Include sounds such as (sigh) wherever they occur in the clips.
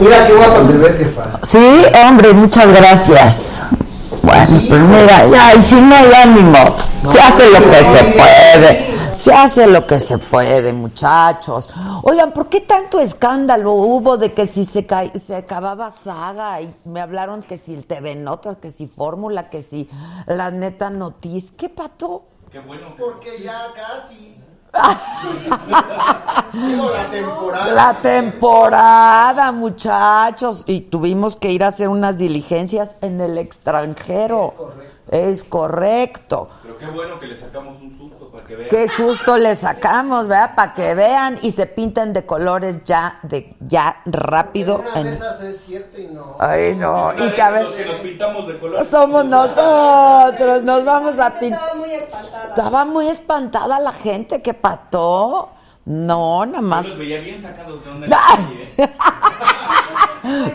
Mira qué guapa te ves, jefa. Sí, hombre, muchas gracias. Bueno, pues mira, ya, y si no, ya ni modo. Se hace lo que se puede. Se hace lo que se puede, muchachos. Oigan, ¿por qué tanto escándalo hubo de que si se, ca- se acababa saga y me hablaron que si el TV Notas, que si Fórmula, que si la neta Notiz? ¿Qué pato? Porque ya casi. La temporada. La temporada, muchachos. Y tuvimos que ir a hacer unas diligencias en el extranjero. Es correcto. Pero qué bueno que le sacamos un susto. Qué susto le sacamos, ¿verdad? Para que vean y se pinten de colores ya, de ya rápido. Una de esas es cierto y no. Ay, no. Y que a ver, Los que nos pintamos de color. somos (laughs) nosotros. Nos vamos a pintar. Estaba muy espantada la gente que pató. No, nada Yo más. los veía bien sacados de onda en la ¡Ah! calle, ¿eh?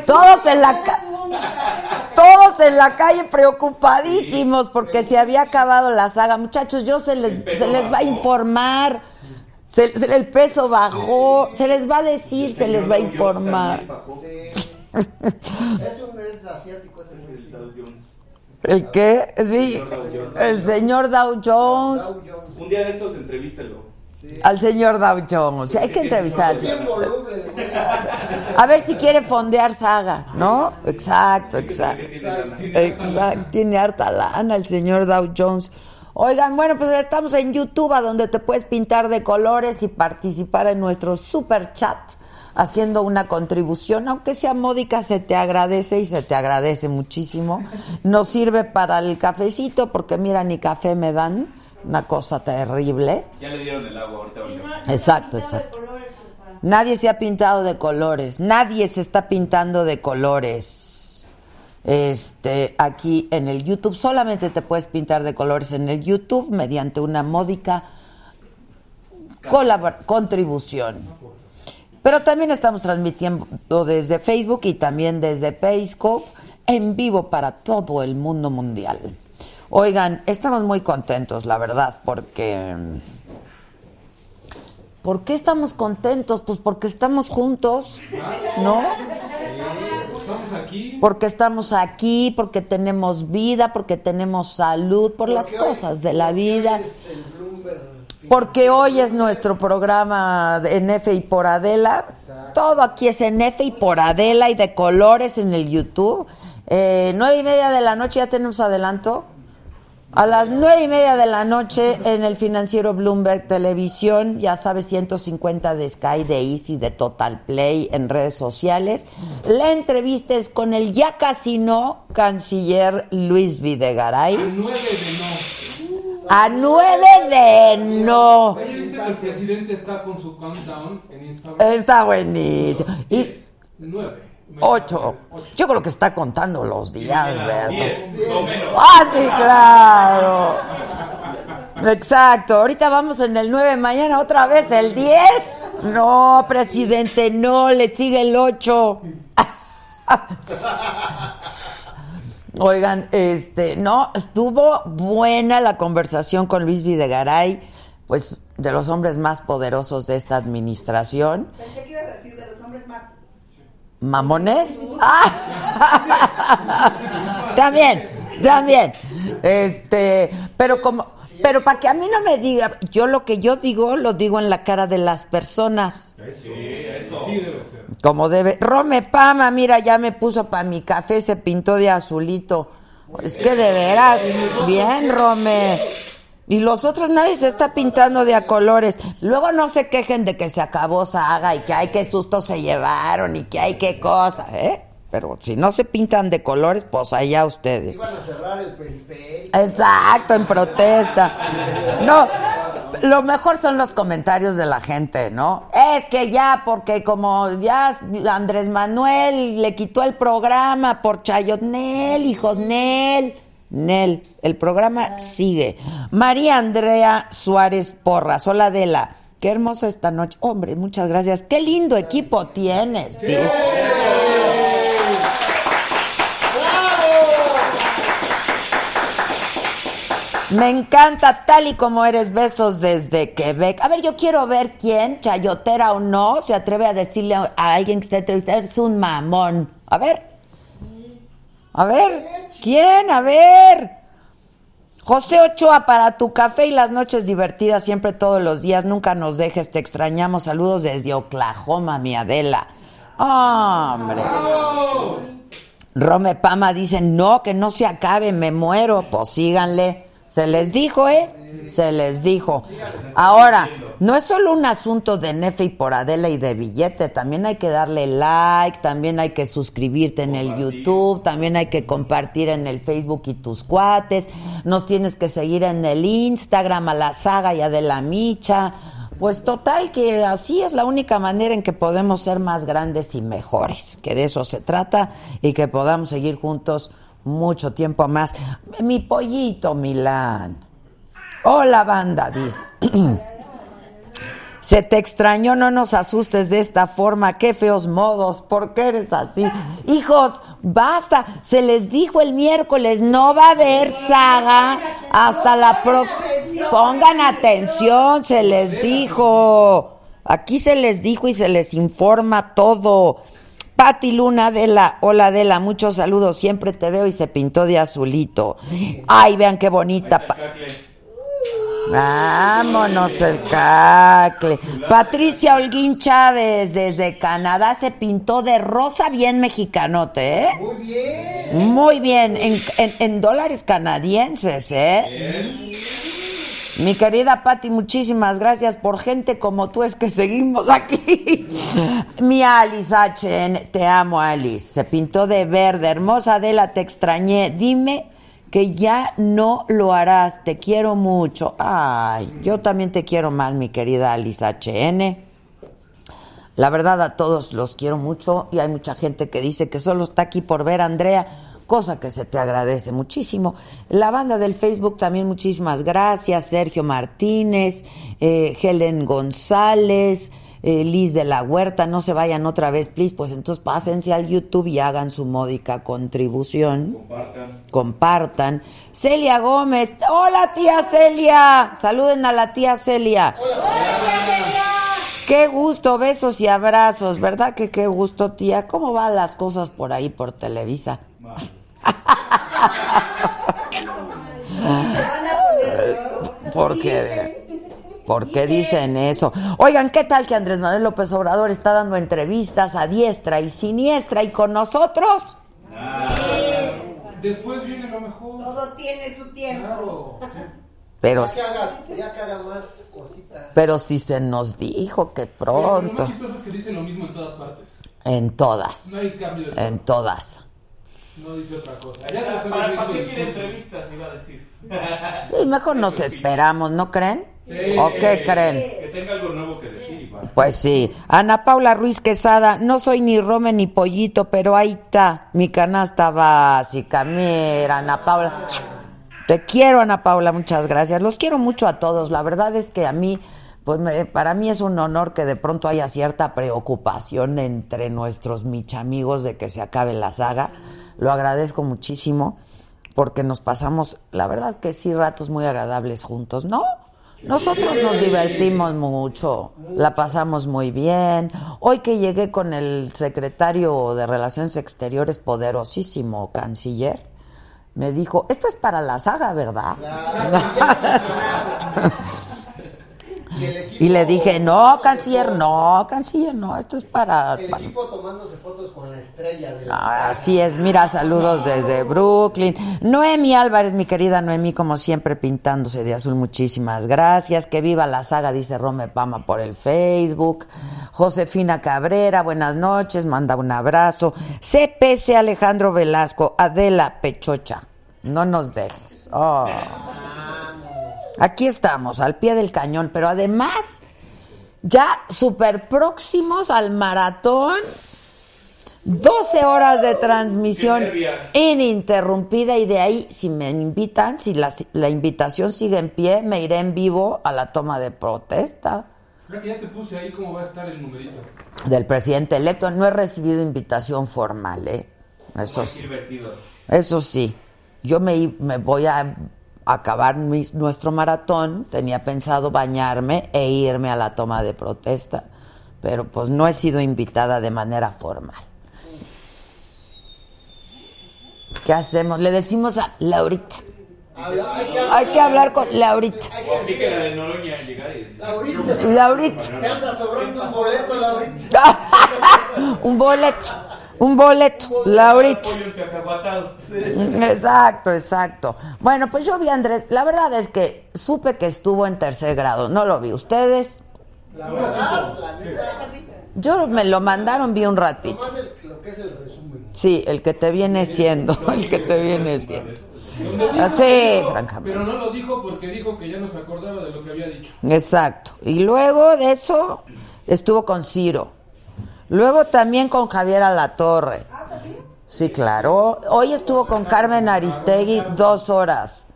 (laughs) Todos en la ca- todos en la calle preocupadísimos porque se había acabado la saga. Muchachos, yo se les, se les va a informar. Se- se- el peso bajó, se les va a decir, se les va a informar. Sí. (laughs) Es es asiático güey. El Dow Jones. ¿El qué? Sí, el señor Dow Jones. Dow Jones. Un día de estos entrevístelo. Al señor Dow Jones. Sí, hay que entrevistar al señor. A ver si quiere fondear saga, ¿no? Exacto, exacto. Exacto, tiene harta lana el señor Dow Jones. Oigan, bueno, pues estamos en YouTube, a donde te puedes pintar de colores y participar en nuestro super chat, haciendo una contribución, aunque sea módica, se te agradece y se te agradece muchísimo. Nos sirve para el cafecito, porque mira, ni café me dan, una cosa terrible. Ya le dieron el agua ahorita. ahorita. Exacto, exacto. Nadie se ha pintado de colores, nadie se está pintando de colores. Este, aquí en el YouTube solamente te puedes pintar de colores en el YouTube mediante una módica contribución. Pero también estamos transmitiendo desde Facebook y también desde Periscope en vivo para todo el mundo mundial. Oigan, estamos muy contentos, la verdad, porque ¿Por qué estamos contentos? Pues porque estamos juntos, ¿no? Porque estamos aquí, porque tenemos vida, porque tenemos salud, por las hoy- cosas de la vida. Porque hoy es nuestro programa en F y por Adela. Todo aquí es en F y por Adela y de colores en el YouTube. Eh, nueve y media de la noche, ya tenemos adelanto. A las nueve y media de la noche en el financiero Bloomberg Televisión, ya sabes, 150 de Sky, de Easy, de Total Play en redes sociales. La entrevista es con el ya casi no canciller Luis Videgaray. A nueve de no. Oye, ¿viste que el presidente está con su countdown en Instagram? Está buenísimo. Y Nueve. Ocho. Yo creo que está contando los días, ¿verdad? Ah, sí, claro. Exacto. Ahorita vamos en el 9, mañana otra vez el 10. No, presidente, no, le sigue el 8. (laughs) Oigan, este, no, estuvo buena la conversación con Luis Videgaray pues de los hombres más poderosos de esta administración. Pensé que ibas a decir de los hombres más. ¿Mamones? ¡Ah! (laughs) también, también. Este, pero como, pero para que a mí no me diga, yo lo que yo digo, lo digo en la cara de las personas. Sí, debe ser. Como debe. Rome Pama, mira, ya me puso para mi café, se pintó de azulito. Es que de veras, bien, Rome. Y los otros nadie se está pintando de a colores. Luego no se quejen de que se acabó Saga y que hay que susto se llevaron y que hay qué cosa, ¿eh? Pero si no se pintan de colores, pues allá ustedes. Iban a cerrar el periférico. Exacto, en protesta. No, lo mejor son los comentarios de la gente, ¿no? Es que ya, porque como ya Andrés Manuel le quitó el programa por Chayot Nel, hijos Nel. Nel, el programa sigue. María Andrea Suárez Porras, hola Adela. Qué hermosa esta noche. Hombre, muchas gracias. Qué lindo equipo tienes. dice. Me encanta tal y como eres. Besos desde Quebec. A ver, yo quiero ver quién, chayotera o no, se atreve a decirle a alguien que está entrevistando, es un mamón. A ver. A ver. ¿Quién? A ver. José Ochoa, para tu café y las noches divertidas, siempre todos los días. Nunca nos dejes, te extrañamos. Saludos desde Oklahoma, mi Adela. Hombre. Rome Pama dice, no, que no se acabe, me muero. Pues síganle. Se les dijo, ¿eh? Se les dijo. Ahora, no es solo un asunto de Nefe y por Adela y de billete, también hay que darle like, también hay que suscribirte en el YouTube, también hay que compartir en el Facebook y tus cuates, nos tienes que seguir en el Instagram a la saga y a de la micha. Pues total que así es la única manera en que podemos ser más grandes y mejores, que de eso se trata y que podamos seguir juntos mucho tiempo más. Mi pollito Milán. Hola banda, dice. (clears throat) Se te extrañó, no nos asustes de esta forma, qué feos modos, ¿por qué eres así? Hijos, basta, se les dijo el miércoles, no va a haber saga hasta la próxima. Pongan atención, se les dijo. Aquí se les dijo y se les informa todo. Pati Luna de la, hola de la, muchos saludos, siempre te veo y se pintó de azulito. Ay, vean qué bonita. Vámonos el cacle. Patricia Holguín Chávez desde Canadá se pintó de rosa bien mexicanote, ¿eh? Muy bien. Muy bien, en, en- en dólares canadienses, ¿eh? Mi querida Patti, muchísimas gracias por gente como tú es que seguimos aquí. (laughs) Mi Alice HN, te amo Alice. Se pintó de verde, hermosa Adela, te extrañé. Dime que ya no lo harás, te quiero mucho. Ay, yo también te quiero más, mi querida Alice HN. La verdad a todos los quiero mucho y hay mucha gente que dice que solo está aquí por ver a Andrea, cosa que se te agradece muchísimo. La banda del Facebook también muchísimas gracias, Sergio Martínez, eh, Helen González, eh, Liz de la Huerta, no se vayan otra vez, please, pues entonces pásense al YouTube y hagan su módica contribución. Compartan. Compartan. Celia Gómez, hola tía Celia, saluden a la tía Celia. Qué gusto, besos y abrazos, ¿verdad que qué gusto, tía? ¿Cómo van las cosas por ahí, por Televisa? (laughs) ¿Por qué? ¿Por qué dicen eso? Oigan, ¿qué tal que Andrés Manuel López Obrador está dando entrevistas a diestra y siniestra y con nosotros? Después viene lo mejor. Todo tiene su tiempo. Claro. Pero, Ya que haga, ya que haga más cositas. pero si se nos dijo que Pero Lo pronto, más chistoso es que dicen lo mismo en todas partes. en todas, No hay cambio de en todas. No dice otra cosa. Ya ¿Para, para, ¿para qué quiere entrevistas? Iba a decir. Sí, mejor nos esperamos, ¿no creen? Sí. ¿O qué creen? Que tenga algo nuevo que decir. igual. Pues sí. Ana Paula Ruiz Quesada, no soy ni Rome ni Pollito, pero ahí está mi canasta básica. Mira, Ana Paula. Te quiero, Ana Paula, muchas gracias. Los quiero mucho a todos. La verdad es que a mí, pues me- para mí es un honor que de pronto haya cierta preocupación entre nuestros michamigos de que se acabe la saga. Lo agradezco muchísimo porque nos pasamos, la verdad que sí, ratos muy agradables juntos, ¿no? Nosotros nos divertimos mucho, la pasamos muy bien. Hoy que llegué con el secretario de Relaciones Exteriores, poderosísimo canciller, me dijo, esto es para la saga, ¿verdad? (laughs) Y, le dije, no, canciller, no, canciller, no, esto es para... El para- equipo tomándose fotos con la estrella de la Ah. Así es, mira, saludos desde Brooklyn. Noemi Álvarez, mi querida Noemi, como siempre, pintándose de azul, muchísimas gracias. Que viva la saga, dice Rome Pama por el Facebook. Josefina Cabrera, buenas noches, manda un abrazo. CPC Alejandro Velasco, Adela Pechocha, no nos dejes. Oh. Aquí estamos, al pie del cañón, pero además, ya súper próximos al maratón. 12 horas de transmisión ininterrumpida y de ahí, si me invitan, si la, la invitación sigue en pie, me iré en vivo a la toma de protesta Creo que ya te puse ahí cómo va a estar el numerito. del presidente electo. No he recibido invitación formal, ¿eh? Eso sí. Divertido. Eso sí, yo me voy a acabar mis- nuestro maratón, tenía pensado bañarme e irme a la toma de protesta, pero pues no he sido invitada de manera formal. ¿Qué hacemos? Le decimos a Laurita. Habla- hay, que, Hay que hablar con Laurita. hay que O aplique la decirle, de Noroña llegar y decir. Laurita, Laurita. te anda sobrando un boleto, Laurita. (laughs) un boleto, un boleto, Laurita. Exacto, exacto. Bueno, pues yo vi a Andrés. La verdad es que supe que estuvo en tercer grado. No lo vi. ¿Ustedes? La verdad, la neta, Yo me lo mandaron, vi un ratito. el- lo que es el resumen. Sí, el que te viene siendo, el que te viene siendo. Dijo sí, dijo, francamente. Pero no lo dijo porque dijo que ya no se acordaba de lo que había dicho. Exacto. Y luego de eso estuvo con Ciro. Luego también con Javier Alatorre. Sí, claro. Hoy estuvo con Carmen Aristegui dos horas.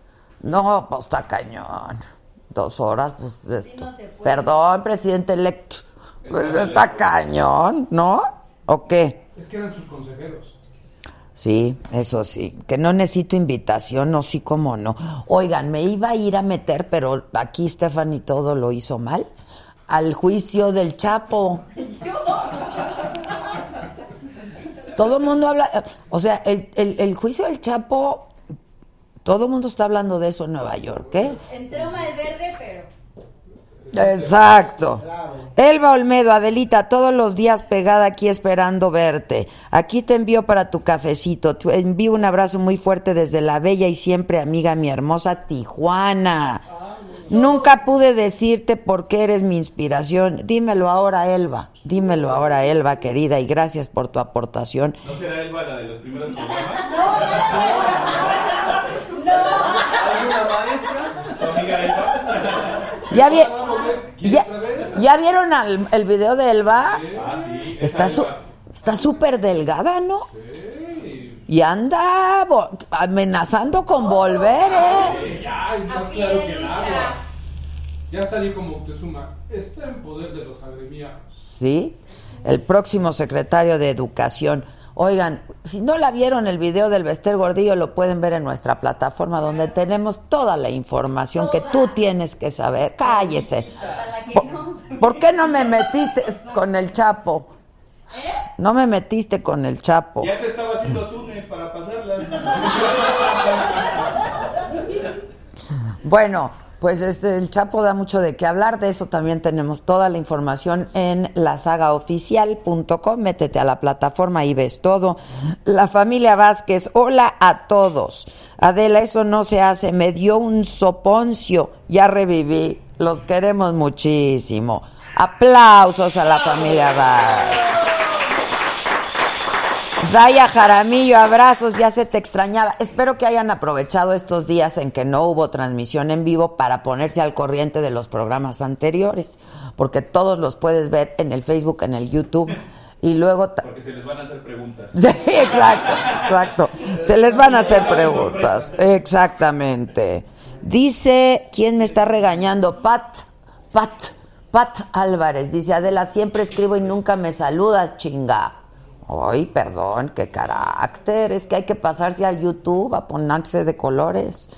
No, pues está cañón. Dos horas, pues esto. Perdón, presidente electo. Pues está cañón, ¿no? ¿O qué? Es que eran sus consejeros. Sí, eso sí. Que no necesito invitación, no, sí, cómo no. Oigan, me iba a ir a meter, pero aquí Stephanie todo lo hizo mal. Al juicio del Chapo. Todo el mundo habla. O sea, el, el- el juicio del Chapo. Todo el mundo está hablando de eso en Nueva York, ¿eh? Entró mal verde, pero. Exacto. Elba Olmedo, Adelita, todos los días pegada aquí esperando verte. Aquí te envío para tu cafecito. Te envío un abrazo muy fuerte desde la bella y siempre amiga mi hermosa Tijuana. Nunca pude decirte por qué eres mi inspiración. Dímelo ahora, Elba. Dímelo ahora, Elba, querida, y gracias por tu aportación. ¿No será Elba la de los primeros (laughs) programas? ¿Alguna maestra? ¿Su amiga Elba? ¿Ya, vi- (laughs) ¿Quién ya, otra vez? ¿ya vieron al- el video de Elba? Ah, sí. Está súper delgada, ¿no? Y anda amenazando con volver, ¿eh? Ya, más claro que el agua. Ya está ahí como Moctezuma. Está en poder de los agremiados. Sí, el próximo secretario de Educación. Oigan, si no la vieron el video del Bester Gordillo, lo pueden ver en nuestra plataforma donde tenemos toda la información que tú tienes que saber. Cállese. ¿Por, por qué no me metiste con el Chapo? No me metiste con el Chapo. Ya te estaba haciendo túnel pasarla. Bueno, pues este, el Chapo da mucho de qué hablar. De eso también tenemos toda la información en lasagaoficial.com. Métete a la plataforma y ves todo. La familia Vázquez, hola a todos. Adela, eso no se hace. Me dio un soponcio. Ya reviví. Los queremos muchísimo. Aplausos a la familia Vázquez. Daya Jaramillo, abrazos, ya se te extrañaba. Espero que hayan aprovechado estos días en que no hubo transmisión en vivo para ponerse al corriente de los programas anteriores, porque todos los puedes ver en el Facebook, en el YouTube y luego... Porque se les van a hacer preguntas. (laughs) Sí, exacto, exacto. Se les van a hacer preguntas. Exactamente. Dice, ¿quién me está regañando? Pat, Pat, Pat Álvarez. Dice, Adela, siempre escribo y nunca me saludas, chinga. Ay, perdón, qué carácter. Es que hay que pasarse al YouTube a ponerse de colores.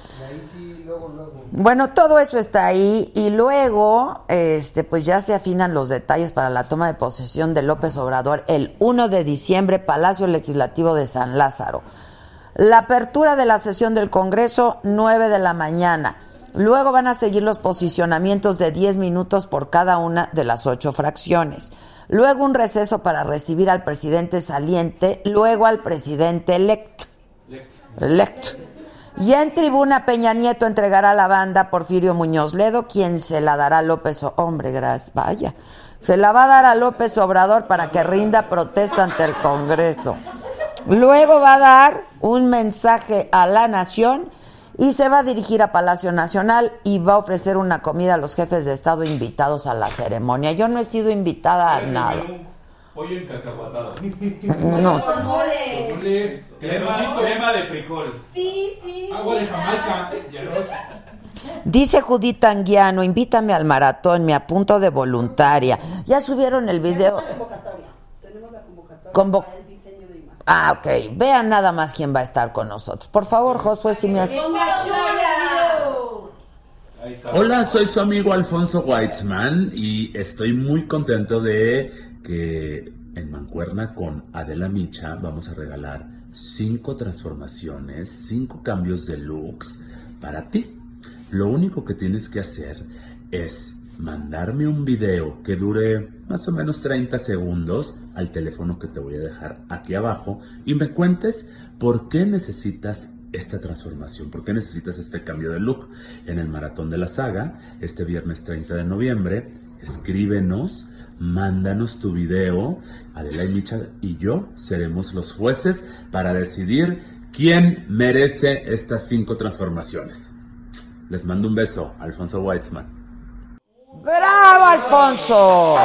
Bueno, todo eso está ahí y luego, este, pues ya se afinan los detalles para la toma de posesión de López Obrador el 1 de diciembre, Palacio Legislativo de San Lázaro. La apertura de la sesión del Congreso, 9 de la mañana. Luego van a seguir los posicionamientos de 10 minutos por cada una de las ocho fracciones. Luego un receso para recibir al presidente saliente, luego al presidente electo. Electo. Y en tribuna Peña Nieto entregará la banda Porfirio Muñoz Ledo, quien se la dará a López Hombre, vaya. Se la va a dar a López Obrador para que rinda protesta ante el Congreso. Luego va a dar un mensaje a la nación y se va a dirigir a Palacio Nacional y va a ofrecer una comida a los jefes de Estado invitados a la ceremonia. Yo no he sido invitada a nada. Pollo encacahuatado. No. Mole. Ole, Crema, de frijol. Sí, sí. agua de Jamaica. Dice Judith Anguiano, invítame al maratón, me apunto de voluntaria. Ya subieron el video. Convo- Ah, ok. Vean nada más quién va a estar con nosotros. Por favor, Josué, si me está. Hola, soy su amigo Alfonso Weitzman y estoy muy contento de que en Mancuerna con Adela Micha vamos a regalar cinco transformaciones, cinco cambios de looks para ti. Lo único que tienes que hacer es mandarme un video que dure más o menos 30 segundos al teléfono que te voy a dejar aquí abajo y me cuentes por qué necesitas esta transformación, por qué necesitas este cambio de look en el maratón de la saga este viernes 30 de noviembre. Escríbenos, mándanos tu video. Adela y Micha y yo seremos los jueces para decidir quién merece estas cinco transformaciones. Les mando un beso, Alfonso Weitzman. ¡Bravo, Alfonso!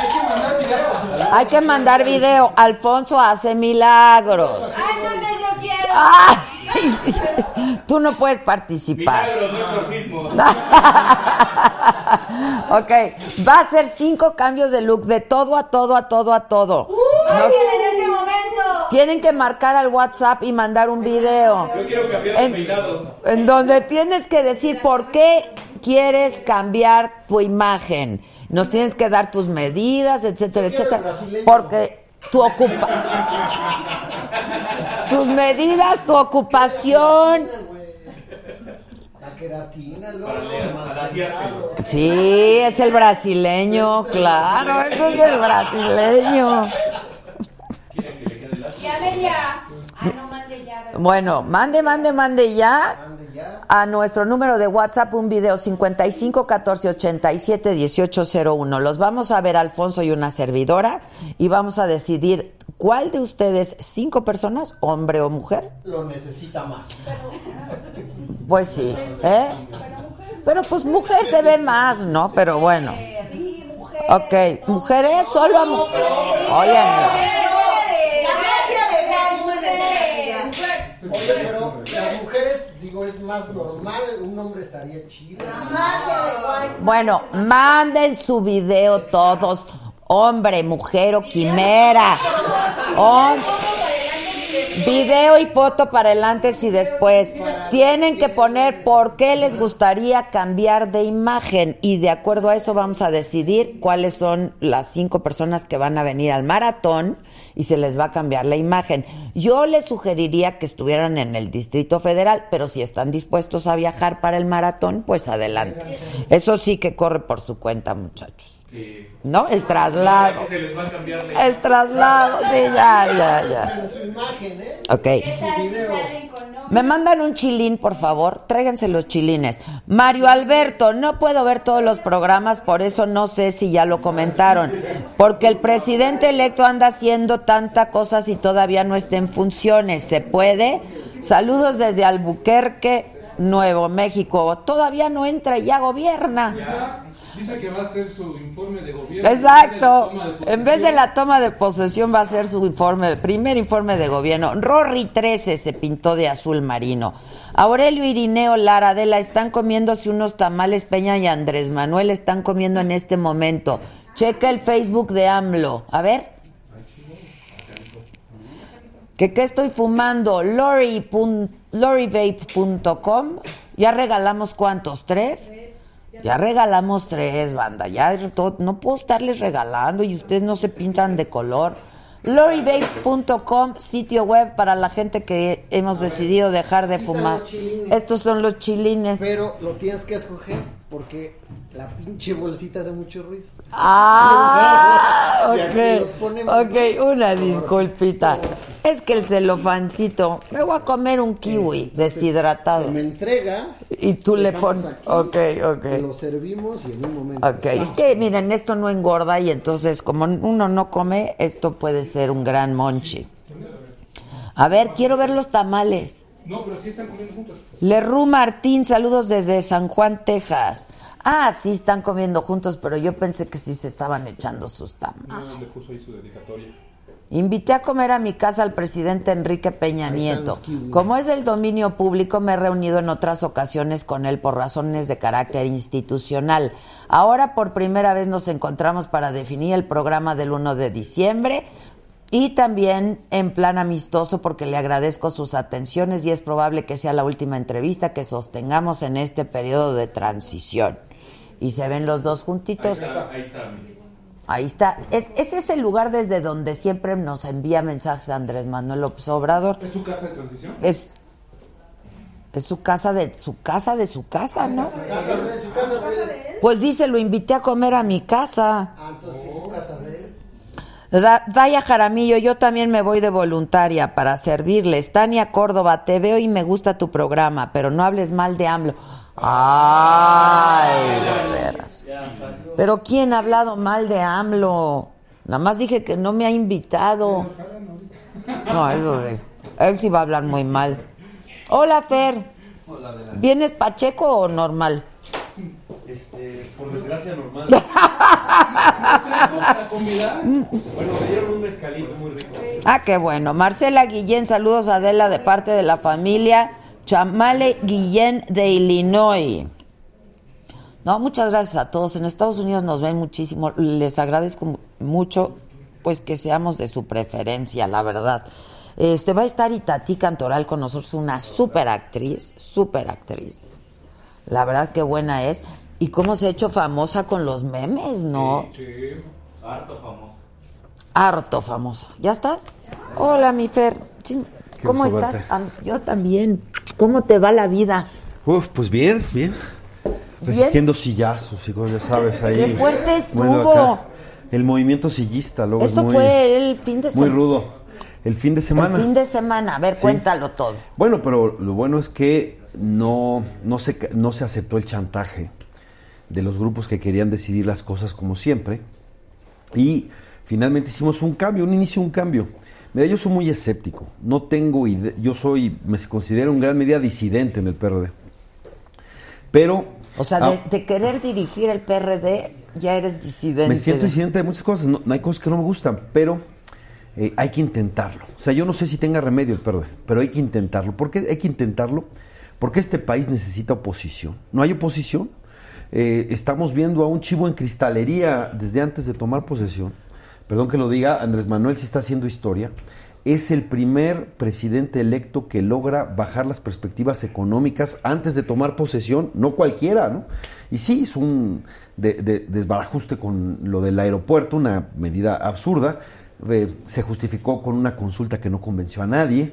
Hay que mandar video. Hay que mandar video. Alfonso hace milagros. Ah, entonces yo quiero. ¡Ay! (laughs) Tú no puedes participar. Milagros, no. (laughs) Ok, va a ser cinco cambios de look de todo a todo a todo a todo. Nos- en este momento. tienen que marcar al WhatsApp y mandar un video. Yo quiero cambiar los En, peinados. en donde tienes que decir por qué quieres cambiar tu imagen. Nos tienes que dar tus medidas, etcétera, etcétera. Porque tu ocupa tus medidas, tu ocupación. La queratina. Sí, es el brasileño, claro, eso es el brasileño. ¿Quieren que le quede la Ya ven ya. Ah, no mande ya. ¿verdad? Bueno, mande, mande, mande ya a nuestro número de WhatsApp un video 55 14 87 18 01. Los vamos a ver Alfonso y una servidora y vamos a decidir cuál de ustedes, cinco personas, hombre o mujer. Lo necesita más. Pues sí, ¿eh? Pero pues mujer se ve más, ¿no? Pero bueno. Sí, mujer. Ok, mujeres, solo a mujeres. Oye, La magia de Weissman es ella. Oye, pero las mujeres, digo, es más normal. Un hombre estaría chido. Bueno, manden su video todos, hombre, mujer o quimera. Hom- video y foto para el antes y después. Tienen que poner por qué les gustaría cambiar de imagen y de acuerdo a eso vamos a decidir cuáles son las cinco personas que van a venir al maratón y se les va a cambiar la imagen. Yo les sugeriría que estuvieran en el Distrito Federal, pero si están dispuestos a viajar para el maratón, pues adelante. Eso sí que corre por su cuenta, muchachos. Sí. ¿No? El traslado. Que se les va a cambiar la El traslado, sí, ya, ya, ya. En su imagen, ¿eh? Ok. Me mandan un chilín, por favor. Tráiganse los chilines. Mario Alberto, no puedo ver todos los programas, por eso no sé si ya lo comentaron. Porque el presidente electo anda haciendo tanta cosas y todavía no está en funciones. ¿Se puede? Saludos desde Albuquerque, Nuevo México. Todavía no entra y ya gobierna. Dice que va a hacer su informe de gobierno. Exacto. En vez de la toma de En vez de posesión. la toma de posesión va a ser su informe, primer informe de gobierno. Rory 13 se pintó de azul marino. Aurelio Irineo Lara Adela están comiéndose unos tamales Peña y Andrés Manuel están comiendo en este momento. Checa el Facebook de AMLO. A ver. ¿Que qué estoy fumando? Lori pun- lorivape.com. Ya regalamos cuántos, tres. Ya regalamos tres, banda. Ya to- no puedo estarles regalando y ustedes no se pintan de color. lorivape.com, sitio web para la gente que hemos decidido dejar de fumar. Estos son los chilines. Pero lo tienes que escoger porque la pinche bolsita hace mucho ruido. Ah, (laughs) ok. una disculpita. Es que el celofancito, me voy a comer un kiwi deshidratado. Se me entrega. Y tú le pones. Ok, ok. Lo servimos y en un momento. Ok, es que miren, esto no engorda y entonces como uno no come, esto puede ser un gran monchi. A ver, quiero ver los tamales. No, pero sí están comiendo juntos. Lerru Martín, saludos desde San Juan, Texas. Ah, sí están comiendo juntos, pero yo pensé que sí se estaban echando sus tamales. No, le puso ahí su dedicatoria. Invité a comer a mi casa al presidente Enrique Peña Nieto. Como es del dominio público, me he reunido en otras ocasiones con él por razones de carácter institucional. Ahora por primera vez nos encontramos para definir el programa del 1 de diciembre y también en plan amistoso porque le agradezco sus atenciones y es probable que sea la última entrevista que sostengamos en este periodo de transición. Y se ven los dos Ahí juntitos. está, ahí está. Ahí está. Es, ese es el lugar desde donde siempre nos envía mensajes Andrés Manuel López Obrador. ¿Es su casa de transición? Es, es su casa de su casa de su casa, ¿no? Casa de su casa de él. Pues dice, lo invité a comer a mi casa. Ah, entonces es su casa de él. Da- Daya Jaramillo, yo también me voy de voluntaria para servirles. Tania Córdoba, te veo y me gusta tu programa, pero no hables mal de AMLO. Ay, de veras. Pero ¿quién ha hablado mal de AMLO? Nada más dije que no me ha invitado. No, eso de... Él sí va a hablar muy mal. Hola, Fer. ¿Vienes pacheco o normal? Este, por desgracia normal. (laughs) comida? Bueno, me dieron un mezcalito muy rico. Ah, qué bueno. Marcela Guillén, saludos a Adela de parte de la familia Chamale Guillén de Illinois. No, muchas gracias a todos. En Estados Unidos nos ven muchísimo. Les agradezco mu- mucho pues que seamos de su preferencia, la verdad. Este va a estar Itatí Cantoral con nosotros, una super actriz, super actriz. La verdad que buena es. Y cómo se ha hecho famosa con los memes, ¿no? Sí. Harto famoso. harto famosa. ¿Ya estás? Hola, mi Fer. ¿Cómo estás? verte. Ah, yo también. ¿Cómo te va la vida? Uf, pues bien, bien. Resistiendo sillazos y cosas, ya sabes, ahí. ¡Qué fuerte Bueno, estuvo! el movimiento sillista, luego es Eso muy, fue el fin de muy semana. rudo. El fin de semana. El fin de semana. A ver, Sí. cuéntalo todo. Bueno, pero lo bueno es que no, no, se, no se aceptó el chantaje de los grupos que querían decidir las cosas como siempre. Y finalmente hicimos un cambio, un inicio, un cambio. Mira, yo soy muy escéptico. No tengo idea. Yo soy, me considero en gran medida disidente en el PRD. Pero. O sea, ah, de, de querer dirigir el PRD, ya eres disidente. me siento de- disidente de muchas cosas. No, no hay cosas que no me gustan, pero eh, hay que intentarlo. O sea, yo no sé si tenga remedio el PRD, pero hay que intentarlo. ¿Por qué hay que intentarlo? Porque este país necesita oposición. ¿No hay oposición? Eh, estamos viendo a un chivo en cristalería desde antes de tomar posesión. Perdón que lo diga, Andrés Manuel sí está haciendo historia. Es el primer presidente electo que logra bajar las perspectivas económicas antes de tomar posesión, no cualquiera, ¿no? Y sí, es un de- de- desbarajuste con lo del aeropuerto, una medida absurda. Eh, se justificó con una consulta que no convenció a nadie.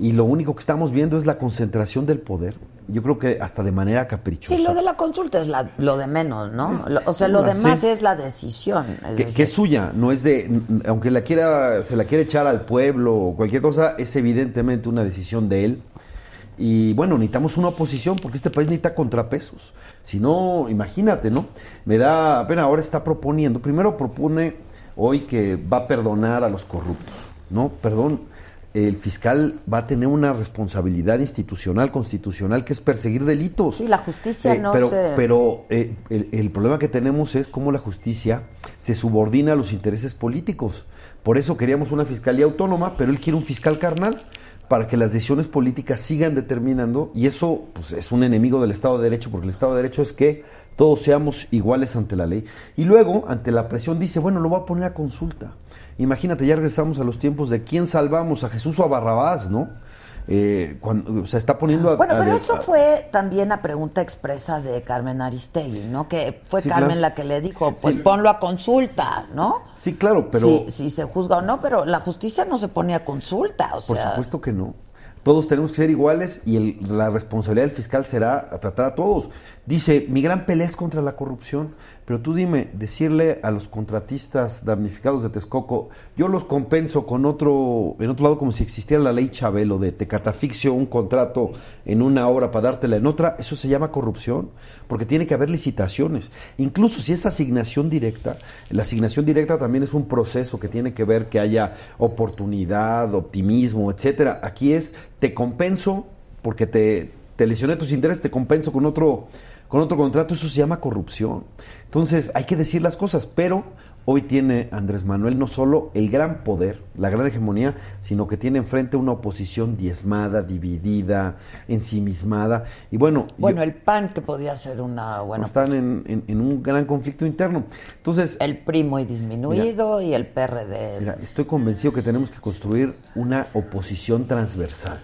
Y lo único que estamos viendo es la concentración del poder. Yo creo que hasta de manera caprichosa. Sí, lo de la consulta es la- lo de menos, ¿no? Es- Lo- o sea, lo sí. demás es la decisión. es que, es suya, no es de, aunque la quiera, se la quiere echar al pueblo o cualquier cosa, es evidentemente una decisión de él. Y bueno, necesitamos una oposición porque este país necesita contrapesos. Si no, imagínate, ¿no? Me da pena, ahora está proponiendo, primero propone hoy que va a perdonar a los corruptos, ¿no? Perdón, el fiscal va a tener una responsabilidad institucional, constitucional, que es perseguir delitos. Sí, la justicia no pero, se- Pero eh, el, el problema que tenemos es cómo la justicia se subordina a los intereses políticos. Por eso queríamos una fiscalía autónoma, pero él quiere un fiscal carnal para que las decisiones políticas sigan determinando y eso pues, es un enemigo del Estado de Derecho, porque el Estado de Derecho es que todos seamos iguales ante la ley. Y luego, ante la presión, dice, bueno, lo voy a poner a consulta. Imagínate, ya regresamos a los tiempos de quién salvamos, a Jesús o a Barrabás, ¿no? eh, cuando, o sea, está poniendo a... Bueno, pero a- eso fue también a pregunta expresa de Carmen Aristegui, ¿no? Que fue Sí, Carmen claro. la que le dijo, pues Sí. ponlo a consulta, ¿no? Sí, claro, pero... Si, si se juzga o no, pero la justicia no se pone a consulta, o Por sea... supuesto que no. Todos tenemos que ser iguales y el- la responsabilidad del fiscal será tratar a todos. Dice, mi gran pelea es contra la corrupción, pero tú dime, decirle a los contratistas damnificados de Texcoco, yo los compenso con otro, en otro lado como si existiera la ley Chabelo de te catafixio un contrato en una obra para dártela en otra, eso se llama corrupción, porque tiene que haber licitaciones. Incluso si es asignación directa, la asignación directa también es un proceso que tiene que ver que haya oportunidad, optimismo, etcétera. Aquí es te compenso porque te, te lesioné tus intereses, te compenso con otro con otro contrato, eso se llama corrupción. Entonces, hay que decir las cosas, pero hoy tiene Andrés Manuel no solo el gran poder, la gran hegemonía, sino que tiene enfrente una oposición diezmada, dividida, ensimismada. Y bueno, Bueno, yo- el PAN que podía ser una buena... están en, en- en un gran conflicto interno. Entonces, El PRI muy disminuido y el PRD... Mira, estoy convencido que tenemos que construir una oposición transversal.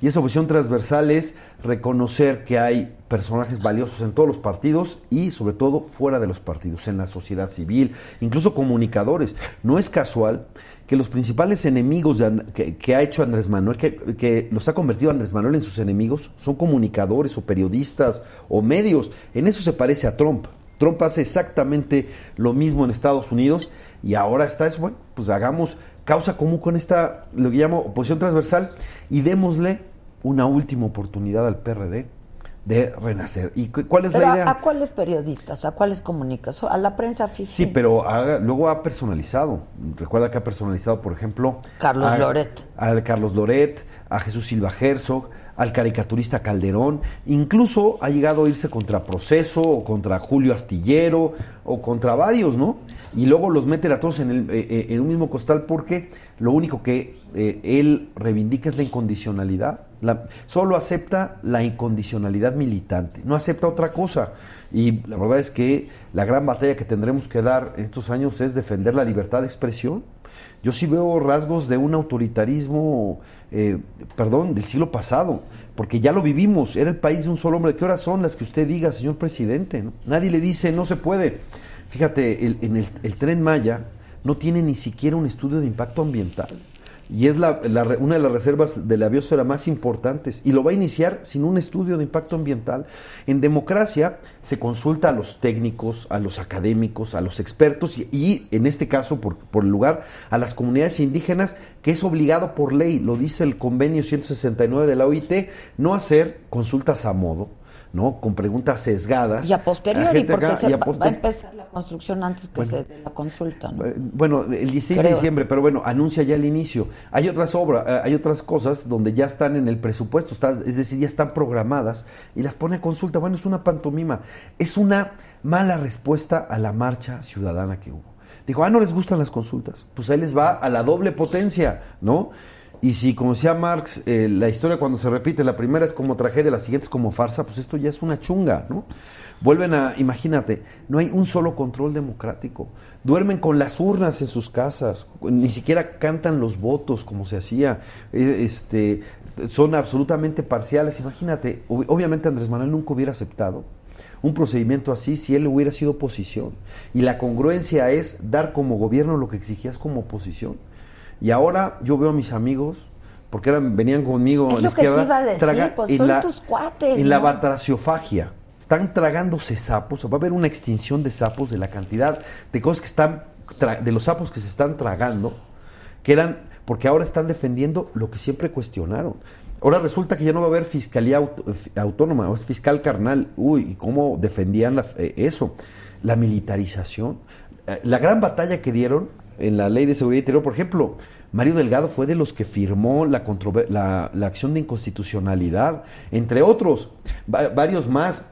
Y esa oposición transversal es reconocer que hay personajes valiosos en todos los partidos y sobre todo fuera de los partidos, en la sociedad civil, incluso comunicadores. No es casual que los principales enemigos de que, que ha hecho Andrés Manuel, que, que los ha convertido Andrés Manuel en sus enemigos, son comunicadores o periodistas o medios. En eso se parece a Trump. Trump hace exactamente lo mismo en Estados Unidos y ahora está eso, bueno, pues hagamos causa común con esta, lo que llamo oposición transversal y démosle una última oportunidad al PRD de renacer. ¿Y cu- cuál es Pero la ¿a, idea? a cuáles periodistas? ¿A cuáles comunicas? ¿A la prensa fifi? Sí, pero luego ha personalizado. Recuerda que ha personalizado, por ejemplo, Carlos a- Loret. Al Carlos Loret, a Jesús Silva Herzog, al caricaturista Calderón. Incluso ha llegado a irse contra Proceso o contra Julio Astillero o contra varios, ¿no? Y luego los mete a todos en, el- eh, eh, en un mismo costal porque lo único que eh, él reivindica es la incondicionalidad. La- solo acepta la incondicionalidad militante, no acepta otra cosa. Y la verdad es que la gran batalla que tendremos que dar en estos años es defender la libertad de expresión. Yo sí veo rasgos de un autoritarismo, eh, perdón, del siglo pasado, porque ya lo vivimos, era el país de un solo hombre. ¿Qué horas son las que usted diga, señor presidente? Nadie le dice, no se puede. Fíjate, el, en el tren Maya no tiene ni siquiera un estudio de impacto ambiental. Y es la- una de las reservas de la biosfera más importantes. Y lo va a iniciar sin un estudio de impacto ambiental. En democracia se consulta a los técnicos, a los académicos, a los expertos y, y, en este caso, por, por el lugar, a las comunidades indígenas, que es obligado por ley, lo dice el convenio 169 de la OIT, no hacer consultas a modo. ¿No? Con preguntas sesgadas. Y a posteriori, gente porque acá, se y a va, va a empezar la construcción antes que Bueno. se dé la consulta, ¿no? eh, Bueno, el 16 de diciembre, pero bueno, anuncia ya el inicio. Hay otras obras, eh, hay otras cosas donde ya están en el presupuesto, está- es decir, ya están programadas y las pone a consulta. Bueno, es una pantomima. Es una mala respuesta a la marcha ciudadana que hubo. Dijo, ah, no les gustan las consultas. Pues ahí les va a la doble potencia, ¿no? Y si, como decía Marx, eh, la historia cuando se repite, la primera es como tragedia, la siguiente es como farsa, pues esto ya es una chunga, ¿no? Vuelven a, imagínate, no hay un solo control democrático. Duermen con las urnas en sus casas, ni siquiera cantan los votos como se hacía. Eh, Este, son absolutamente parciales. Imagínate, ob- obviamente Andrés Manuel nunca hubiera aceptado un procedimiento así si él hubiera sido oposición. Y la congruencia es dar como gobierno lo que exigías como oposición. Y ahora yo veo a mis amigos, porque eran, venían conmigo Es en la lo que te izquierda, iba a decir, traga- pues, son la- tus cuates, En la ¿no? batraciofagia. Están tragándose sapos, va a haber una extinción de sapos, de la cantidad de cosas que están, de los sapos que se están tragando, que eran, porque ahora están defendiendo lo que siempre cuestionaron. Ahora resulta que ya no va a haber fiscalía aut- eh, autónoma, es fiscal carnal. Uy, ¿y cómo defendían la- eh, eso? La militarización. Eh, La gran batalla que dieron en la ley de seguridad interior, por ejemplo, Mario Delgado fue de los que firmó la, la, la acción de inconstitucionalidad, entre otros, va- varios más,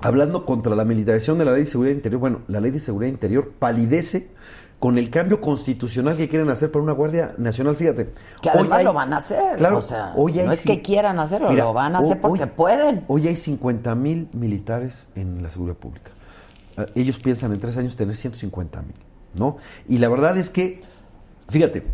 hablando contra la militarización de la ley de seguridad interior. Bueno, la ley de seguridad interior palidece con el cambio constitucional que quieren hacer para una Guardia Nacional, fíjate. Que además hay- lo van a hacer. Claro, o sea, hoy hay no es que quieran hacerlo, Mira, lo van a hacer porque hoy- pueden. Hoy hay 50 mil militares en la seguridad pública. Eh, Ellos piensan en tres años tener 150 mil, ¿no? Y la verdad es que, fíjate,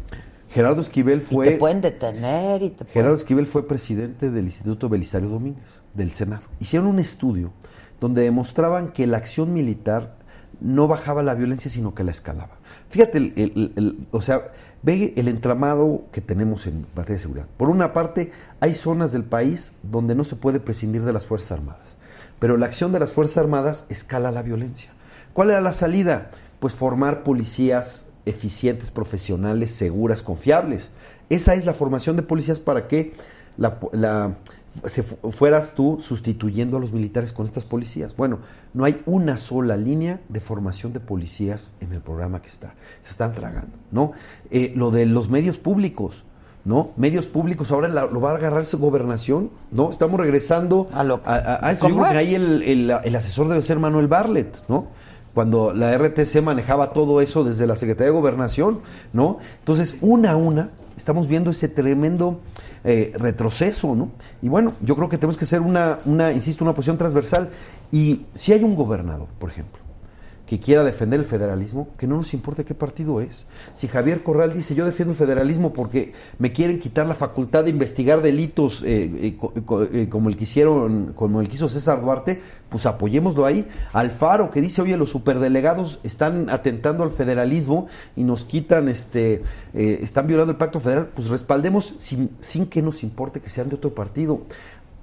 Gerardo Esquivel Y fue te pueden detener y te Gerardo. Esquivel fue presidente del Instituto Belisario Domínguez, del Senado. Hicieron un estudio donde demostraban que la acción militar no bajaba la violencia, sino que la escalaba. Fíjate, el, el- el- o sea, ve el entramado que tenemos en materia de seguridad. Por una parte, hay zonas del país donde no se puede prescindir de las Fuerzas Armadas, pero la acción de las Fuerzas Armadas escala la violencia. ¿Cuál era la salida? Pues formar policías eficientes, profesionales, seguras, confiables. Esa es la formación de policías para que la, la- se fu- fueras tú sustituyendo a los militares con estas policías. Bueno, no hay una sola línea de formación de policías en el programa que está. Se están tragando, ¿no? Eh, lo de los medios públicos, ¿no? Medios públicos ahora la- lo va a agarrar su gobernación, ¿no? Estamos regresando A lo- a, a- a. Yo ¿Cómo creo que ahí el, el- el asesor debe ser Manuel Barlet, ¿no? Cuando la RTC manejaba todo eso desde la Secretaría de Gobernación, ¿no? Entonces, una a una, estamos viendo ese tremendo eh, retroceso, ¿no? Y bueno, yo creo que tenemos que hacer una, una, insisto, una posición transversal. Y si hay un gobernador, por ejemplo, que quiera defender el federalismo, que no nos importa qué partido es. Si Javier Corral dice yo defiendo el federalismo porque me quieren quitar la facultad de investigar delitos eh, eh, eh, como el que hicieron, como el que hizo César Duarte, pues apoyémoslo ahí. Alfaro que dice oye los superdelegados están atentando al federalismo y nos quitan este, están violando el pacto federal, pues respaldemos sin, sin que nos importe que sean de otro partido.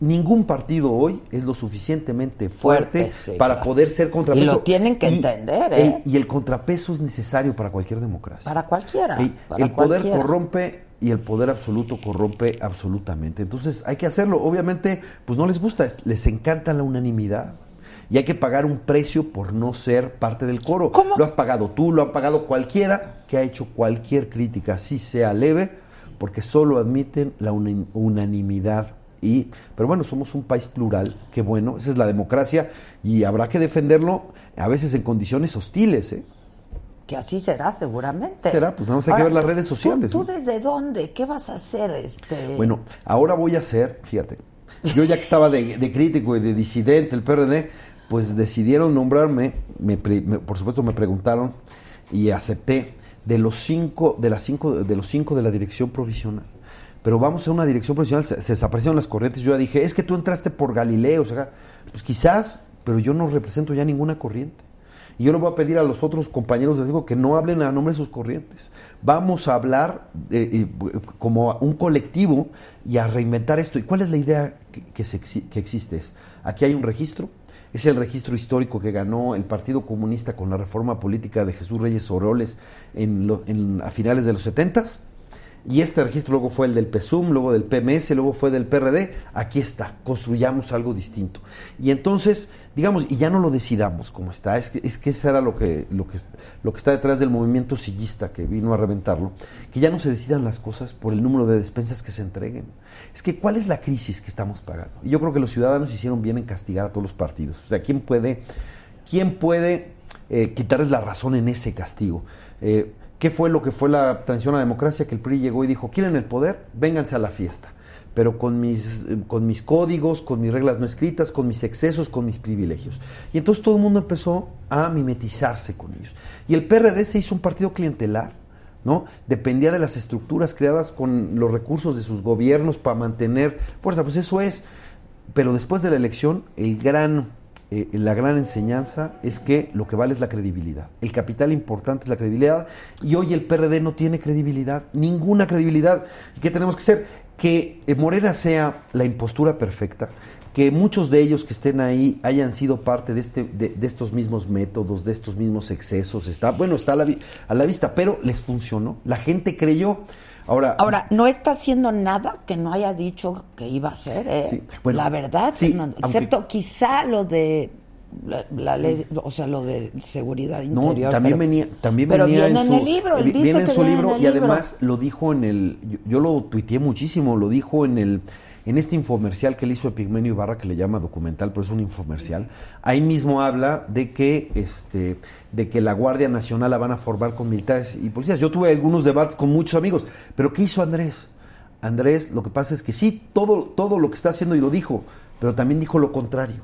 Ningún partido hoy es lo suficientemente fuerte, Fuerte, sí, para claro. poder ser contrapeso. Y lo tienen que entender, ¿eh? y el contrapeso es necesario para cualquier democracia. Para cualquiera. Ey, para el poder cualquiera. corrompe y el poder absoluto corrompe absolutamente. Entonces hay que hacerlo. Obviamente, pues no les gusta, es- les encanta la unanimidad. Y hay que pagar un precio por no ser parte del coro. ¿Cómo? Lo has pagado tú, lo ha pagado cualquiera que ha hecho cualquier crítica, así sea leve, porque solo admiten la unanimidad. Y, pero bueno, somos un país plural, qué bueno, esa es la democracia y habrá que defenderlo a veces en condiciones hostiles. ¿eh? Que así será seguramente. Será, pues nada más hay que ver las redes sociales, ¿Tú, ¿no? tú desde dónde? ¿Qué vas a hacer? Este? Bueno, ahora voy a hacer, fíjate, yo ya que estaba de, de crítico y de disidente, el PRD, pues decidieron nombrarme, me me- por supuesto me preguntaron y acepté de los cinco, de las cinco, de los cinco de la dirección provisional. Pero vamos a una dirección provisional, se, se desaparecieron las corrientes. Yo ya dije, es que tú entraste por Galileo, o sea, pues quizás, pero yo no represento ya ninguna corriente. Y yo le voy a pedir a los otros compañeros les digo que no hablen a nombre de sus corrientes. Vamos a hablar eh, eh, como un colectivo y a reinventar esto. ¿Y cuál es la idea que, que existe? Aquí hay un registro, es el registro histórico que ganó el Partido Comunista con la reforma política de Jesús Reyes Oroles en en- a finales de los 70 y este registro luego fue el del PSUM, luego del PMS, luego fue del PRD. Aquí está, construyamos algo distinto. Y entonces, digamos, y ya no lo decidamos como está, es que, es que eso era lo que, lo, que, lo que está detrás del movimiento sillista que vino a reventarlo, que ya no se decidan las cosas por el número de despensas que se entreguen. Es que, ¿cuál es la crisis que estamos pagando? Y yo creo que los ciudadanos hicieron bien en castigar a todos los partidos. O sea, ¿quién puede, quién puede eh, quitarles la razón en ese castigo? Eh, ¿Qué fue lo que fue la transición a la democracia? Que el PRI llegó y dijo, ¿quieren el poder? Vénganse a la fiesta. Pero con mis, eh, con mis códigos, con mis reglas no escritas, con mis excesos, con mis privilegios. Y entonces todo el mundo empezó a mimetizarse con ellos. Y el PRD se hizo un partido clientelar, ¿no? Dependía de las estructuras creadas con los recursos de sus gobiernos para mantener fuerza. Pues eso es. Pero después de la elección, el gran eh, la gran enseñanza es que lo que vale es la credibilidad. El capital importante es la credibilidad y hoy el PRD no tiene credibilidad, ninguna credibilidad. ¿Y qué tenemos que hacer? Que eh, Morena sea la impostura perfecta, que muchos de ellos que estén ahí hayan sido parte de, este, de, de estos mismos métodos, de estos mismos excesos. Está, bueno, está a la vista, pero les funcionó. La gente creyó. Ahora, Ahora, no está haciendo nada que no haya dicho que iba a hacer, ¿eh? Sí, bueno, la verdad, sí, Fernando, aunque- excepto quizá lo de la, la ley, o sea, lo de seguridad No, interior. también pero- venía, también pero venía viene en, en su, el libro, él vi- dice viene en su en libro el y libro. además lo dijo en el, yo, yo lo tuiteé muchísimo, lo dijo en el, en este infomercial que él hizo Epigmenio Ibarra que le llama documental, pero es un infomercial. Ahí mismo habla de que, este, de que la Guardia Nacional la van a formar con militares y policías. Yo tuve algunos debates con muchos amigos, pero ¿qué hizo Andrés? Andrés, lo que pasa es que sí, todo, todo lo que está haciendo y lo dijo, pero también dijo lo contrario.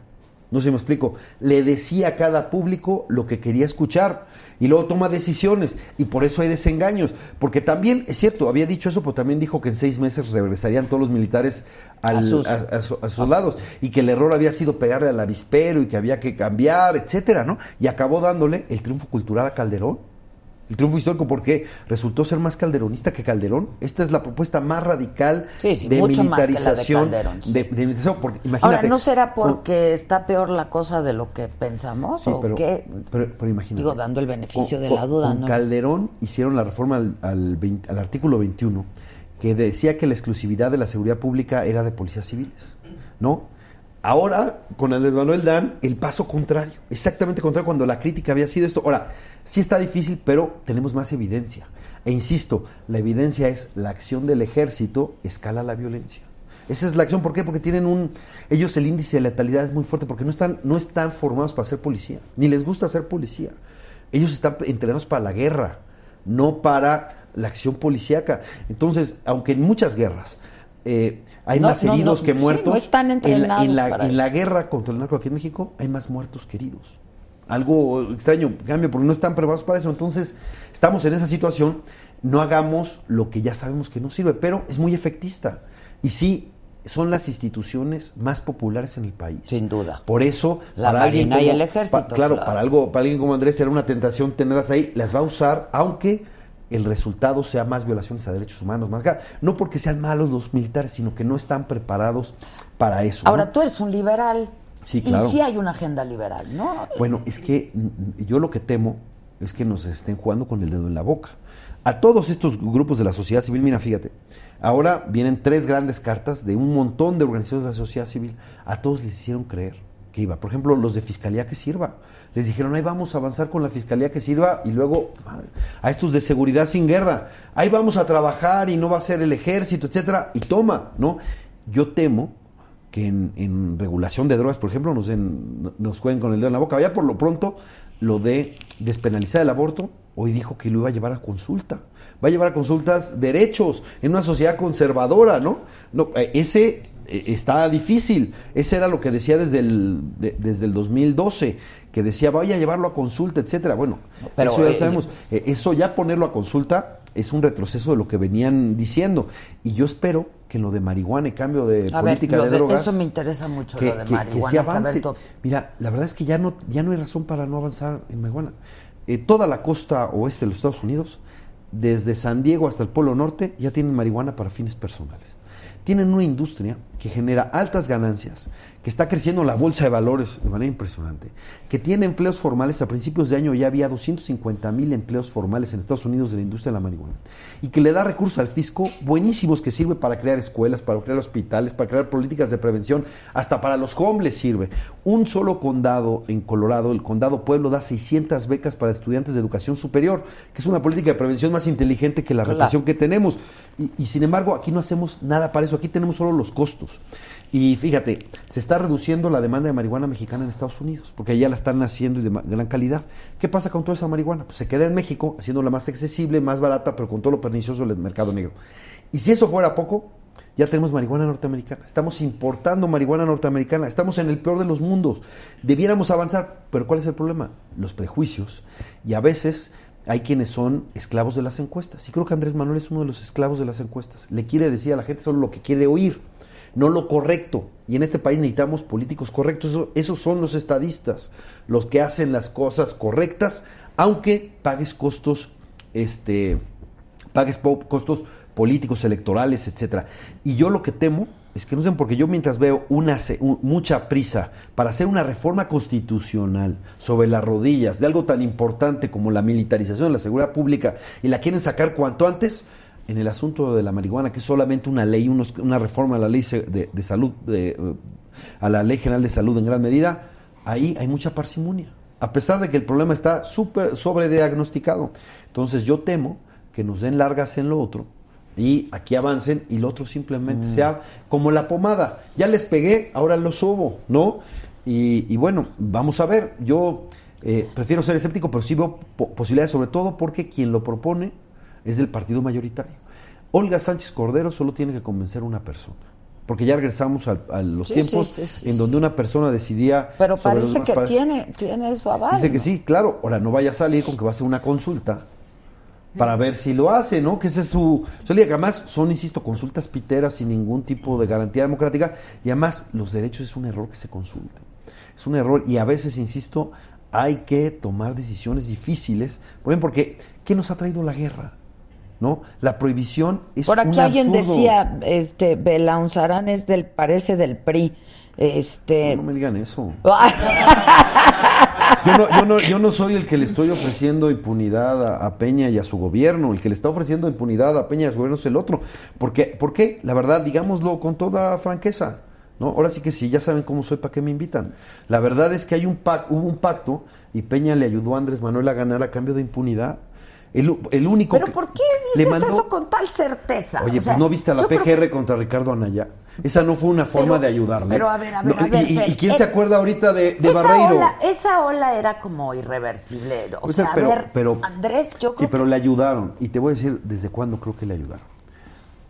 No sé si me explico. Le decía a cada público lo que quería escuchar y luego toma decisiones y por eso hay desengaños. Porque también, es cierto, había dicho eso, pero también dijo que en seis meses regresarían todos los militares al- A sus- a, a su- a sus lados y que el error había sido pegarle al avispero y que había que cambiar, etcétera, ¿no? Y acabó dándole el triunfo cultural a Calderón. El triunfo histórico porque resultó ser más calderonista que Calderón. Esta es la propuesta más radical Sí, sí, de militarización. Calderón, sí. de, de militarización, porque imagínate. Ahora, ¿no será porque está peor la cosa de lo que pensamos o pero, qué? pero, pero imagínate. Digo, dando el beneficio de la duda, con ¿no? Calderón hicieron la reforma al, al 20 al artículo 21 que decía que la exclusividad de la seguridad pública era de policías civiles, ¿no? Ahora, con Andrés Manuel dan el paso contrario, exactamente contrario cuando la crítica había sido esto. Ahora, sí está difícil, pero tenemos más evidencia. E insisto, la evidencia es la acción del ejército escala la violencia. Esa es la acción, ¿por qué? Porque tienen un... Ellos el índice de letalidad es muy fuerte porque no están, no están formados para ser policía, ni les gusta ser policía. Ellos están entrenados para la guerra, no para la acción policíaca. Entonces, aunque en muchas guerras eh, hay No, más no, heridos no, que sí, muertos, no están en la- entrenados en la, para en la guerra contra el narco aquí en México hay más muertos que heridos. Algo extraño, cambia, porque no están preparados para eso. Entonces, estamos en esa situación, no hagamos lo que ya sabemos que no sirve, pero es muy efectista. Y sí, son las instituciones más populares en el país. Sin duda. Por eso, La Marina y el Ejército, pa- claro, claro. para algo, para alguien como Andrés era una tentación tenerlas ahí, las va a usar, aunque el resultado sea más violaciones a derechos humanos, más no porque sean malos los militares, sino que no están preparados para eso. ¿no? Ahora, tú eres un liberal. Sí, claro. Y sí hay una agenda liberal, ¿no? Bueno, es que mm, yo lo que temo es que nos estén jugando con el dedo en la boca. A todos estos grupos de la sociedad civil, mira, fíjate, ahora vienen tres grandes cartas de un montón de organizaciones de la sociedad civil. A todos les hicieron creer que iba. Por ejemplo, los de Fiscalía que Sirva. Les dijeron, ahí vamos a avanzar con la Fiscalía que Sirva y luego madre, a estos de seguridad sin guerra. Ahí vamos a trabajar y no va a ser el ejército, etcétera. Y toma, ¿no? Yo temo que en, en regulación de drogas, por ejemplo, nos, den- nos jueguen con el dedo en la boca. Ya por lo pronto, lo de despenalizar el aborto, hoy dijo que lo iba a llevar a consulta. Va a llevar a consultas derechos en una sociedad conservadora, ¿no? no eh, ese está difícil. Ese era lo que decía desde el, de- desde el 2012, que decía, vaya a llevarlo a consulta, etcétera. Bueno, pero, eso ya eh, sabemos. Eh, eso ya ponerlo a consulta es un retroceso de lo que venían diciendo. Y yo espero que lo de marihuana y cambio de A política de de- drogas. eso me interesa mucho, que, lo de que- que marihuana, sí saber avance. Mira, la verdad es que ya no, ya no hay razón para no avanzar en marihuana. Eh, toda la costa oeste de los Estados Unidos, desde San Diego hasta el Polo Norte, ya tienen marihuana para fines personales. Tienen una industria que genera altas ganancias, que está creciendo la bolsa de valores de manera impresionante, que tiene empleos formales. A principios de año ya había 250 mil empleos formales en Estados Unidos de la industria de la marihuana, y que le da recursos al fisco buenísimos que sirve para crear escuelas, para crear hospitales, para crear políticas de prevención, hasta para los homeless sirve. Un solo condado en Colorado, el condado Pueblo, da 600 becas para estudiantes de educación superior, que es una política de prevención más inteligente que la represión que tenemos. Y, y sin embargo, aquí no hacemos nada para eso, aquí tenemos solo los costos. Y fíjate, se está reduciendo la demanda de marihuana mexicana en Estados Unidos, porque allá la están haciendo y de gran calidad. ¿Qué pasa con toda esa marihuana? Pues se queda en México, haciéndola más accesible, más barata, pero con todo lo pernicioso del mercado negro. Y si eso fuera poco, ya tenemos marihuana norteamericana. Estamos importando marihuana norteamericana. Estamos en el peor de los mundos. Debiéramos avanzar, pero ¿cuál es el problema? Los prejuicios. Y a veces hay quienes son esclavos de las encuestas. Y creo que Andrés Manuel es uno de los esclavos de las encuestas. Le quiere decir a la gente solo lo que quiere oír, no lo correcto. Y en este país necesitamos políticos correctos. Eso- esos son los estadistas, los que hacen las cosas correctas, aunque pagues costos, este, pagues costos políticos, electorales, etcétera. Y yo lo que temo es que no sé, porque yo mientras veo una mucha prisa para hacer una reforma constitucional sobre las rodillas de algo tan importante como la militarización de la seguridad pública y la quieren sacar cuanto antes, en el asunto de la marihuana, que es solamente una ley, unos- una reforma a la ley de, de salud, de, eh, a la ley general de salud en gran medida, ahí hay mucha parsimonia. A pesar de que el problema está súper sobrediagnosticado. Entonces yo temo que nos den largas en lo otro y aquí avancen y lo otro simplemente sea como la pomada. Ya les pegué, ahora lo subo, ¿no? Y, y bueno, vamos a ver. Yo eh, prefiero ser escéptico, pero sí veo po- posibilidades, sobre todo porque quien lo propone es del partido mayoritario. Olga Sánchez Cordero solo tiene que convencer a una persona. porque ya regresamos a, los Sí, tiempos sí, sí, sí, en donde una persona decidía. Pero sobre parece que tiene, tiene su aval. Dice que sí, claro. Ahora no vaya a salir con que va a hacer una consulta para ver si lo hace, ¿no? Que ese es su. Que además son, insisto, consultas piteras sin ningún tipo de garantía democrática y además los derechos es un error que se consulte. Es un error y a veces, insisto, hay que tomar decisiones difíciles. Por ejemplo, porque ¿qué nos ha traído la guerra? ¿No? La prohibición es Por aquí un alguien absurdo. decía, este, Belaunzarán es del, parece del PRI. Este. No, no me digan eso. (laughs) Yo no, yo, no, yo no soy el que le estoy ofreciendo impunidad a, a Peña y a su gobierno. El que le está ofreciendo impunidad a Peña y a su gobierno es el otro. Porque, ¿Por qué? La verdad, digámoslo con toda franqueza. ¿no? Ahora sí que sí, ya saben cómo soy, ¿para qué me invitan? La verdad es que hay un pac- hubo un pacto y Peña le ayudó a Andrés Manuel a ganar a cambio de impunidad. El, único Pero que ¿por qué dices mandó- eso con tal certeza? Oye, O sea, pues no viste a la PGR que- contra Ricardo Anaya. Esa no fue una forma Pero- de ayudarle. pero a ver, a ver, No, a ver, y- y, Fer, y quién eh, se acuerda ahorita de, de esa Barreiro? Ola, esa ola era como irreversible. O O sea, sea, pero- a ver, pero- Andrés, yo Sí, creo pero le ayudaron. Y te voy a decir desde cuándo creo que le ayudaron.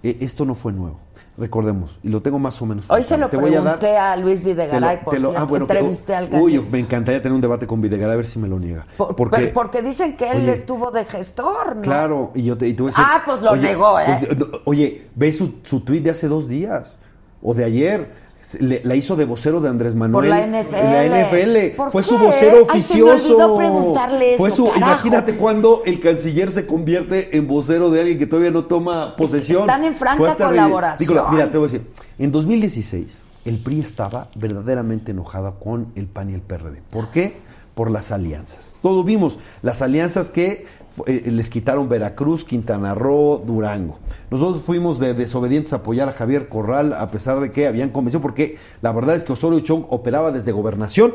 Eh, esto no fue nuevo. Recordemos. Y lo tengo más o menos. Hoy se lo Te voy a dar- pregunté a, Luis te lo- Videgaray, por lo- cierto. ah, bueno, que- Entrevisté al Uy, canciller. me encantaría tener un debate con Videgaray a ver si me lo niega. Por- porque, porque dicen que él Oye, estuvo de gestor, ¿no? Claro, y yo te, y te voy a decir. Ah, pues lo negó, ¿eh? pues, oye, ve su, su tuit de hace dos días o de ayer. Le- la hizo de vocero de Andrés Manuel. Por la NFL. La NFL. ¿Por Fue qué? su vocero Ay, se me olvidó oficioso. preguntarle Fue eso, su, carajo. imagínate cuando el canciller se convierte en vocero de alguien que todavía no toma posesión. están en franca Fue colaboración. Mira, te voy a decir. En 2016, el PRI estaba verdaderamente enojada con el PAN y el PRD. ¿Por qué? Por las alianzas. Todos vimos las alianzas que eh, les quitaron Veracruz, Quintana Roo, Durango. Nosotros fuimos de desobedientes a apoyar a Javier Corral a pesar de que habían convención, porque la verdad es que Osorio Chong operaba desde gobernación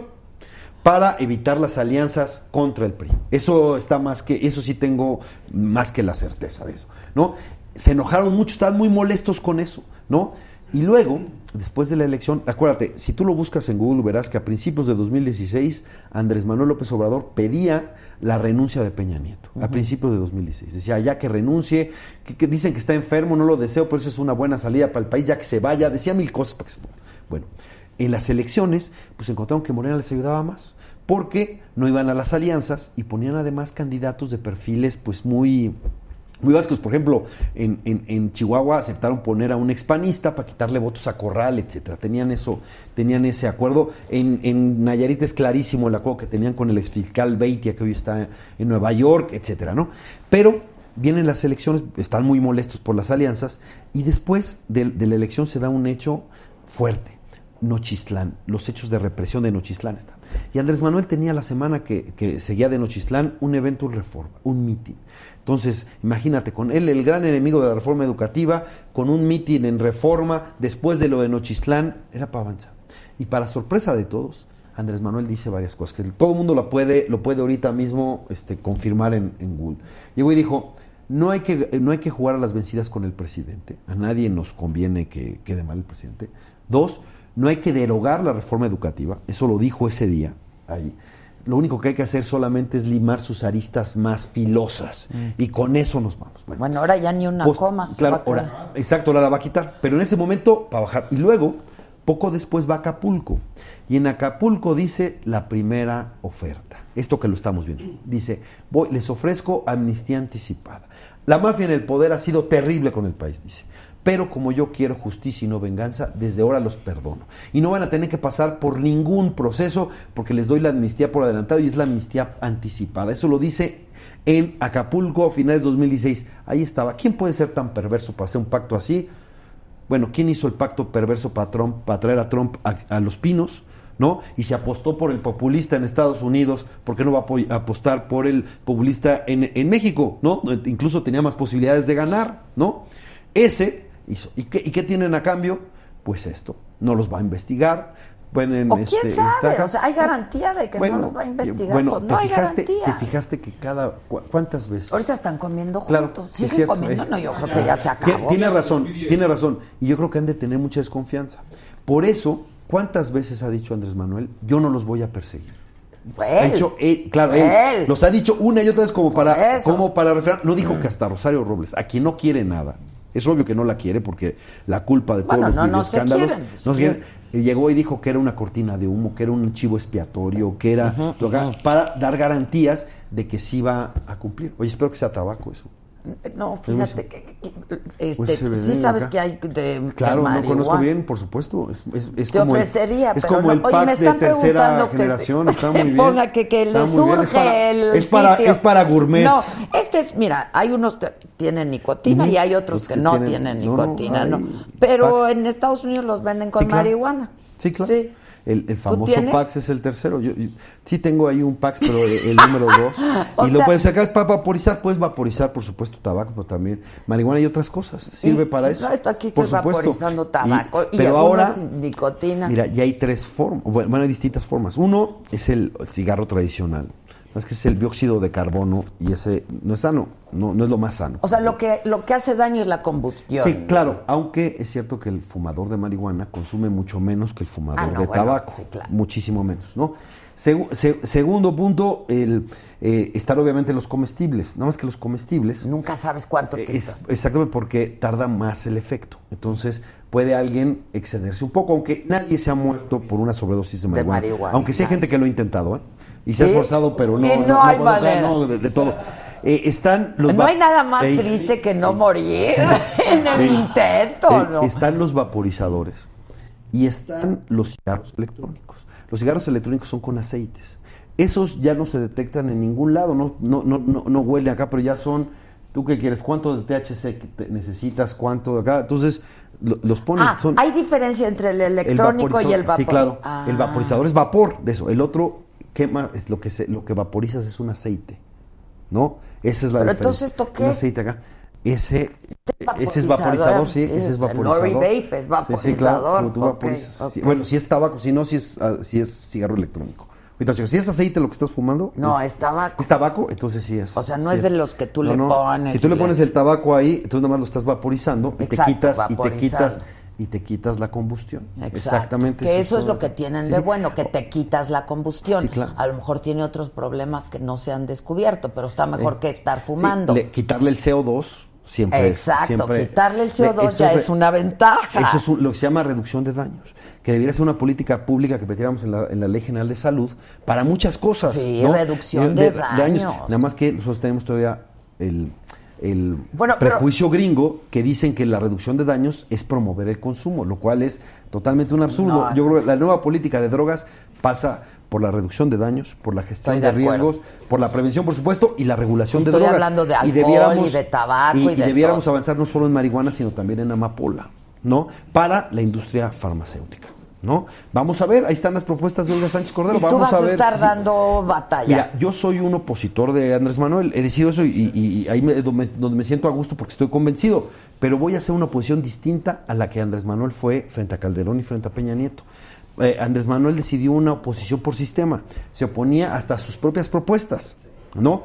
para evitar las alianzas contra el PRI. Eso está más que, eso sí tengo más que la certeza de eso, ¿no? Se enojaron mucho, estaban muy molestos con eso, ¿no? Y luego, después de la elección, acuérdate, si tú lo buscas en Google verás que a principios de 2016 Andrés Manuel López Obrador pedía la renuncia de Peña Nieto, a principios de 2016. Decía, ya que renuncie, que, que dicen que está enfermo, no lo deseo, pero eso es una buena salida para el país, ya que se vaya, decía mil cosas para que se fuera. Bueno, en las elecciones, pues encontraron que Morena les ayudaba más, porque no iban a las alianzas y ponían además candidatos de perfiles pues muy, muy básicos. Por ejemplo, en, en- en Chihuahua aceptaron poner a un expanista para quitarle votos a Corral, etcétera. Tenían eso, tenían ese acuerdo. En, en Nayarit es clarísimo el acuerdo que tenían con el exfiscal Beitia, que hoy está en Nueva York, etcétera, ¿no? Pero vienen las elecciones, están muy molestos por las alianzas, y después de, de la elección se da un hecho fuerte. Nochistlán, los hechos de represión de Nochistlán está. Y Andrés Manuel tenía la semana que, que seguía de Nochistlán un evento en reforma, un mitin. Entonces, imagínate, con él, el gran enemigo de la reforma educativa, con un mitin en reforma, después de lo de Nochistlán, era para avanzar. Y para sorpresa de todos, Andrés Manuel dice varias cosas, que todo el mundo lo puede, lo puede ahorita mismo este, confirmar en, Google. Llegó y dijo, no hay, que, no hay que jugar a las vencidas con el presidente, a nadie nos conviene que quede mal el presidente. Dos, no hay que derogar la reforma educativa, eso lo dijo ese día ahí. Lo único que hay que hacer solamente es limar sus aristas más filosas y con eso nos vamos. Bueno, Bueno, ahora ya ni una pues, coma. Claro, ahora, exacto, ahora la va a quitar. Pero en ese momento va a bajar. Y luego, poco después va a Acapulco. Y en Acapulco dice la primera oferta. Esto que lo estamos viendo. Dice, voy, les ofrezco amnistía anticipada. La mafia en el poder ha sido terrible con el país, dice. Pero como yo quiero justicia y no venganza, desde ahora los perdono. Y no van a tener que pasar por ningún proceso porque les doy la amnistía por adelantado y es la amnistía anticipada. Eso lo dice en Acapulco a finales de 2016. Ahí estaba. ¿Quién puede ser tan perverso para hacer un pacto así? Bueno, ¿quién hizo el pacto perverso para, Trump, para traer a Trump a, los pinos? ¿No? Y se apostó por el populista en Estados Unidos, ¿por qué no va a apo- apostar por el populista en México? ¿No? Incluso tenía más posibilidades de ganar, ¿no? Ese hizo. ¿Y qué, y qué tienen a cambio? Pues esto. No los va a investigar. Pueden, O quién este, sabe, o sea, hay garantía de que no los va a investigar. Bueno, pues te no hay fijaste, garantía. te fijaste que cada cu- cuántas veces Ahorita están comiendo Claro, juntos. es ¿Siguen cierto, comiendo? eh. No, yo creo que ya se acabó. Tiene razón, tiene razón. Y yo creo que han de tener mucha desconfianza. Por eso, ¿cuántas veces ha dicho Andrés Manuel, yo no los voy a perseguir? Ha Él. dicho, él, claro, Él. él. Los ha dicho una y otra vez como para, como para refrenar. No dijo que hasta Rosario Robles, a quien no quiere nada, Es obvio que no la quiere porque la culpa de todos Bueno, los no, no se quieren, no se quieren. Llegó y dijo que era una cortina de humo, que era un chivo expiatorio, que era para dar garantías de que sí va a cumplir. Oye, espero que sea tabaco eso. No, fíjate que, que- que- este, Pues, sí sabes acá. que hay de Claro, de no conozco bien, por supuesto. Es, es, es Te como ofrecería, el, es pero como no. el Oye, me PAX de están tercera preguntando que generación. se- Está muy (laughs) bien. Ponga que, que le surge para- el es para, sitio. es para gourmets. No, este es, mira, hay unos que tienen nicotina y hay otros que, que no tienen- tienen no, nicotina, ¿no? Pero Pax. en Estados Unidos los venden con Sí, claro. marihuana. Sí, claro. El, el famoso? Pax es el tercero. Yo, yo- sí tengo ahí un Pax, pero el, el número dos. (laughs) Y lo puedes sacar para vaporizar. Puedes vaporizar, por supuesto, tabaco, pero también marihuana y otras cosas. Sirve Y- para eso. No, esto aquí supuesto. vaporizando tabaco y, pero ahora, nicotina. mira, ya hay tres formas. Bueno, hay distintas formas. Uno es el cigarro tradicional. Es que es el dióxido de carbono y ese no es sano. No, no es lo más sano. o sea, lo que, lo que hace daño es la combustión. Sí, claro, aunque es cierto que el fumador de marihuana consume mucho menos que el fumador Ah, no, de bueno, tabaco, sí, claro. muchísimo menos, ¿no? Segu- se- segundo punto, el eh, estar obviamente los comestibles, nada más que los comestibles Nunca sabes cuánto te es estás. exactamente porque tarda más el efecto. Entonces puede alguien excederse un poco, aunque nadie se ha muerto por una sobredosis de De marihuana. marihuana, aunque sí hay gente que lo ha intentado, ¿eh? Y se ha esforzado, pero no. Y no hay manera. no, de, de todo. Eh, están los No hay nada más triste que no morir (laughs) en el intento, ¿no? Están los vaporizadores y están los cigarros electrónicos. Los cigarros electrónicos son con aceites. Esos ya no se detectan en ningún lado, no, no, no, no, no huele acá, pero ya son, ¿tú qué quieres? ¿Cuánto de THC que necesitas? ¿Cuánto de acá? Entonces, lo- los ponen... Ah, son, hay diferencia entre el el electrónico y el vaporizador- vapor. Sí, claro. Ah. El vaporizador es vapor de eso. El otro quema, es lo que se, lo que vaporizas es un aceite. ¿No? Esa es la Pero diferencia. entonces, ¿esto qué Un aceite acá. Ese, ese es vaporizador, sí, ese es vaporizador. Lori Vape es Sí, sí, claro, vaporizador, tú, tú vaporizas. Bueno, si es tabaco, si no, si es, ah, si es cigarro electrónico. Chicos, si es aceite lo que estás fumando. No, es tabaco. Es tabaco, entonces sí es. O sea, no sí es de los que tú le pones Si tú le pones el tabaco ahí, entonces nada más lo estás vaporizando y te quitas, y te quitas, y te quitas la combustión. Exacto. Exactamente. Que eso es lo que tienen Sí, de bueno, que te quitas la combustión. Sí, claro. A lo mejor tiene otros problemas que no se han descubierto, pero está mejor Eh, que estar Sí, fumando. le- quitarle el CO2 siempre es- Exacto, siempre- quitarle el CO2 eso ya es una ventaja. Eso es un- lo que se llama reducción de daños, que debería ser una política pública que metiéramos en la, en la Ley General de Salud para muchas cosas. Sí, ¿no? reducción de daños. Nada más que nosotros tenemos todavía el, el Bueno, pero- prejuicio gringo que dicen que la reducción de daños es promover el consumo, lo cual es totalmente un absurdo. No, Yo creo que la nueva política de drogas pasa por la reducción de daños, por la gestión Estoy de riesgos, por la prevención, por supuesto, y la regulación de Estoy drogas. hablando de alcohol y de tabaco y de debiéramos todo. avanzar no solo en marihuana, sino también en amapola, ¿no? Para la industria farmacéutica, ¿no? Vamos a ver, ahí están las propuestas de Olga Sánchez Cordero. y tú Vamos vas a ver. estar si- dando batalla. Mira, yo soy un opositor de Andrés Manuel, he decidido eso y, y- y ahí me, donde, me- siento a gusto porque estoy convencido, pero voy a hacer una oposición distinta a la que Andrés Manuel fue frente a Calderón y frente a Peña Nieto. Eh, Andrés Manuel decidió una oposición por sistema, se oponía hasta a sus propias propuestas, ¿no?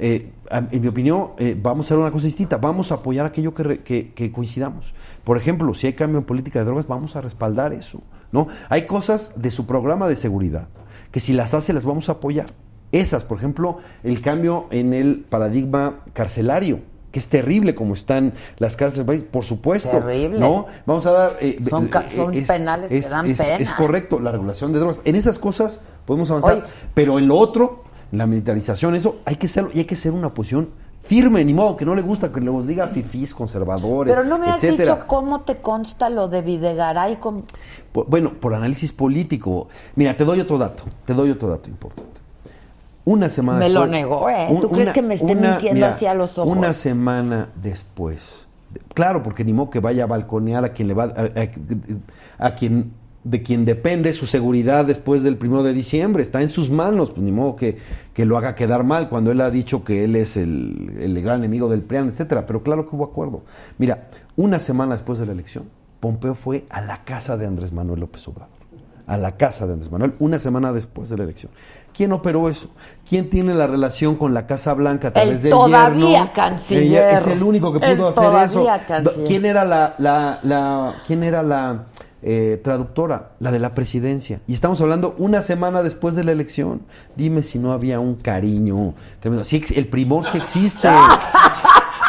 Eh, en mi opinión, eh, vamos a hacer una cosa distinta, vamos a apoyar aquello que, re- que- que coincidamos. Por ejemplo, si hay cambio en política de drogas, vamos a respaldar eso, ¿no? Hay cosas de su programa de seguridad que si las hace las vamos a apoyar. Esas, por ejemplo, el cambio en el paradigma carcelario, que es terrible como están las cárceles por supuesto. Terrible. ¿no? Vamos a dar... eh, Son eh, son penales que dan es- pena. Es correcto, la regulación de drogas. En esas cosas podemos avanzar, Oye. pero en lo otro, en la militarización, eso, hay que serlo y hay que ser una posición firme, ni modo, que no le gusta que nos diga fifís, conservadores, Pero no me has etcétera. dicho cómo te consta lo de Videgaray con... Por- Bueno, por análisis político. Mira, te doy otro dato, te doy otro dato importante. Una semana Me lo después- negó, ¿eh? ¿Tú crees que me esté mintiendo así a los ojos? Una semana después. de- Claro, porque ni modo que vaya a balconear a quien le va a, a- a quien de quien depende su seguridad después del primero de diciembre, está en sus manos, pues ni modo que, que lo haga quedar mal cuando él ha dicho que él es el, el gran enemigo del PRIAN, etcétera, pero claro que hubo acuerdo. Mira, una semana después de la elección, Pompeo fue a la casa de Andrés Manuel López Obrador a la casa de Andrés Manuel una semana después de la elección. ¿Quién operó eso? ¿Quién tiene la relación con la Casa Blanca a través El del todavía yerno? canciller. Es el único que El pudo hacer todavía eso. canciller. ¿Quién era la, la, la- quién era la eh, traductora? La de la presidencia. Y estamos hablando una semana después de la elección. Dime si no había un cariño tremendo. Sí el primor sí existe.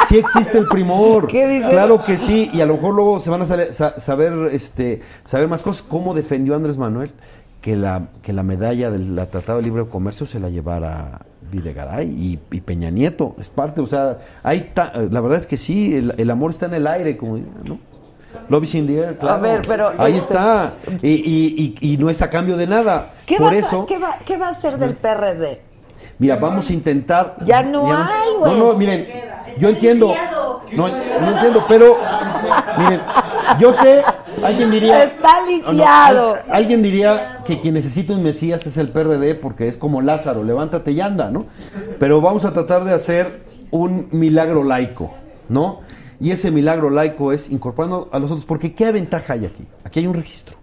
sí existe el primor. ¿Qué dice? Claro que sí, y a lo mejor luego se van a sale- sa- saber, este, saber más cosas. ¿Cómo defendió Andrés Manuel que la, que la medalla del la Tratado de Libre Comercio se la llevara Videgaray y, y Peña Nieto? Es parte, o sea, hay ta- la verdad es que sí, el, el amor está en el aire, como ¿no? Love is in the air, claro. ver, pero- Ahí este- está. Y, y- y- y no es a cambio de nada. ¿Qué, Por vas a- eso. qué va, qué va a hacer del PRD? Mira, vamos a intentar. Ya no hay, güey. No, no, miren, yo entiendo. No, no entiendo, pero. Miren, yo sé, alguien diría. Está no, lisiado. al- alguien diría que quien necesita un Mesías es el PRD porque es como Lázaro, levántate y anda, ¿no? Pero vamos a tratar de hacer un milagro laico, ¿no? Y ese milagro laico es incorporando a los otros, porque ¿qué ventaja hay aquí? Aquí hay un registro.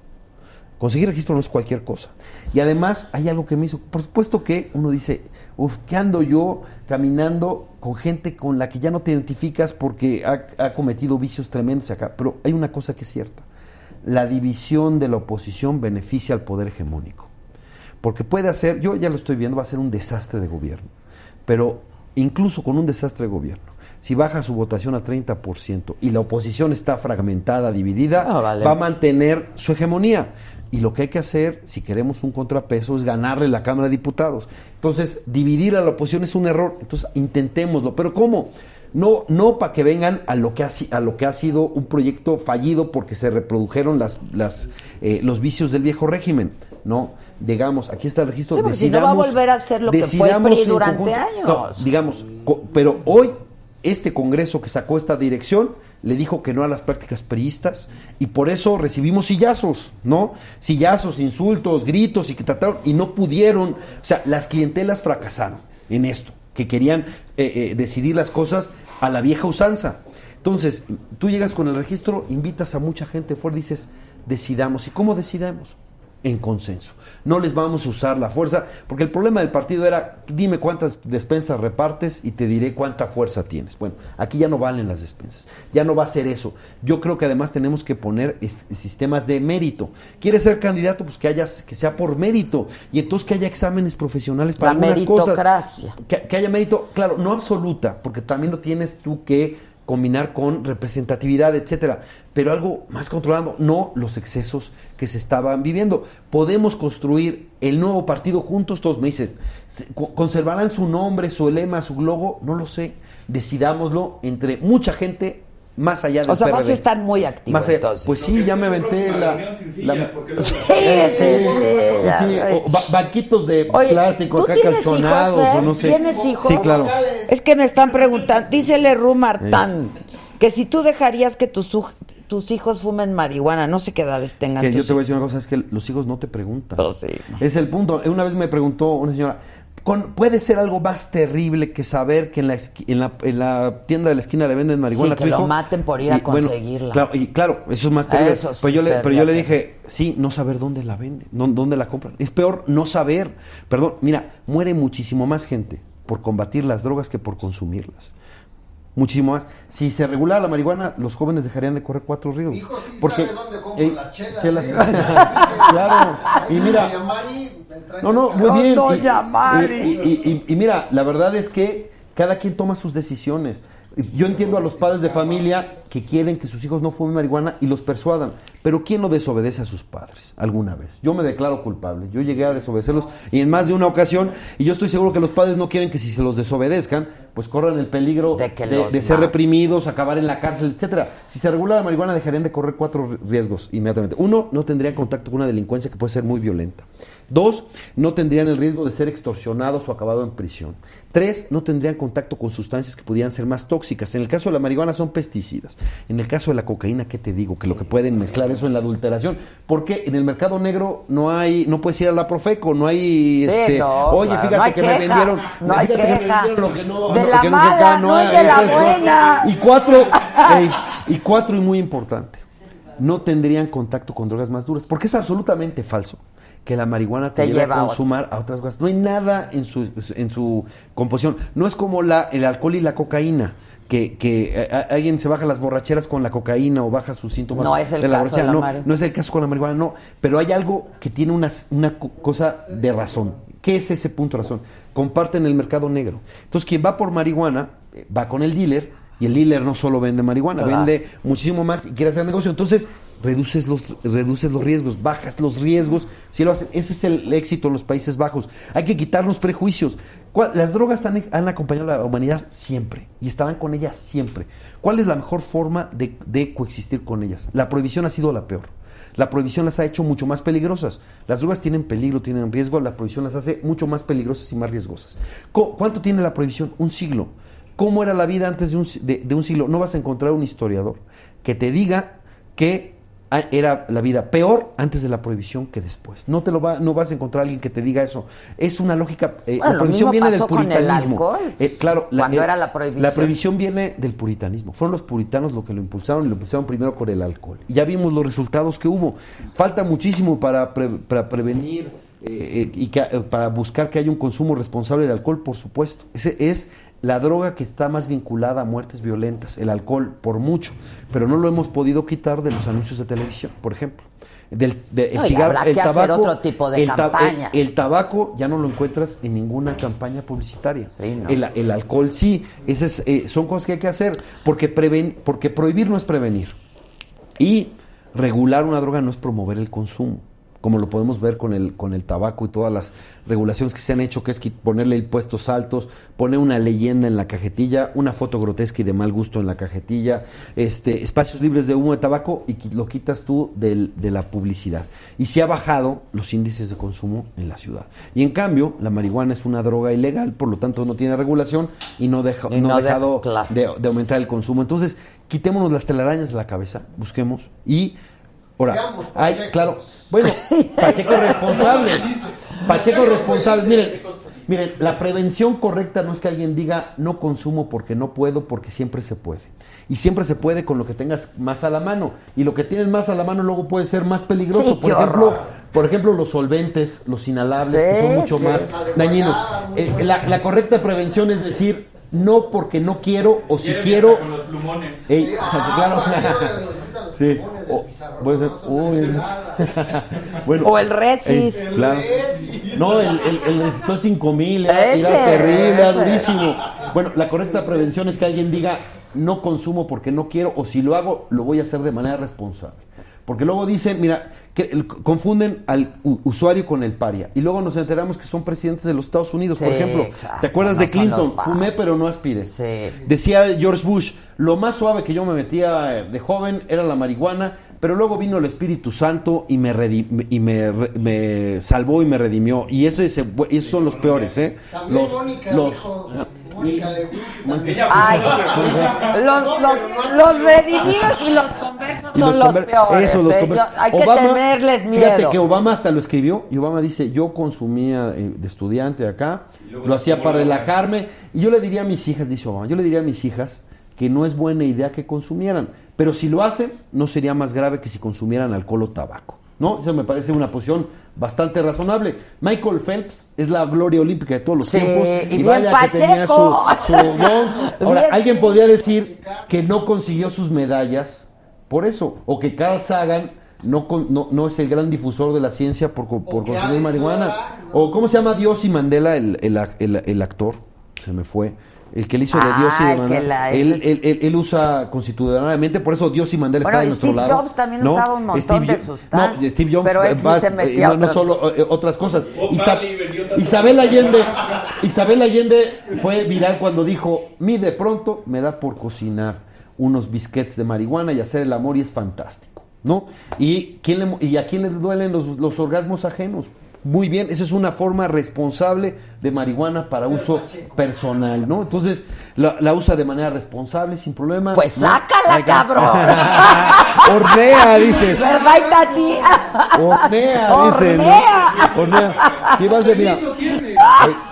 Conseguir registro no es cualquier cosa. Y además hay algo que me hizo, por supuesto que uno dice, uff, ¿qué ando yo caminando con gente con la que ya no te identificas porque ha, ha cometido vicios tremendos acá? Pero hay una cosa que es cierta, la división de la oposición beneficia al poder hegemónico. Porque puede hacer, yo ya lo estoy viendo, va a ser un desastre de gobierno. Pero incluso con un desastre de gobierno, si baja su votación a 30% y la oposición está fragmentada, dividida, Ah, vale. va a mantener su hegemonía. Y lo que hay que hacer, si queremos un contrapeso, es ganarle la Cámara de Diputados. Entonces, dividir a la oposición es un error. Entonces, intentémoslo. ¿Pero cómo? No, no para que vengan a lo que ha, a lo que ha sido un proyecto fallido porque se reprodujeron las, las, eh, los vicios del viejo régimen. No, digamos, aquí está el registro. Sí, porque si no va a decidamos- volver a ser lo que fue el decidamos PRI durante años. No, digamos, pero hoy este Congreso que sacó esta dirección le dijo que no a las prácticas priistas y por eso recibimos sillazos, ¿no? Sillazos, insultos, gritos y que trataron y no pudieron, o sea, las clientelas fracasaron en esto, que querían eh, eh, decidir las cosas a la vieja usanza. Entonces, tú llegas con el registro, invitas a mucha gente fuera, dices, decidamos. ¿Y cómo decidamos? En consenso. No les vamos a usar la fuerza, porque el problema del partido era, dime cuántas despensas repartes y te diré cuánta fuerza tienes. Bueno, aquí ya no valen las despensas, ya no va a ser eso. Yo creo que además tenemos que poner sistemas de mérito. ¿Quieres ser candidato? Pues que haya, que sea por mérito, y entonces que haya exámenes profesionales para La algunas cosas. Que, que haya mérito, claro, no absoluta, porque también lo tienes tú que combinar con representatividad, etcétera, pero algo más controlado, no los excesos que se estaban viviendo. Podemos construir el nuevo partido juntos, todos me dicen, ¿se- co- ¿conservarán su nombre, su lema, su logo? No lo sé. Decidámoslo entre mucha gente más allá del O sea, vas a PRD. estar muy activo Más allá- entonces. Pues sí, ya me aventé la, la- Sí, sí, sí, ya, sí, ay. o ba- banquitos de Oye, plástico ¿tú acá tienes hijos, calzonados o no sé. ¿Tienes hijos? Sí, claro. Es que me están preguntando, dícele Ru Martán, que si tú dejarías que tus, tus hijos fumen marihuana, no sé qué edades Es tengan que yo te voy a decir una cosa, es que los hijos no te preguntan. Sí. Es el punto. Una vez me preguntó una señora, con, ¿puede ser algo más terrible que saber que en la, en la, en la tienda de la esquina le venden marihuana Sí, a tu que lo hijo? maten por ir a conseguirla. claro, y claro, eso es más terrible. Eso sí pero, yo le, pero yo le dije, sí, no saber dónde la venden, no- dónde la compran. Es peor no saber. Perdón, mira, muere muchísimo más gente por combatir las drogas que por consumirlas. Muchísimo más. Si se regulara la marihuana, los jóvenes dejarían de correr cuatro ríos. Hijo sí porque, sabe dónde compro eh, las chelas. chelas. ¿eh? (laughs) claro. Y mira, no, no, muy No, bien. doña Y- Mari. Y, y- y- y mira, la verdad es que cada quien toma sus decisiones. Yo entiendo a los padres de familia que quieren que sus hijos no fumen marihuana y los persuadan, pero ¿quién no desobedece a sus padres alguna vez? Yo me declaro culpable, yo llegué a desobedecerlos y en más de una ocasión, y yo estoy seguro que los padres no quieren que si se los desobedezcan, pues corran el peligro De que de, los de ser reprimidos, acabar en la cárcel, etcétera. Si se regula la marihuana dejarían de correr cuatro riesgos inmediatamente. Uno, no tendrían contacto con una delincuencia que puede ser muy violenta. Dos, no tendrían el riesgo de ser extorsionados o acabado en prisión. Tres, no tendrían contacto con sustancias que pudieran ser más tóxicas. En el caso de la marihuana son pesticidas. En el caso de la cocaína, ¿qué te digo? Que lo que pueden mezclar eso en la adulteración. Porque en el mercado negro no hay, no puedes ir a la Profeco, no hay, este, no, oye, fíjate no hay que me vendieron, no hay fíjate que me vendieron lo que no, De la que mala, acá, no es hay, de la entonces, buena. Y cuatro, y cuatro y muy importante, no tendrían contacto con drogas más duras, porque es absolutamente falso que la marihuana te, Te lleva a consumar a otras cosas. No hay nada en su, en su composición. No es como la, el alcohol y la cocaína. Que, que eh, a- alguien se baja las borracheras con la cocaína o baja sus síntomas No es el de la caso borrachera. de la no, no es el caso con la marihuana, no. Pero hay algo que tiene una, una co- cosa de razón. ¿Qué es ese punto de razón? Comparten el mercado negro. Entonces, quien va por marihuana eh, va con el dealer Y el dealer no solo vende marihuana, Claro. vende muchísimo más y quiere hacer negocio. Entonces, reduces los, reduces los riesgos, bajas los riesgos. Si lo hacen, ese es el éxito en los Países Bajos. Hay que quitarnos prejuicios. ¿Cuál- Las drogas han, han acompañado a la humanidad siempre y estarán con ellas siempre. ¿Cuál es la mejor forma de, coexistir con ellas? La prohibición ha sido la peor. La prohibición las ha hecho mucho más peligrosas. Las drogas tienen peligro, tienen riesgo, la prohibición las hace mucho más peligrosas y más riesgosas. ¿Cuánto tiene la prohibición? Un siglo. ¿Cómo era la vida antes de un, siglo? No vas a encontrar un historiador que te diga que era la vida peor antes de la prohibición que después. No te lo va, no vas a encontrar alguien que te diga eso. Es una lógica. eh, Bueno, la prohibición viene del con el puritanismo. alcohol, Eh, claro, cuando era la prohibición. La prohibición viene del puritanismo. Fueron los puritanos los que lo impulsaron y lo impulsaron primero con el alcohol. Y ya vimos los resultados que hubo. Falta muchísimo para, pre- para prevenir eh, eh, y que- eh, para buscar que haya un consumo responsable de alcohol, por supuesto. Ese es la droga que está más vinculada a muertes violentas, el alcohol, por mucho. Pero no lo hemos podido quitar de los anuncios de televisión, por ejemplo. Del, de- el No, cigarro, el que hacer tabaco, otro tipo de el campaña. el- el tabaco ya no lo encuentras en ninguna campaña publicitaria. Sí, no. el, el alcohol sí. Ese es, eh, son cosas que hay que hacer. Porque, preven, porque prohibir no es prevenir. Y regular una droga no es promover el consumo. Como lo podemos ver con el, con el tabaco y todas las regulaciones que se han hecho, que es ponerle impuestos altos, poner una leyenda en la cajetilla, una foto grotesca y de mal gusto en la cajetilla, este, espacios libres de humo de tabaco y lo quitas tú del- de la publicidad. Y se ha bajado los índices de consumo en la ciudad. Y en cambio, la marihuana es una droga ilegal, por lo tanto no tiene regulación y no, deja, Y no no ha deja- dejado claro. de, de aumentar el consumo. Entonces, quitémonos las telarañas de la cabeza, busquemos y ahora, hay, claro, bueno, (laughs) Pacheco responsable, Pacheco responsable, miren, miren, la prevención correcta no es que alguien diga no consumo porque no puedo, porque siempre se puede. Y siempre se puede con lo que tengas más a la mano. Y lo que tienes más a la mano luego puede ser más peligroso. Sí, por ejemplo, horror. por ejemplo, los solventes, los inhalables, que son mucho sí. más dañinos. Eh, la, la correcta prevención es decir, no porque no quiero o si quiero. Con los plumones. Ey, (laughs) claro. claro. Sí. O- puede ser. Uy, (laughs) bueno, O el Resis. claro. No, el, el, el resistor 5000 era, era terrible, era ese. durísimo. Bueno, la correcta prevención es que alguien diga no consumo porque no quiero o si lo hago lo voy a hacer de manera responsable. Porque luego dicen, mira, que el- confunden al u- usuario con el paria. Y luego nos enteramos que son presidentes de los Estados Unidos, por ejemplo. exacto, ¿Te acuerdas no de Clinton? Fumé pero no aspires. Sí. Decía George Bush, lo más suave que yo me metía eh, de joven era la marihuana, pero luego vino el Espíritu Santo y me, redi- y me, salvó y me redimió. Y eso es- esos son los peores, ¿eh? También Los, Mónica los, Ay, los, los, los redimidos y los conversos son los peores. eso, los ¿eh? Yo- hay que tenerles miedo. Fíjate que Obama hasta lo escribió y Obama dice, yo consumía eh, de estudiante acá, lo hacía para la- relajarme y yo le diría a mis hijas, dice Obama, yo le diría a mis hijas que no es buena idea que consumieran, pero si lo hacen no sería más grave que si consumieran alcohol o tabaco. ¿No? Eso me parece una posición bastante razonable. Michael Phelps es la gloria olímpica de todos los Sí, tiempos. y bien que tenía su, Pacheco. su. (laughs) Ahora, Bien. alguien podría decir que no consiguió sus medallas por eso, o que Carl Sagan no, con- no, no es el gran difusor de la ciencia por, co- por consumir marihuana. O cómo se llama Dios y Mandela, el, el, el- el actor, se me fue. El que le hizo de Ah, Dios y de el que Mandela. la- él, él- él- él usa constitucionalmente, por eso Dios y Mandela Bueno, están a nuestro Steve lado. Jobs también ¿no? usaba un montón de sustancias, No, Steve Jobs pero él sí se metía no, solo eh, otras cosas. Isa- Isabel Allende, Isabel Allende fue viral cuando dijo, mi de pronto me da por cocinar unos biscuits de marihuana y hacer el amor y es fantástico, ¿no? ¿Y, quién le mo- y a quién le duelen los, los orgasmos ajenos? Muy bien, esa es una forma responsable de marihuana para uso personal, ¿no? Entonces, la, la usa de manera responsable, sin problema. Pues ¿no? sácala, cabrón. (laughs) Hornea, dices. ¿Verdad, Itati? Hornea, dicen. ¿no? Hornea. Hornea. ¿Qué vas a mirar? Permiso tiene. Eh,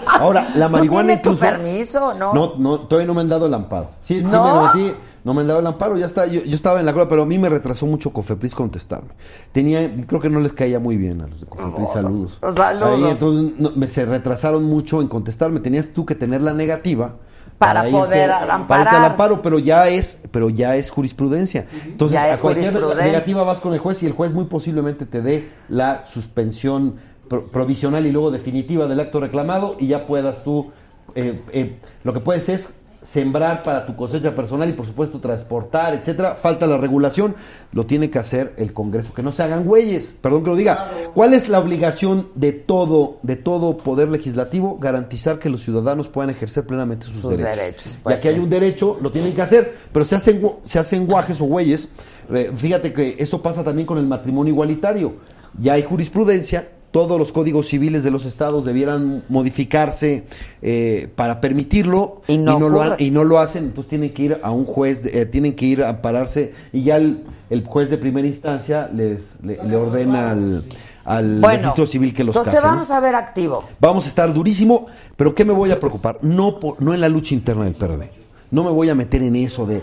Ahora, la ¿Tú marihuana tienes tu permiso, no? No, no, todavía no me han dado el amparo. Sí, sí me metí, no me han dado el amparo, ya está. Yo, yo estaba en la cola, pero a mí me retrasó mucho Cofepris contestarme. Tenía, creo que no les caía muy bien a los de Cofepris, saludos. saludos. Ahí, entonces no, me, se retrasaron mucho en contestarme. Tenías tú que tener la negativa. Para poder para amparar. irte al amparo, pero ya es, pero ya es jurisprudencia. Entonces, Ya a cualquier negativa vas con el juez y el juez muy posiblemente te dé la suspensión pro- provisional y luego definitiva del acto reclamado y ya puedas tú, eh, eh, lo que puedes es sembrar para tu cosecha personal y por supuesto transportar, etcétera. Falta la regulación, lo tiene que hacer el Congreso, que no se hagan güeyes, perdón que lo diga. ¿Cuál es la obligación de todo de todo poder legislativo? Garantizar que los ciudadanos puedan ejercer plenamente sus, Sus derechos. derechos, ya pues que hay un derecho, lo tienen que hacer, pero se hacen se hacen guajes o güeyes. Eh, Fíjate que eso pasa también con el matrimonio igualitario. Ya hay jurisprudencia todos los códigos civiles de los estados debieran modificarse eh, para permitirlo Y no lo, y no lo hacen, entonces tienen que ir a un juez, eh, tienen que ir a pararse y ya el, el juez de primera instancia les le, le ordena al, al Bueno, registro civil que los entonces case. te ¿no? vamos a ver activo. Vamos a estar durísimo, pero ¿qué me voy a preocupar? No, por- no en la lucha interna del PRD. No me voy a meter en eso de...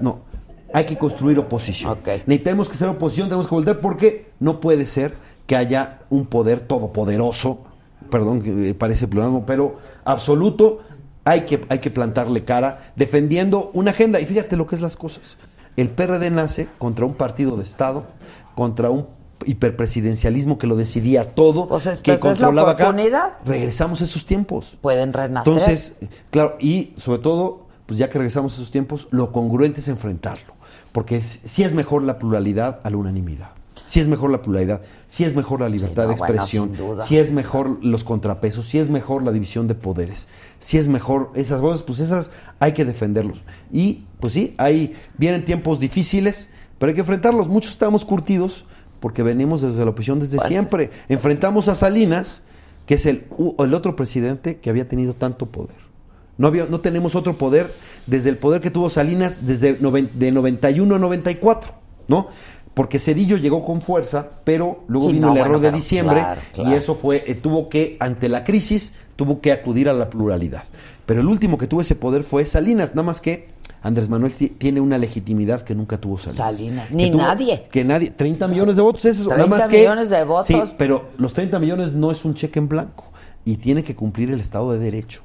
No, hay que construir oposición. Ok. Necesitamos que ser oposición, tenemos que voltear porque no puede ser que haya un poder todopoderoso, perdón que eh, parece pluralismo, pero absoluto. Hay que, hay que plantarle cara defendiendo una agenda. Y fíjate lo que es las cosas. El PRD nace contra un partido de Estado, contra un hiperpresidencialismo que lo decidía todo, Pues esta que es la controlaba acá. Regresamos a esos tiempos. Pueden renacer. Entonces, claro, y sobre todo, pues ya que regresamos a esos tiempos, lo congruente es enfrentarlo. Porque si es mejor la pluralidad a la unanimidad. Si es mejor la pluralidad, si es mejor la libertad no, de bueno, expresión, duda. si es mejor los contrapesos, si es mejor la división de poderes, si es mejor esas cosas, pues esas hay que defenderlos. Y pues sí, hay vienen tiempos difíciles, pero hay que enfrentarlos. Muchos estamos curtidos porque venimos desde la oposición desde Pues, siempre. Enfrentamos a Salinas, que es el, el otro presidente que había tenido tanto poder. No, había, no tenemos otro poder desde el poder que tuvo Salinas desde noven- de 91 a 94, ¿no? Porque Cedillo llegó con fuerza, pero luego Sí, vino no, el error bueno, de diciembre claro, claro. y eso fue, eh, tuvo que, ante la crisis, tuvo que acudir a la pluralidad. Pero el último que tuvo ese poder fue Salinas, nada más que Andrés Manuel ti- tiene una legitimidad que nunca tuvo Salinas. Salinas, ni tuvo- nadie. Que nadie, 30 millones de votos, eso, nada 30 más que... millones de votos. Sí, pero los 30 millones no es un cheque en blanco y tiene que cumplir el Estado de Derecho.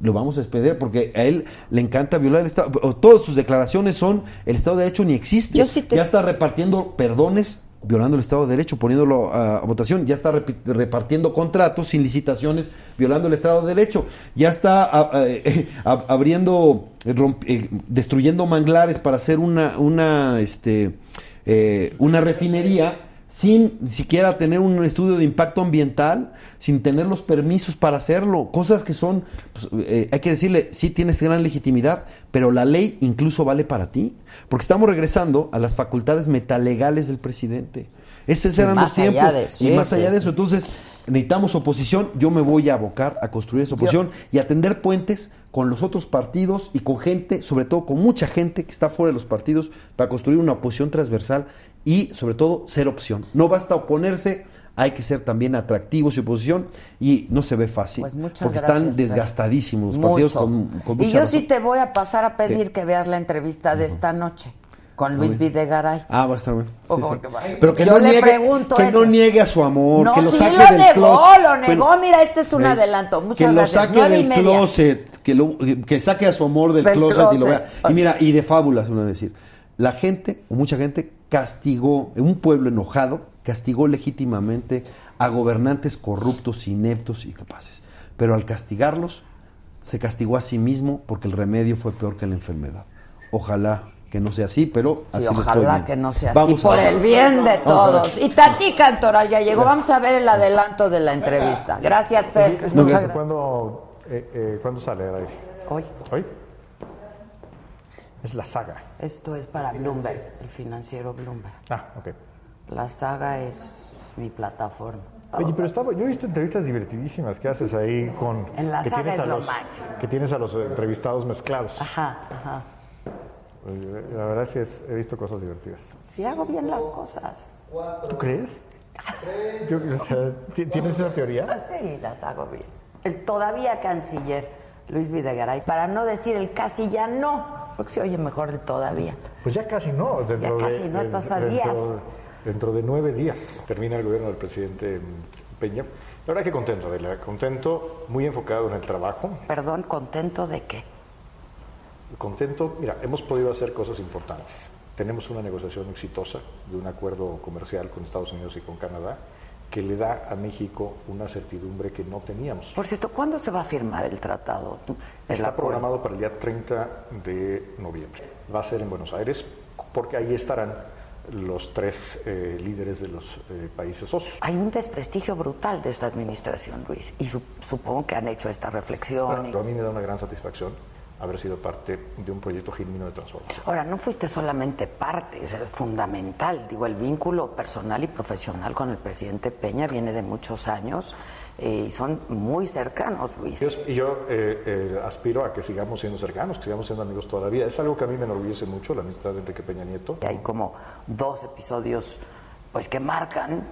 Lo vamos a despedir porque a él le encanta violar el Estado. Todas sus declaraciones son el Estado de Derecho ni existe. Yo sí te- Ya está repartiendo perdones violando el Estado de Derecho, poniéndolo a, votación. Ya está repartiendo contratos sin licitaciones, violando el Estado de Derecho. Ya está a- a- eh, (laughs) abriendo, eh, romp- eh, destruyendo manglares para hacer una, una, este, eh, una refinería sin siquiera tener un estudio de impacto ambiental, sin tener los permisos para hacerlo, cosas que son, pues, eh, hay que decirle, sí tienes gran legitimidad, pero la ley incluso vale para ti, porque estamos regresando a las facultades metalegales del presidente. Esos Y eran más los allá tiempos. y más allá de eso, entonces necesitamos oposición, yo me voy a abocar a construir esa oposición y a tender puentes con los otros partidos y con gente, sobre todo con mucha gente que está fuera de los partidos, para construir una oposición transversal y sobre todo ser opción. No basta oponerse, hay que ser también atractivos y oposición y no se ve fácil, Pues muchas porque gracias, están desgastadísimos los partidos con, con y mucha yo razón. sí te voy a pasar a pedir que veas la entrevista de esta noche con Luis Videgaray. Ah, va a estar bueno. Sí, Oh, sí. Pero que Yo no le niegue, pregunto que eso. no niegue a su amor, No, que lo sí saque lo del negó, closet. lo negó. Bueno, Mira, este es un eh, adelanto. Muchas que gracias. lo saque y del closet, que, lo, que saque a su amor del, Del closet, y lo vea. Y mira, y de fábulas, uno decir. La gente, o mucha gente, castigó, un pueblo enojado, castigó legítimamente a gobernantes corruptos, ineptos y capaces. Pero al castigarlos, se castigó a sí mismo porque el remedio fue peor que la enfermedad. Ojalá que no sea así, pero Sí, así lo estoy ojalá que no sea así, Vamos a por el bien de todos. Y Tati Cantoral ya llegó. Vamos a ver el adelanto de la entrevista. Gracias, Fer. No, gracias. ¿Cuándo, eh, eh, ¿cuándo sale al aire? Hoy. ¿Hoy? Es la saga. Esto es para Bloomberg, el financiero Bloomberg. Ah, ok. La saga es mi plataforma. Oye, pero estaba, yo he visto entrevistas divertidísimas que haces ahí con... En la que saga tienes es a lo los, máximo. Que tienes a los entrevistados mezclados. Ajá, ajá. La verdad sí es- he visto cosas divertidas. Si hago bien las cosas. ¿Tú crees? Yo, o sea, ¿ti- ¿Tienes esa teoría? (laughs) Sí, las hago bien. El todavía canciller Luis Videgaray, para no decir el casi ya no, porque se oye mejor todavía. Pues ya casi no. Dentro Ya de, casi no, estás a dentro- días. Dentro de nueve días termina el gobierno del presidente Peña. La verdad que contento, Adela. Contento, muy enfocado en el trabajo. Perdón, contento de qué. Contento, mira, hemos podido hacer cosas importantes. Tenemos una negociación exitosa de un acuerdo comercial con Estados Unidos y con Canadá que le da a México una certidumbre que no teníamos. Por cierto, ¿cuándo se va a firmar el tratado? El Está acuerdo. programado para el día 30 de noviembre. Va a ser en Buenos Aires porque ahí estarán los tres eh, líderes de los eh, países socios. Hay un desprestigio brutal de esta administración, Luis, y su- supongo que han hecho esta reflexión. y- Bueno, a mí me da una gran satisfacción haber sido parte de un proyecto genuino de transformación. Ahora, no fuiste solamente parte, es fundamental. Digo, el vínculo personal y profesional con el presidente Peña viene de muchos años eh, y son muy cercanos, Luis. Yo, y yo eh, eh, aspiro a que sigamos siendo cercanos, que sigamos siendo amigos todavía. Es algo que a mí me enorgullece mucho, la amistad de Enrique Peña Nieto. Hay como dos episodios pues que marcan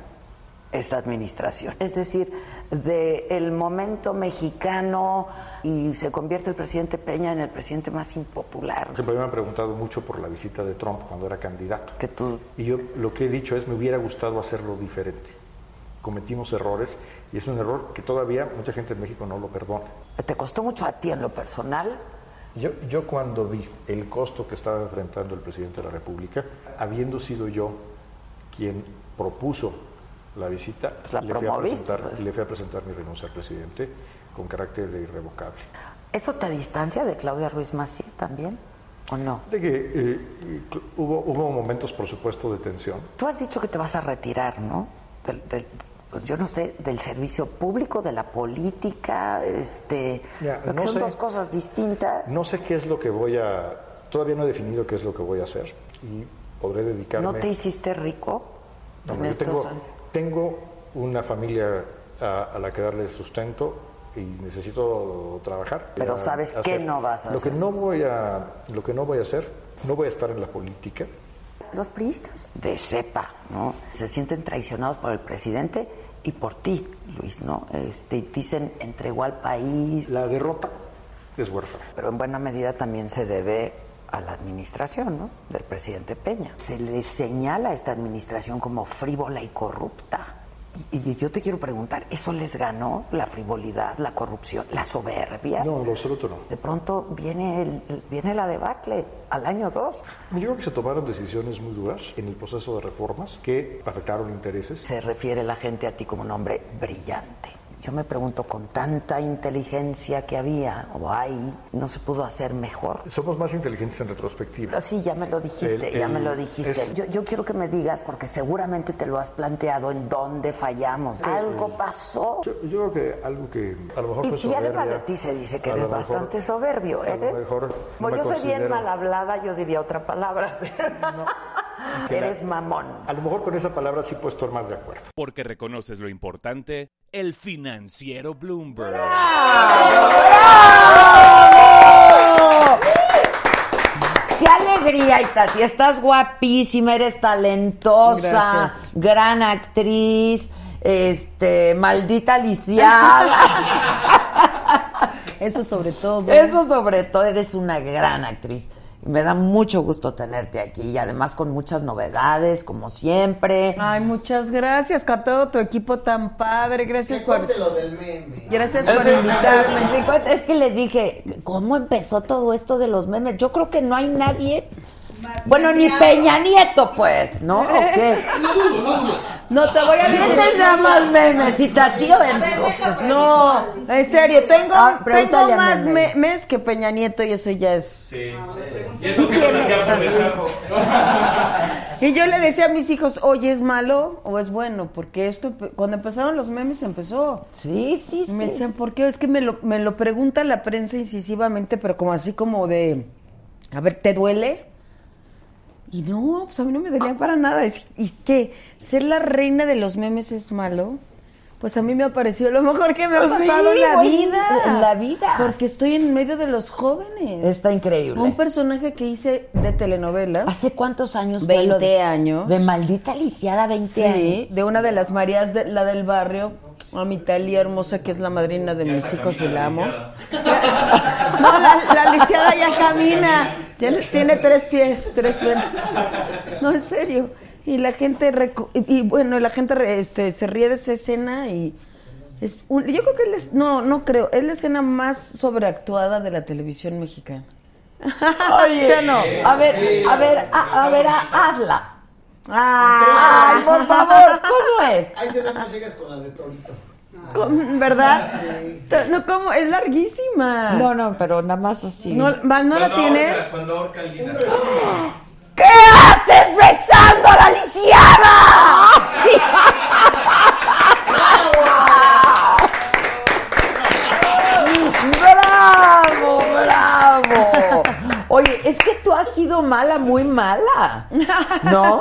esta administración. Es decir, de el momento mexicano y se convierte el presidente Peña en el presidente más impopular. Mí me han preguntado mucho por la visita de Trump cuando era candidato. Que tú... Y yo lo que he dicho es, me hubiera gustado hacerlo diferente. Cometimos errores y es un error que todavía mucha gente en México no lo perdona. ¿Te costó mucho a ti en lo personal? Yo, yo cuando vi el costo que estaba enfrentando el presidente de la República, habiendo sido yo quien propuso la visita, la le, fui a presentar, pues. le fui a presentar mi renuncia al presidente con carácter de irrevocable. ¿Eso te distancia de Claudia Ruiz Massieu también? ¿O no? De que eh, hubo, hubo momentos, por supuesto, de tensión. Tú has dicho que te vas a retirar, ¿no? Del, del- pues yo no sé, del servicio público, de la política, este, Ya, no son sé. dos cosas distintas. No sé qué es lo que voy a... Todavía no he definido qué es lo que voy a hacer y podré dedicarme... ¿No te hiciste rico? No, en yo estos tengo, años? Tengo una familia a, a la que darle sustento y necesito trabajar. Pero A- ¿sabes qué no vas a lo hacer? Que no voy a, lo que no voy a hacer, no voy a estar en la política. Los priistas de cepa, ¿no? Se sienten traicionados por el presidente y por ti, Luis, ¿no? Este, dicen entregó al país. La derrota es huérfana. Pero en buena medida también se debe a la administración, ¿no? Del presidente Peña. Se le señala a esta administración como frívola y corrupta. Y, y yo te quiero preguntar, ¿eso les ganó la frivolidad, la corrupción, la soberbia? No, en lo absoluto no. De pronto viene, el- viene la debacle al año 2. Yo creo que se tomaron decisiones muy duras en el proceso de reformas que afectaron intereses. Se refiere la gente a ti como un hombre brillante. Yo me pregunto, con tanta inteligencia que había o hay, ¿no se pudo hacer mejor? Somos más inteligentes en retrospectiva. Sí, ya me lo dijiste, El- ya el- me lo dijiste. es- Yo, yo quiero que me digas, porque seguramente te lo has planteado, en dónde fallamos. Algo pasó. Yo, yo creo que algo que a lo mejor Y, fue y soberbia. además de ti se dice que eres mejor- bastante soberbio, a lo ¿eres? mejor no Como me yo soy bien mal hablada, yo diría otra palabra. la- eres mamón. A lo mejor con esa palabra sí puedo estar más de acuerdo. Porque reconoces lo importante, el financiero Bloomberg. ¡Qué alegría, Itati! Estás guapísima, eres talentosa, Gracias. gran actriz, este, maldita lisiada. (laughs) Eso sobre todo. Eso sobre todo, eres una gran actriz. Me da mucho gusto tenerte aquí y además con muchas novedades, como siempre. Ay, muchas gracias, a todo tu equipo tan padre. Gracias Que por. cuente lo del meme. Gracias por invitarme. Sí, Es que le dije, ¿cómo empezó todo esto de los memes? Yo creo que no hay nadie. Bueno, ni Peña Nieto, pues, ¿no? ¿O qué? (laughs) No te voy a ¿Quién decir. tendrá más memes? ¿Y tío No, en serio, tengo, Ah, tengo más Meme. me- mes que Peña Nieto y eso ya es. Sí. Sí tiene. (laughs) Y yo le decía a mis hijos, oye, ¿es malo o es bueno? Porque esto, cuando empezaron los memes, empezó. Sí, sí, Y me sí. decían, ¿por qué? Es que me lo, me lo pregunta la prensa incisivamente, pero como así como de, a ver, ¿te duele? Y no, pues a mí no me dolía para nada. Es, y es que ser la reina de los memes es malo. Pues a mí me ha parecido lo mejor que me ha Pues sí, pasado en la vida. en la vida. Porque estoy en medio de los jóvenes. Está increíble. Un personaje que hice de telenovela. ¿Hace cuántos años fue 20 lo de- años. De maldita lisiada, 20 Sí, años. de una de las Marías, de, la del barrio, a mi Talía hermosa, que es la madrina de mis hijos y la amo. No, la, la lisiada ya camina. Ya le- tiene tres pies, tres pies. No, en serio. Y la gente, reco- y, y bueno, la gente re- este, se ríe de esa escena y es un- yo creo que es, la no, no creo, es la escena más sobreactuada de la televisión mexicana. Oye, ¿Sí o no? a ver, a ver, a, a ver, a- hazla. Ay, por favor, ¿cómo es? Ahí se dan más con la de Torito. ¿Verdad? No, ¿cómo? Es larguísima. No, no, pero nada más así. No, ¿va- no la tiene? ahorca- Cuando ahorca al Lina. ¿Qué haces besando a la lisiada? (laughs) ¡Bravo, bravo! Oye, es que tú has sido mala, muy mala, ¿no?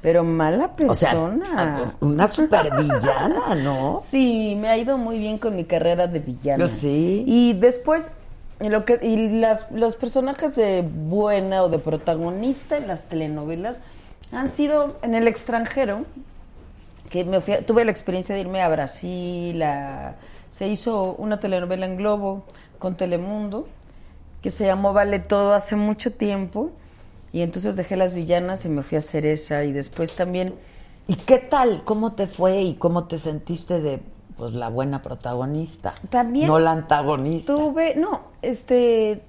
Pero mala O sea, persona. una supervillana, ¿no? Sí, me ha ido muy bien con mi carrera de villana. Sí. Y después, y lo que, y las, los personajes de buena o de protagonista en las telenovelas han sido en el extranjero, que me fui tuve la experiencia de irme a Brasil, a- se hizo una telenovela en Globo con Telemundo, que se llamó Vale Todo hace mucho tiempo, y entonces dejé las villanas y me fui a hacer esa, y después también... ¿Y qué tal? ¿Cómo te fue y cómo te sentiste de pues la buena protagonista? También No la antagonista. Tuve, no, este,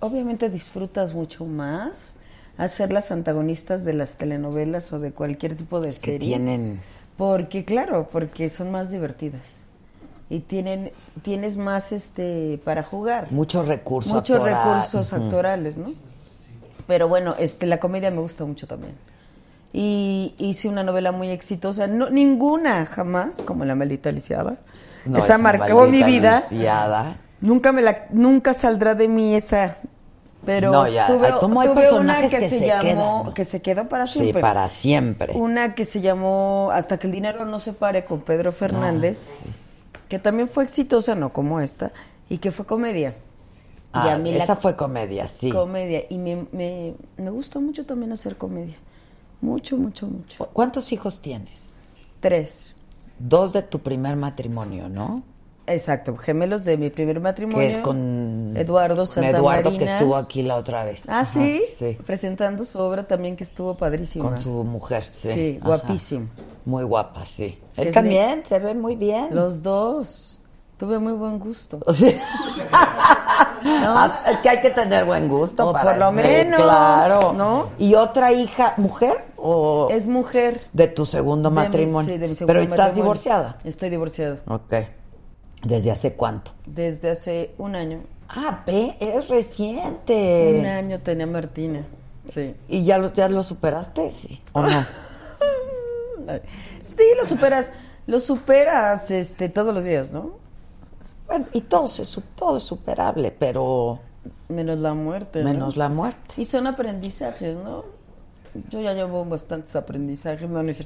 obviamente disfrutas mucho más hacer las antagonistas de las telenovelas o de cualquier tipo de Es que serie. tienen Porque, claro, porque son más divertidas. Y tienen, tienes más este para jugar. mucho recurso Muchos actoral. recursos actorales, ¿no? Pero bueno, este, la comedia me gusta mucho también. Y hice una novela muy exitosa, no, ninguna jamás, como La maldita lisiada. No, esa marcó mi vida. lisiada. Nunca me la, nunca saldrá de mí esa. Pero No, ya, tuve, hay- ¿cómo hay tuve personajes una que, que se, se llamó, quedan, que se quedó para Sí, siempre. para siempre. Una que se llamó Hasta que el dinero no se pare con Pedro Fernández, que también fue exitosa, no como esta, y que fue comedia. Y Ah, a mí la- esa fue comedia, sí. Comedia. Y me, me, me gusta mucho también hacer comedia. Mucho, mucho, mucho. ¿Cuántos hijos tienes? Tres. Dos de tu primer matrimonio, ¿no? Exacto, gemelos de mi primer matrimonio. Que es con Eduardo con Santa Eduardo que estuvo aquí la otra vez. Ah, Ajá, ¿sí? Sí. Presentando su obra también que estuvo padrísima. Con su mujer, sí. Sí, Ajá. guapísimo. Muy guapa, sí. Él también se ve muy bien. Los dos. Tuve muy buen gusto. (laughs) Sí. Ah, Es que hay que tener buen gusto O para por lo menos, claro. ¿no? ¿Y otra hija, mujer o Es mujer. de tu segundo De mi- matrimonio? sí, de mi segundo Pero estás divorciada. Estoy divorciada. Ok. ¿Desde hace cuánto? Desde hace un año. Ah, ve, es reciente. Un año tenía Martina. Sí. ¿Y ya lo, ya lo superaste? Sí. ¿O no? (laughs) Sí, lo superas. Lo superas este, todos los días, ¿no? Bueno, y todo, se, su- todo es superable, pero Menos la muerte. ¿no? menos la muerte. Y son aprendizajes, ¿no? Yo ya llevo bastantes aprendizajes, no, no es-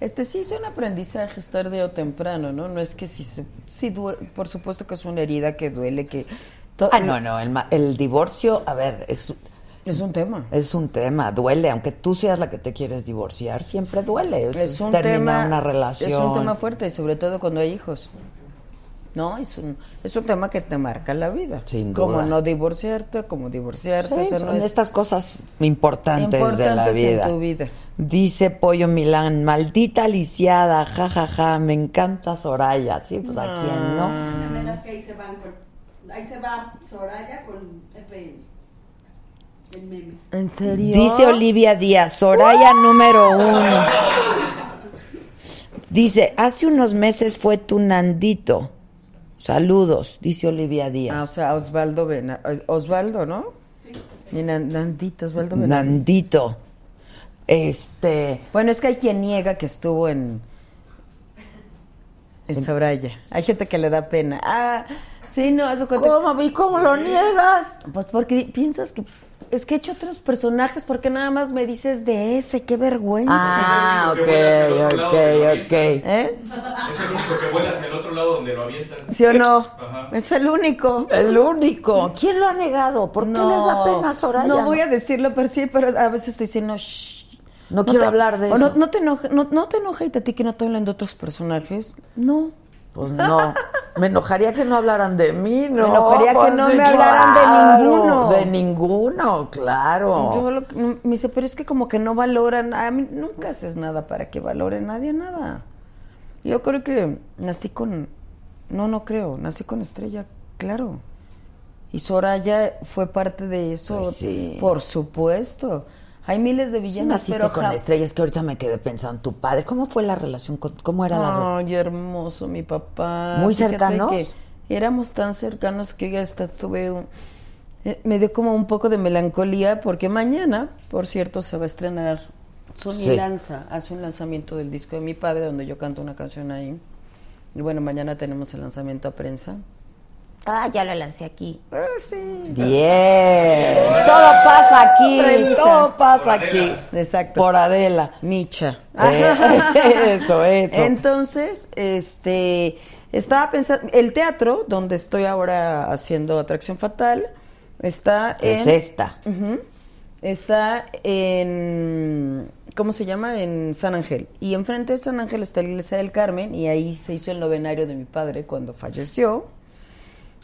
Este sí son aprendizajes tarde o temprano, ¿no? No es que sí, se, sí due- por supuesto que es una herida que duele, que... Ah, no, no, el, el divorcio, a ver, es, Es un tema. es un tema, duele, aunque tú seas la que te quieres divorciar, siempre duele. Es, Es un terminar tema, una relación. Es un tema fuerte, sobre todo cuando hay hijos. No, es un, es un tema que te marca la vida. Sin Como duda. no divorciarte, como divorciarte. Sí, o sea, son no es- estas cosas importantes, de la Importantes en vida. tu vida. Dice Pollo Milán, maldita lisiada, jajaja, me encanta Soraya. Sí, pues a quién no. Que ahí se van con. Ahí se va Soraya con FM. En memes. ¿En serio? Dice Olivia Díaz, Soraya número uno. Dice, hace unos meses fue tu Nandito. Saludos, dice Olivia Díaz. Ah, o sea, Osvaldo Vena, Osvaldo, ¿no? Sí. Mi Nan- Nandito, Osvaldo Vena. Nandito. Este. Bueno, es que hay quien niega que estuvo en. En Soraya. Hay gente que le da pena. Ah, sí, no, eso ¿Cómo? ¿Y cómo lo niegas? Pues porque piensas que. Es que he hecho otros personajes, porque nada más me dices de ese, qué vergüenza. Ah, ok, ok, ok. ¿Eh? Es el único que vuela hacia el otro lado donde lo avientan. ¿Sí o no? Ajá. Es el único. El único. ¿Quién lo ha negado? ¿Por qué les da pena, Soraya? No voy a decirlo, pero sí, pero a veces te dicen, no, shh. No quiero te- hablar de eso. No, no te enoje, no, no te a ti que no te hablan de otros personajes. No. Pues no. Me enojaría que no hablaran de mí, ¿no? Me enojaría que Pues no me hablaran de claro, ninguno. De ninguno, claro. Yo lo- me dice, pero es que como que no valoran, a mí nunca haces nada para que valore nadie nada. Yo creo que nací con, no, no creo, nací con estrella, claro. Y Soraya fue parte de eso, Pues sí. por supuesto. Hay miles de Sí, villanos, naciste pero con ja- estrellas que ahorita me quedé pensando. ¿Tu padre? ¿Cómo fue la relación? con- ¿Cómo era la relación? Ay, hermoso, mi papá. ¿Muy cercanos? que éramos tan cercanos que ya hasta tuve un- eh, me dio como un poco de melancolía porque mañana, por cierto, se va a estrenar Sony Sí. lanza, hace un lanzamiento del disco de mi padre donde yo canto una canción ahí. Y bueno, mañana tenemos el lanzamiento a prensa. Ah, ya lo lancé aquí. Ah, sí. Bien. Todo pasa aquí. Premisa. Todo pasa aquí. Exacto. Por Adela. Micha. Eh, (laughs) eso, eso. Entonces, este, estaba pensando, el teatro donde estoy ahora haciendo Atracción Fatal está ¿Qué en... es esta? Está en, ¿cómo se llama? En San Ángel. Y enfrente de San Ángel está la iglesia del Carmen y ahí se hizo el novenario de mi padre cuando falleció.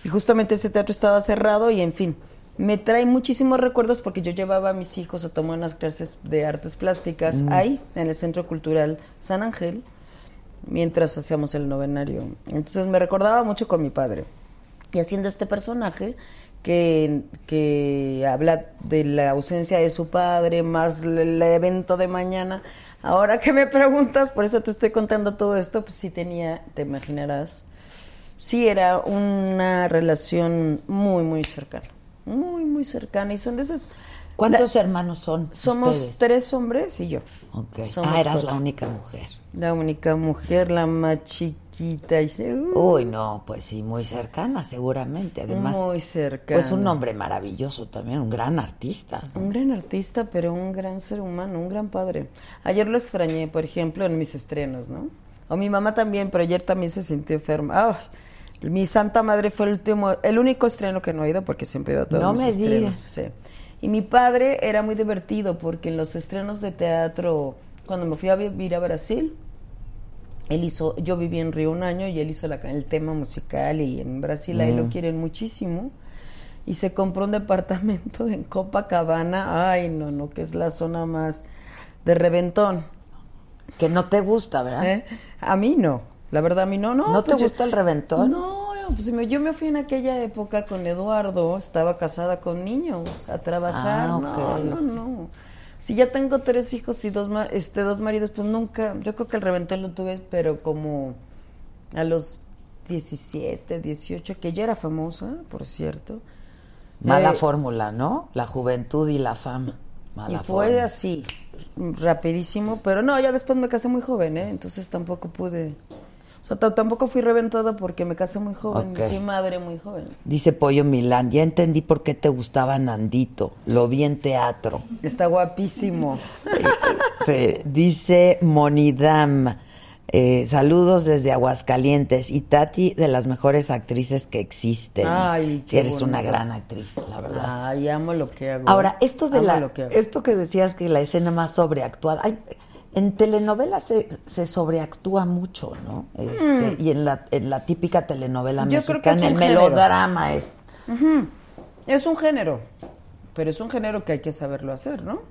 Y justamente ese teatro estaba cerrado y en fin, me trae muchísimos recuerdos porque yo llevaba a mis hijos a tomar unas clases de artes plásticas Mm. ahí, en el Centro Cultural San Ángel, mientras hacíamos el novenario. Entonces me recordaba mucho con mi padre. Y haciendo este personaje que, que habla de la ausencia de su padre, más el, el evento de mañana. Ahora que me preguntas, por eso te estoy contando todo esto, pues sí tenía, te imaginarás, sí era una relación muy, muy cercana. Muy, muy cercana. Y son de esas... ¿Cuántos hermanos son Somos ustedes? tres hombres y yo. Ok. Somos Ah, eras cuatro. la única mujer. La única mujer, la más chiquita. Y se- Uy, no, pues sí, muy cercana, seguramente. Además, Muy cercana. pues un hombre maravilloso también, un gran artista. Un gran artista, pero un gran ser humano, un gran padre. Ayer lo extrañé, por ejemplo, en mis estrenos, ¿no? O mi mamá también, pero ayer también se sintió enferma. Ay, mi santa madre fue el último, el único estreno que no he ido porque siempre he ido a todos No mis me estrenos. sí. Y mi padre era muy divertido porque en los estrenos de teatro, cuando me fui a vivir a Brasil, él hizo, yo viví en Río un año y él hizo la- el tema musical y en Brasil ahí lo Mm. quieren muchísimo. Y se compró un departamento en Copacabana, ay no, no, que es la zona más de reventón. Que no te gusta, ¿verdad? ¿Eh? A mí no, la verdad a mí no, no. ¿No te pues yo- gusta el reventón? No, pues me- yo me fui en aquella época con Eduardo, estaba casada con niños, a trabajar. Ah, No, no, no. Si ya tengo tres hijos y dos, este, dos maridos, pues nunca, yo creo que el reventón lo tuve, pero como a los 17, 18, que ya era famosa, por cierto. Mala Eh, fórmula, ¿no? La juventud y la fama. Mala y fue así, rapidísimo, pero no, ya después me casé muy joven, ¿eh? entonces tampoco pude, o sea, tampoco fui reventada porque me casé muy joven, Ok. fui madre muy joven. Dice Pollo Milán, ya entendí por qué te gustaba Nandito. Lo vi en teatro. Está guapísimo. (laughs) Te- dice Monidam, eh, saludos desde Aguascalientes. Y Tati, de las mejores actrices que existen. Ay, qué Eres una gran actriz, la verdad. Ay, amo lo que hago. Ahora, esto de Amo la, lo que hago. esto que decías que la escena más sobreactuada, hay- en telenovelas se, se sobreactúa mucho, ¿no? Este, Mm. Y en la, en la típica telenovela Yo creo que mexicana, el melodrama es. Es un género, pero es un género que hay que saberlo hacer, ¿no?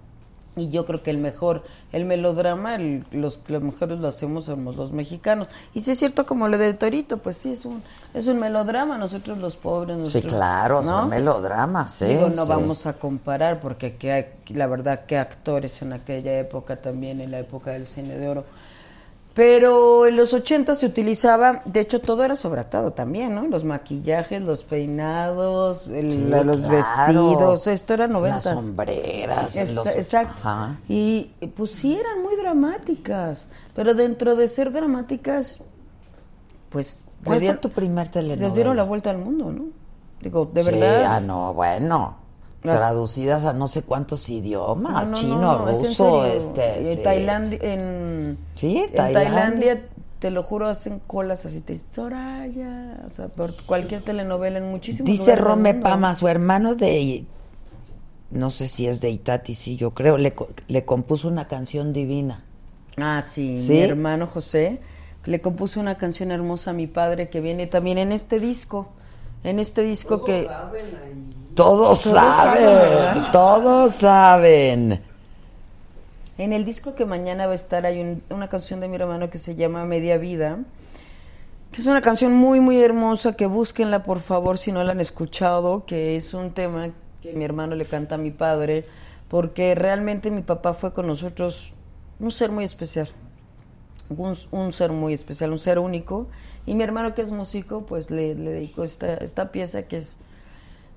Y yo creo que el mejor, el melodrama, el- los, los mejores lo hacemos somos los mexicanos. Y si es cierto como lo de Torito, pues sí, es un, es un melodrama, nosotros los pobres. Sí, nosotros- claro, ¿no? son melodramas, sí, Digo, no sí. vamos a comparar, porque que hay- la verdad, que actores en aquella época también, en la época del cine de oro. Pero en los 80 se utilizaba, de hecho todo era sobreactuado también, ¿no? Los maquillajes, los peinados, el- Sí, la- los claro. vestidos, esto era 90. Las sombreras, los- exacto. Ajá. Y pues sí eran muy dramáticas, pero dentro de ser dramáticas, pues... ¿Cuál dieron- fue tu primer telenovela? Les dieron la vuelta al mundo, ¿no? Digo, de Sí, verdad. ah, no, bueno. Las- Traducidas a no sé cuántos idiomas, No, no, chino, no, no, es en ruso, este. Sí. Tailandia, en, Sí, en Tailandia. Tailandia, te lo juro, hacen colas así, te dicen, Soraya, o sea, por cualquier telenovela en muchísimos Dice Rome. Pama, su hermano de. No sé si es de Itati, sí, yo creo. Le, co- le compuso una canción divina. Ah, sí, ¿Sí? mi hermano José le compuso una canción hermosa a mi padre que viene también en este disco, en este disco que... Todos, Todos saben, todos saben. En el disco que mañana va a estar hay un- una canción de mi hermano que se llama Media Vida, que es una canción muy, muy hermosa, que búsquenla por favor si no la han escuchado, que es un tema que mi hermano le canta a mi padre porque realmente mi papá fue con nosotros un ser muy especial, un, un ser muy especial, un ser único. Y mi hermano que es músico, pues le, le dedicó esta, esta pieza que es,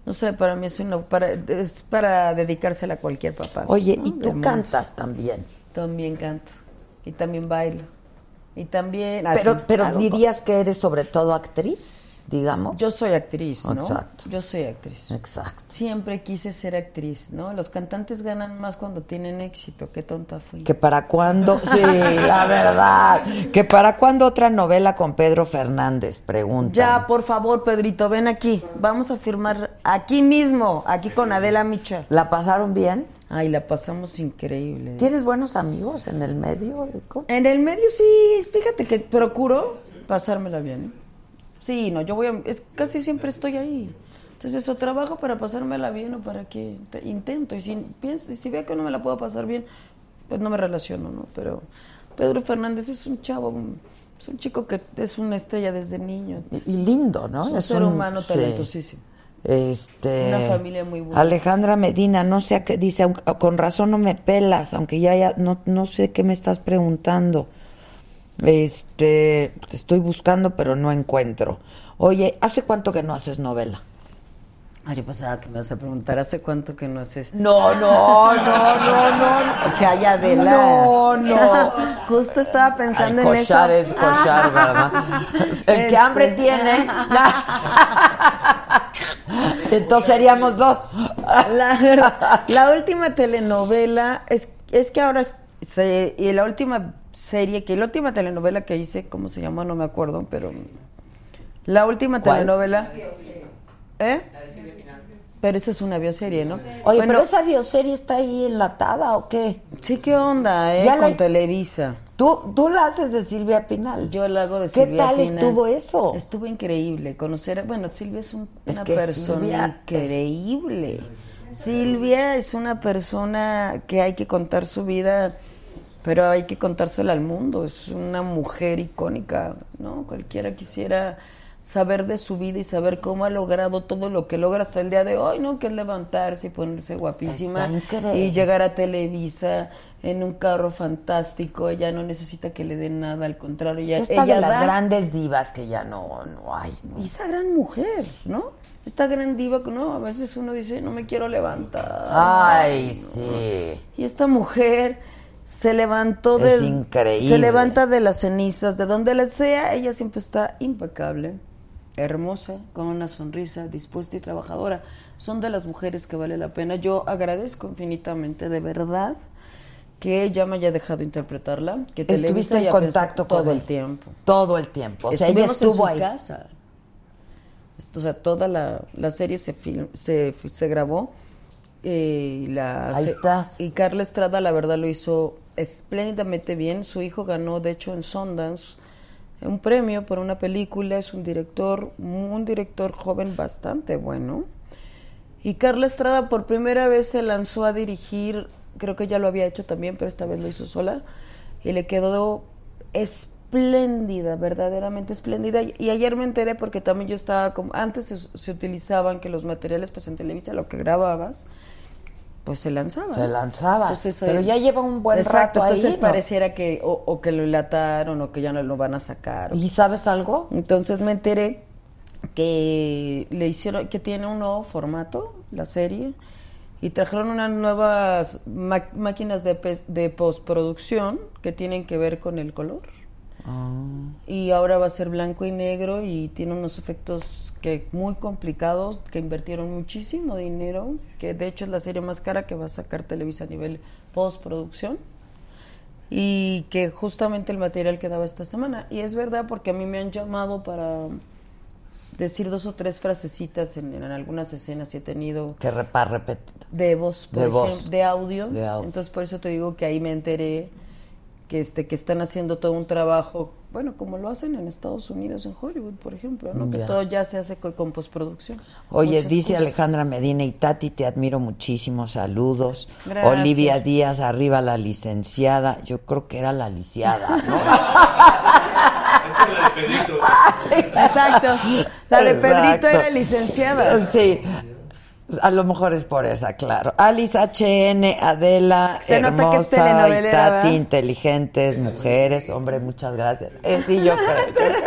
no sé, para mí es, una, para, es para dedicársela a cualquier papá. Oye, ¿no? ¿y tú cantas también? También canto. Y también bailo. Y también... Pero, así, pero dirías que eres sobre todo actriz, digamos. Yo soy actriz, ¿no? Exacto. Yo soy actriz. Exacto. Siempre quise ser actriz, ¿no? Los cantantes ganan más cuando tienen éxito. Qué tonta fui. Que para cuándo, (laughs) sí, la verdad, que para cuándo otra novela con Pedro Fernández, pregunta. Ya, por favor, Pedrito, ven aquí. Vamos a firmar aquí mismo, aquí con Adela Micha. ¿La pasaron bien? Ay, la pasamos increíble. ¿Tienes buenos amigos en el medio? En el medio sí, fíjate que procuro pasármela bien. ¿eh? Sí, no, yo voy a, es, casi siempre estoy ahí. Entonces, o trabajo para pasármela bien o para qué. Te- intento. Y si, pienso, y si veo que no me la puedo pasar bien, pues no me relaciono, ¿no? Pero Pedro Fernández es un chavo, un- es un chico que es una estrella desde niño. Y, y lindo, ¿no? Es un ser humano talentosísimo. Este, Una familia muy buena. Alejandra Medina, no sé a qué dice, con razón no me pelas, aunque ya, ya no, no sé qué me estás preguntando. Este, te estoy buscando, pero no encuentro. Oye, ¿hace cuánto que no haces novela? Ay, yo pensaba que me vas a preguntar, ¿hace cuánto que no haces? No, no, no, no, no. Que haya Adela. No, no. Justo estaba pensando Ay, en eso. cochar es cochar, ¿verdad? El que Este. hambre tiene. Entonces seríamos dos. La, la última telenovela es, es que ahora se- y la última serie que la última telenovela que hice cómo se llama no me acuerdo pero la última ¿Cuál? telenovela ¿eh? pero esa es una bioserie ¿no? Oye, Bueno, pero esa bioserie está ahí enlatada o qué? sí qué onda eh Ya con la- Televisa Tú, tú la haces de Silvia Pinal. yo la hago de ¿Qué Silvia tal Pinal. estuvo eso? Estuvo increíble conocer, bueno, Silvia es un- Es una que persona Silvia es- increíble. Silvia es una persona que hay que contar su vida, pero hay que contársela al mundo. Es una mujer icónica, ¿no? Cualquiera quisiera saber de su vida y saber cómo ha logrado todo lo que logra hasta el día de hoy, ¿no? Que es levantarse y ponerse guapísima y llegar a Televisa en un carro fantástico. Ella no necesita que le den nada, al contrario, ella, Es esta ella de las da- grandes divas que ya no, no hay. ¿no? y esa gran mujer, ¿no? Esta gran diva, que no, a veces uno dice, no me quiero levantar. Ay, sí. Y esta mujer se levantó Es de... increíble. Se levanta de las cenizas, de donde la sea, ella siempre está impecable, hermosa, con una sonrisa, dispuesta y trabajadora. Son de las mujeres que vale la pena. Yo agradezco infinitamente, de verdad, que ella me haya dejado interpretarla, que Estuviste en contacto con todo él. el tiempo. Todo el tiempo. O sea, ella Estuvimos en estuvo su ahí. casa. O sea, toda la, la serie se, film- se, se grabó. Eh, la, Ahí estás. Y Carla Estrada, la verdad, lo hizo espléndidamente bien. Su hijo ganó, de hecho, en Sundance un premio por una película. Es un director, un director joven bastante bueno. Y Carla Estrada por primera vez se lanzó a dirigir, creo que ya lo había hecho también, pero esta vez lo hizo sola, y le quedó espléndida, verdaderamente espléndida. Y, y ayer me enteré porque también yo estaba como, antes se, se utilizaban que los materiales, pues en Televisa, lo que grababas, pues se lanzaba. Se lanzaba. Entonces, Pero eh, ya lleva un buen exacto, rato ahí, entonces ¿no? pareciera que o, o que lo enlataron o que ya no lo van a sacar. ¿Y sabes algo? Entonces me enteré que le hicieron, que tiene un nuevo formato, la serie, y trajeron unas nuevas máquinas de, de postproducción que tienen que ver con el color. Y ahora va a ser blanco y negro y tiene unos efectos que muy complicados, que invirtieron muchísimo dinero, que de hecho es la serie más cara que va a sacar Televisa a nivel postproducción y que justamente el material quedaba esta semana. Y es verdad porque a mí me han llamado para decir dos o tres frasecitas en, en algunas escenas y he tenido Que re- para repetir. de voz, por De voz. ejemplo, de audio. De audio. Entonces por eso te digo que ahí me enteré que este que están haciendo todo un trabajo, bueno, como lo hacen en Estados Unidos, en Hollywood, por ejemplo, ¿no? Que Ya. todo ya se hace co- con, postproducción. Oye, Muchas dice cosas. Alejandra Medina y Tati, te admiro muchísimo, saludos. Gracias. Olivia Díaz, arriba la licenciada. Yo creo que era la lisiada, ¿no? (laughs) la de Pedrito. Exacto. La de Pedrito era licenciada. Sí. A lo mejor es por esa, claro. Alice HN, Adela, Se nota que es hermosa, y Tati, ¿verdad? inteligentes, mujeres. Hombre, muchas gracias. Eh, sí, yo creo. yo creo.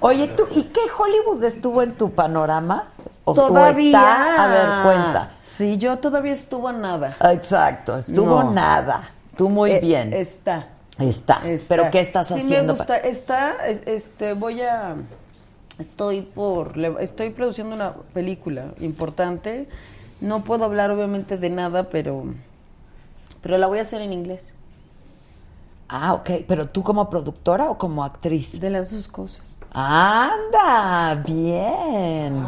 Oye, ¿tú, ¿y qué Hollywood estuvo en tu panorama? ¿O Todavía. está? A ver, cuenta. Sí, yo todavía estuvo nada. Exacto, estuvo No. nada. Tú muy Eh, bien. Está. Está. Está. ¿Pero qué estás Sí, haciendo? me gusta. Está, es- este, voy a, estoy por, estoy produciendo una película importante. No puedo hablar obviamente de nada, pero, pero la voy a hacer en inglés. Ah, ok. ¿Pero tú como productora o como actriz? De las dos cosas. Anda, bien.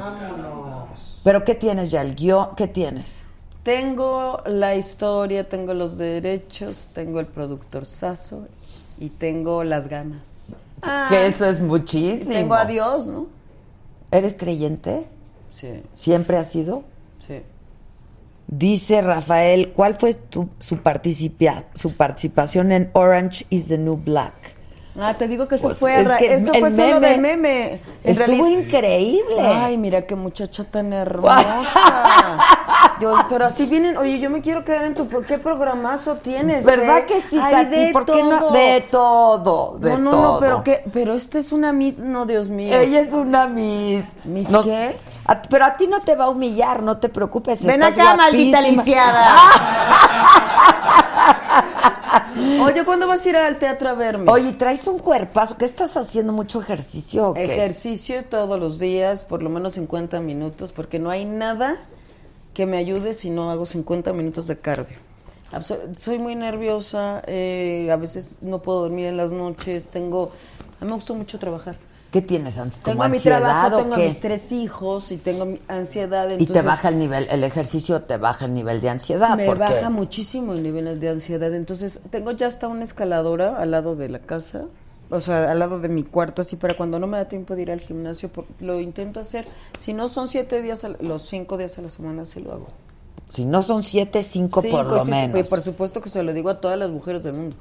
¿Pero qué tienes ya? ¿El guion? ¿Qué tienes? Tengo la historia, tengo los derechos, tengo el productor Sasso y tengo las ganas. Ah, que eso es muchísimo. Tengo a Dios, ¿no? ¿Eres creyente? Sí, ¿Siempre has sido? sí. Dice Rafael, ¿cuál fue tu- su, su participación en Orange is the New Black? Ah, te digo que eso Pues, fue, es que eso fue solo meme de meme. En estuvo realidad- increíble. Ay, mira qué muchacha tan (laughs) hermosa. Yo, pero así vienen, oye, yo me quiero quedar en tu, ¿qué programazo tienes? ¿Verdad eh? que sí, Hay Tati? de ¿Por qué no? todo. De todo, de no, no, todo. no, pero qué, pero esta es una Miss, no, Dios mío. Ella es una Miss. ¿Miss Nos- qué? a- pero a ti no te va a humillar, no te preocupes. Ven estás acá, maldita lisiada. (laughs) Oye, ¿cuándo vas a ir al teatro a verme? Oye, traes un cuerpazo. ¿Qué estás haciendo? ¿Mucho ejercicio o qué? Ejercicio todos los días, por lo menos 50 minutos, porque no hay nada que me ayude si no hago 50 minutos de cardio. Soy muy nerviosa, eh, a veces no puedo dormir en las noches, tengo... A mí me gusta mucho trabajar. ¿Qué tienes? ¿Como Tengo mi ansiedad trabajo, o tengo a qué? mis tres hijos y tengo mi ansiedad. y te baja el nivel, el ejercicio te baja el nivel de ansiedad. Me baja muchísimo el nivel de ansiedad. Entonces, tengo ya hasta una escaladora al lado de la casa, o sea, al lado de mi cuarto, así para cuando no me da tiempo de ir al gimnasio, lo intento hacer. Si no son siete días, los cinco días a la semana, sí lo hago. Si no son siete, cinco, por lo sí, menos. y por supuesto que se lo digo a todas las mujeres del mundo.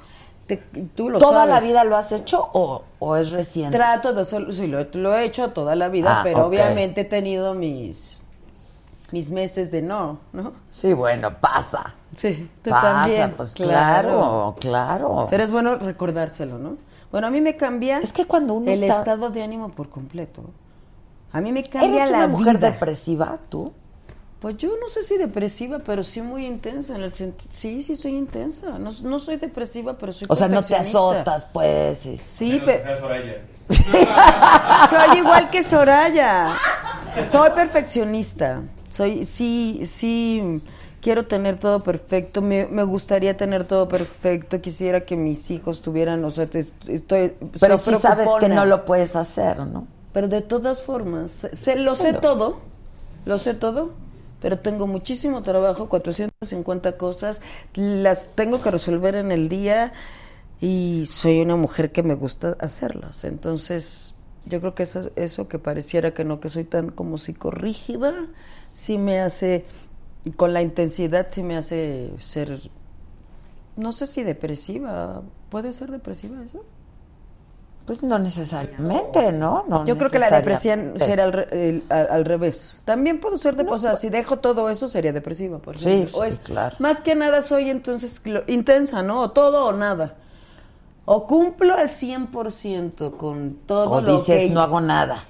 Te- tú lo ¿Toda la vida lo has hecho o, o es reciente? Trato de hacerlo, sí, lo, lo he hecho toda la vida, Ah, pero obviamente he tenido mis, mis meses de no, ¿no? Sí, bueno, pasa. Sí, tú Pasa, también. pues claro, claro. Pero es bueno recordárselo, ¿no? Bueno, a mí me cambia Es que cuando uno el está- estado de ánimo por completo. A mí me cambia ¿Eres la una mujer vida. depresiva, tú? Pues yo no sé si depresiva, pero sí muy intensa. En el sí, sí soy intensa. No, no soy depresiva, pero soy O sea, no te azotas, pues. sí. Sí, pero (laughs) soy igual que Soraya. Soy perfeccionista. Soy, sí, sí, quiero tener todo perfecto. Me, me gustaría tener todo perfecto. Quisiera que mis hijos tuvieran, o sea, te- estoy. Pero sí sabes que no lo puedes hacer, ¿no? Pero de todas formas, lo sé todo, lo sé todo, pero tengo muchísimo trabajo, 450 cosas, las tengo que resolver en el día y soy una mujer que me gusta hacerlas. Entonces, yo creo que eso, eso que pareciera que no, que soy tan como psicorrígida, sí me hace, con la intensidad, sí me hace ser, no sé si depresiva, ¿puede ser depresiva eso? Pues no necesariamente, ¿no? no Yo creo que la depresión será al, re- el- al, al revés. También puedo ser, de, o sea, si dejo todo eso sería depresiva, por Sí, ejemplo. o sí, es, claro. Más que nada soy entonces lo- intensa, ¿no? O todo o nada. O cumplo al 100% con todo O lo dices, que... no hago nada.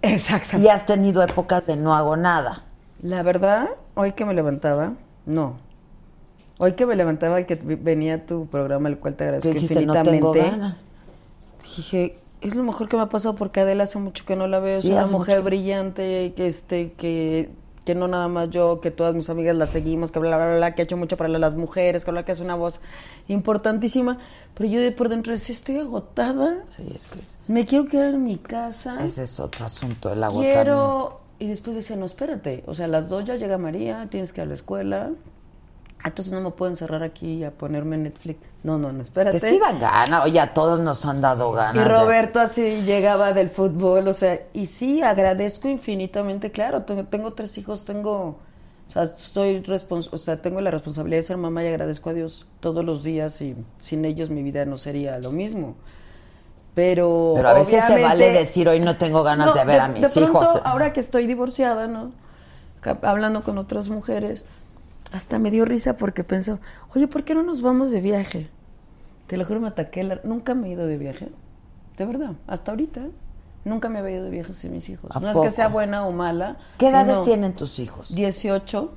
Exactamente. Y has tenido épocas de no hago nada. La verdad, hoy que me levantaba, no. Hoy que me levantaba y que venía tu programa, el cual te agradezco no infinitamente. tengo ganas. Dije, es lo mejor que me ha pasado porque Adela hace mucho que no la veo. Sí, es una mujer mucho. brillante, que este, que, que no nada más yo, que todas mis amigas la seguimos, que bla, bla, bla, bla, que ha hecho mucho para las mujeres, que, bla, que es una voz importantísima. Pero yo de por dentro decía, estoy agotada, Sí, es que me quiero quedar en mi casa. ese es otro asunto, el agotamiento. Quiero. Y después decía, no, espérate. O sea, a las dos ya llega María, tienes que ir a la escuela. Entonces no me puedo encerrar aquí a ponerme Netflix. No, no, no, espérate. Que sí dan ganas. Oye, a todos nos han dado ganas. Y de- Roberto así llegaba del fútbol, o sea, y sí, agradezco infinitamente, claro, tengo, tengo tres hijos, tengo, o sea, soy respons o sea, tengo la responsabilidad de ser mamá y agradezco a Dios todos los días y sin ellos mi vida no sería lo mismo. Pero, Pero a veces se vale decir, hoy no tengo ganas No, de ver a mis de pronto, hijos. Ahora que estoy divorciada, ¿no? Hablando con otras mujeres, hasta me dio risa porque pensé, oye, ¿por qué no nos vamos de viaje? Te lo juro, me ataqué. la- Nunca me he ido de viaje. De verdad, hasta ahorita. ¿eh? Nunca me había ido de viaje sin mis hijos. ¿A No es que sea buena o mala. ¿Qué edades no. tienen tus hijos? 18,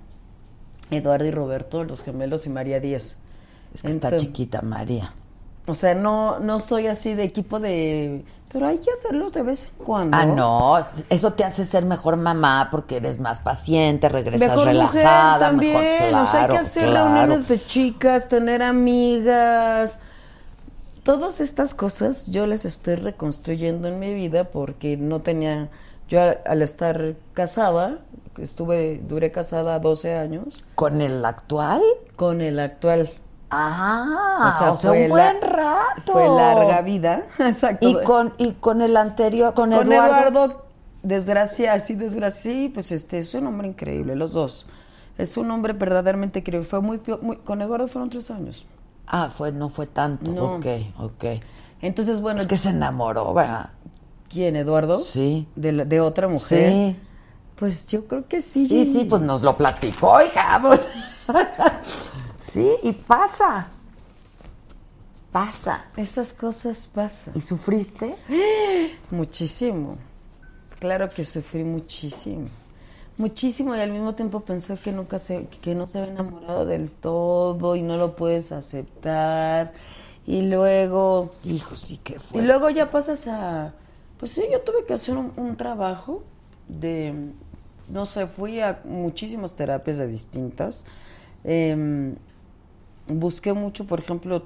Eduardo y Roberto, los gemelos, y María 10. Es que está chiquita María. O sea, no, no soy así de equipo de... Pero hay que hacerlo de vez en cuando. Ah, no, eso te hace ser mejor mamá porque eres más paciente, regresas Mejor relajada, mujer también. mejor claro, o sea, hay que hacer claro. reuniones de chicas, tener amigas. Todas estas cosas yo las estoy reconstruyendo en mi vida porque no tenía. Yo al, al estar casada, estuve, duré casada 12 años. ¿Con el actual? Con el actual. Ah, o sea, un la- buen rato. Fue larga vida. (laughs) Exacto. Y con, y con el anterior, con, Con Eduardo. Eduardo, desgracia, sí, desgracia, sí, pues este, es un hombre increíble, los dos. Es un hombre verdaderamente increíble. Fue muy, pio- muy- con Eduardo fueron tres años. Ah, fue, no fue tanto. No. Ok, ok. Entonces, bueno. Es que se enamoró, ¿verdad? ¿Quién, Eduardo? Sí. De, la- de otra mujer. Sí. Pues yo creo que sí. Sí, sí, pues nos lo platicó, hija. (laughs) sí, y pasa. Pasa. Esas cosas pasan. ¿Y sufriste? (gasps) Muchísimo. Claro que sufrí muchísimo. Muchísimo y al mismo tiempo pensé que nunca se, que no se había enamorado del todo y no lo puedes aceptar. Y luego. Hijo, sí que Y fue. luego ya pasas a. Pues sí, yo tuve que hacer un, un trabajo de. No sé, fui a muchísimas terapias de distintas. Em, busqué mucho, por ejemplo,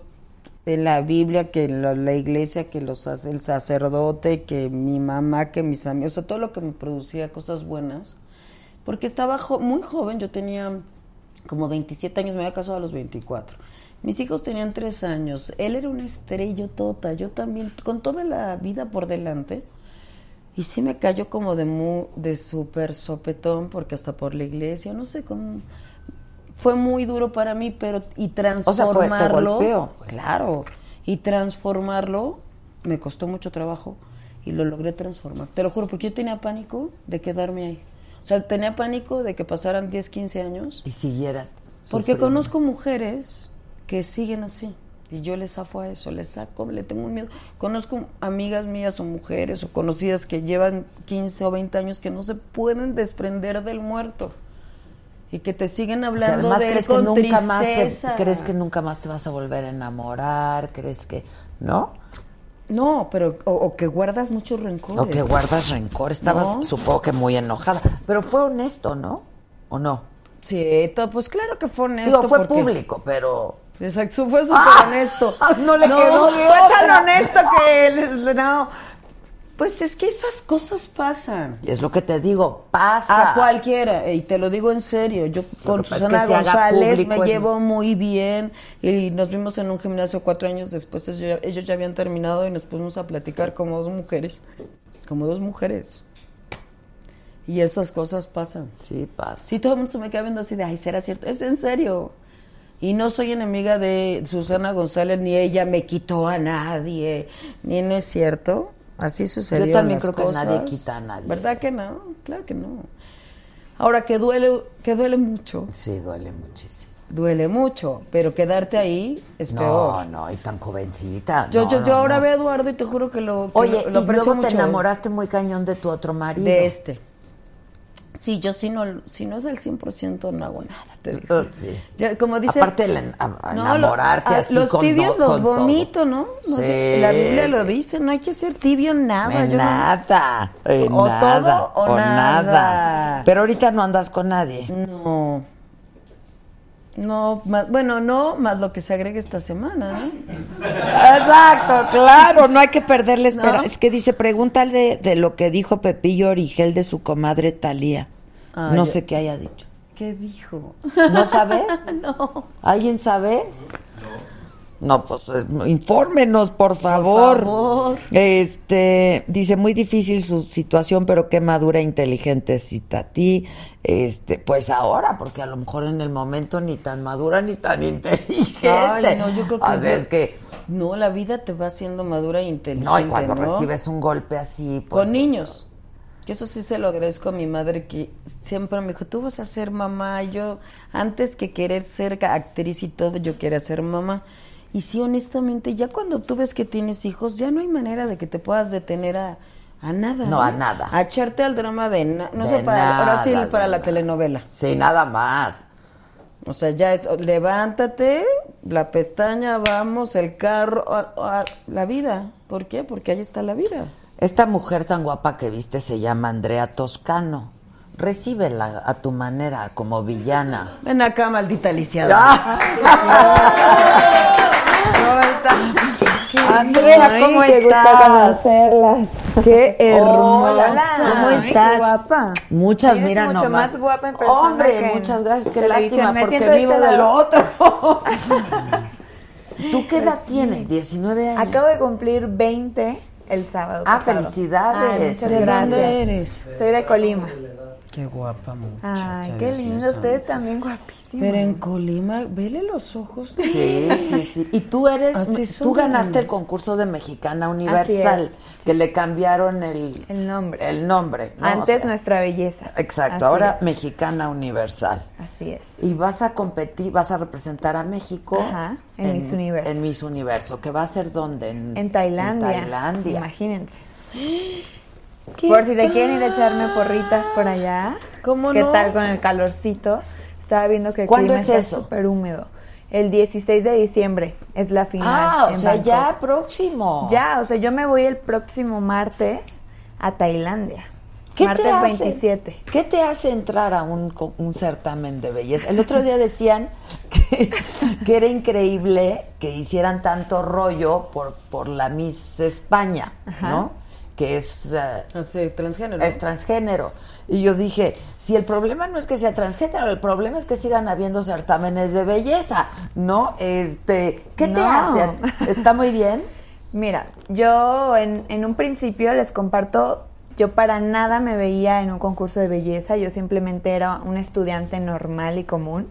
en la Biblia, que la, la iglesia, que los, el sacerdote, que mi mamá, que mis amigos, o sea, todo lo que me producía cosas buenas. Porque estaba muy joven, yo tenía como 27 años, me había casado a los 24. Mis hijos tenían 3 años, él era una estrella tota, yo también, con toda la vida por delante. Y sí me cayó como de mu, de súper sopetón, porque hasta por la iglesia, no sé, cómo fue muy duro para mí, pero y sea, fue- te transformarlo, golpeó, pues. claro, y transformarlo me costó mucho trabajo y lo logré transformar. Te lo juro, porque yo tenía pánico de quedarme ahí. O sea, tenía pánico de que pasaran 10, 15 años. Y siguieras. Porque sufriendo. conozco mujeres que siguen así. Y yo les zafo a eso, les saco, le tengo un miedo. Conozco amigas mías o mujeres o conocidas que llevan 15 o 20 años que no se pueden desprender del muerto. Y que te siguen Que hablando además de él crees que con nunca más te, tristeza. crees que nunca más te vas a volver a enamorar, crees que, ¿no? No, pero o, o que guardas muchos rencores. O que guardas rencor, estabas No. supongo que muy enojada, pero fue honesto, ¿no? ¿O no? Sí, to- pues claro que fue honesto. Digo, fue porque- público, pero Exacto, fue súper (laughs) ¡Ah! honesto. No le quedó Fue tan honesto que... les- No. Pues es que esas cosas pasan. y es lo que te digo, pasa. A cualquiera, y te lo digo en serio, yo con es Susana que González me llevo muy bien y nos vimos en un gimnasio cuatro años después, ellos ya- ellos ya habían terminado y nos pusimos a platicar como dos mujeres, como dos mujeres. Y esas cosas pasan. Sí, pasa. Sí, todo el mundo se me queda viendo así de, ay, ¿será cierto? Es en serio. Y no soy enemiga de Susana González, ni ella me quitó a nadie, ni no es cierto. Así sucedió. Yo también creo que nadie quita a nadie. ¿Verdad que no? Claro que no. Ahora, que duele, que duele mucho. Sí, duele muchísimo. Duele mucho, pero quedarte ahí es no, peor. no, y tan jovencita. Yo, no, yo, no, yo ahora no. veo a Eduardo y te juro que lo, que Oye, lo, lo y luego te mucho. enamoraste muy cañón de tu otro marido. De este. Sí, yo si no, si no es al 100% no hago nada. te digo. Sí. Como dice, Aparte a- a No, enamorarte lo- a- así Los con tibios do- los con todo. ¿no? No, Sí, La Biblia lo dice, no hay que ser tibio en nada. En yo nada, en O nada, todo o nada. Pero ahorita no andas con nadie. No. No, más- bueno, no, más lo que se agregue esta semana, ¿no? Exacto, claro, no hay que perderle espera. ¿No? Es que dice, pregúntale de, de lo que dijo Pepillo Origel de su comadre Talía. Ah, no sé qué haya dicho. ¿Qué dijo? ¿No sabes? (laughs) no. ¿Alguien sabe? No, pues eh, infórmenos, por favor. favor. Este, dice, muy difícil su situación, pero qué madura e inteligente cita a ti. Este, pues ahora, porque a lo mejor en el momento ni tan madura ni tan inteligente. Ay, no, yo creo que no. es que No, la vida te va haciendo madura e inteligente. No, y cuando ¿no? recibes un golpe así, pues. Con niños. Que eso sí se lo agradezco a mi madre que siempre me dijo, tú vas a ser mamá. Yo, antes que querer ser actriz y todo, yo quería ser mamá. Y sí, honestamente, ya cuando tú ves que tienes hijos, ya no hay manera de que te puedas detener a, a nada. No, a nada. A echarte al drama de... na- no De sé, para, nada, para la telenovela. Sí, nada más. O sea, ya es, levántate, la pestaña, vamos, el carro, a- a- la vida. ¿Por qué? Porque ahí está la vida. Esta mujer tan guapa que viste se llama Andrea Toscano. Recíbela a tu manera, como villana. Ven acá, maldita lisiada. (laughs) ¿Cómo estás? Andrea, Ay, ¿cómo qué gusto estás? conocerlas. Qué Hola, hermosa. ¿Cómo Ay, estás? qué guapa. Muchas, Eres mira mucho nomás. más guapa en persona Hombre, que muchas gracias. Qué lástima, Me porque vivo este del otro. (laughs) ¿Tú qué edad tienes? 19 años. Acabo de cumplir 20 el sábado. Ah, pasado. felicidades. Ay, muchas ¿De gracias. dónde eres? Soy de Colima. Qué guapa, muchacha. Ay, qué lindo. Ustedes también guapísimos. Pero en Colima, vele los ojos. Sí, sí, sí. (laughs) Y tú eres, Así tú ganaste el concurso de Mexicana Universal, es. que le cambiaron el, El nombre. el nombre. ¿no? Antes O sea, nuestra belleza. Exacto, Así ahora es. Mexicana Universal. Así es. Y vas a competir, vas a representar a México Ajá, en Miss Universo. En Miss Universo, que va a ser dónde? En, En Tailandia. En Tailandia. Imagínense. Por si se quieren ir a echarme porritas por allá. ¿Cómo ¿Qué no? tal con el calorcito? Estaba viendo que el ¿Cuándo clima es está eso? súper húmedo. El 16 de diciembre es la final. Ah, o sea, Bangkok. ya próximo. Ya, o sea, yo me voy el próximo martes a Tailandia. ¿Qué martes te hace? 27. ¿Qué te hace entrar a un, un certamen de belleza? El otro día decían (laughs) que, que era increíble que hicieran tanto rollo por, por la Miss España, Ajá. ¿no? Que es, Así, transgénero. es transgénero. Y yo dije, si el problema no es que sea transgénero, el problema es que sigan habiendo certámenes de belleza, ¿no? Este, ¿qué te No. hace? ¿Está muy bien? (laughs) Mira, yo en, en un principio les comparto, yo para nada me veía en un concurso de belleza, yo simplemente era una estudiante normal y común.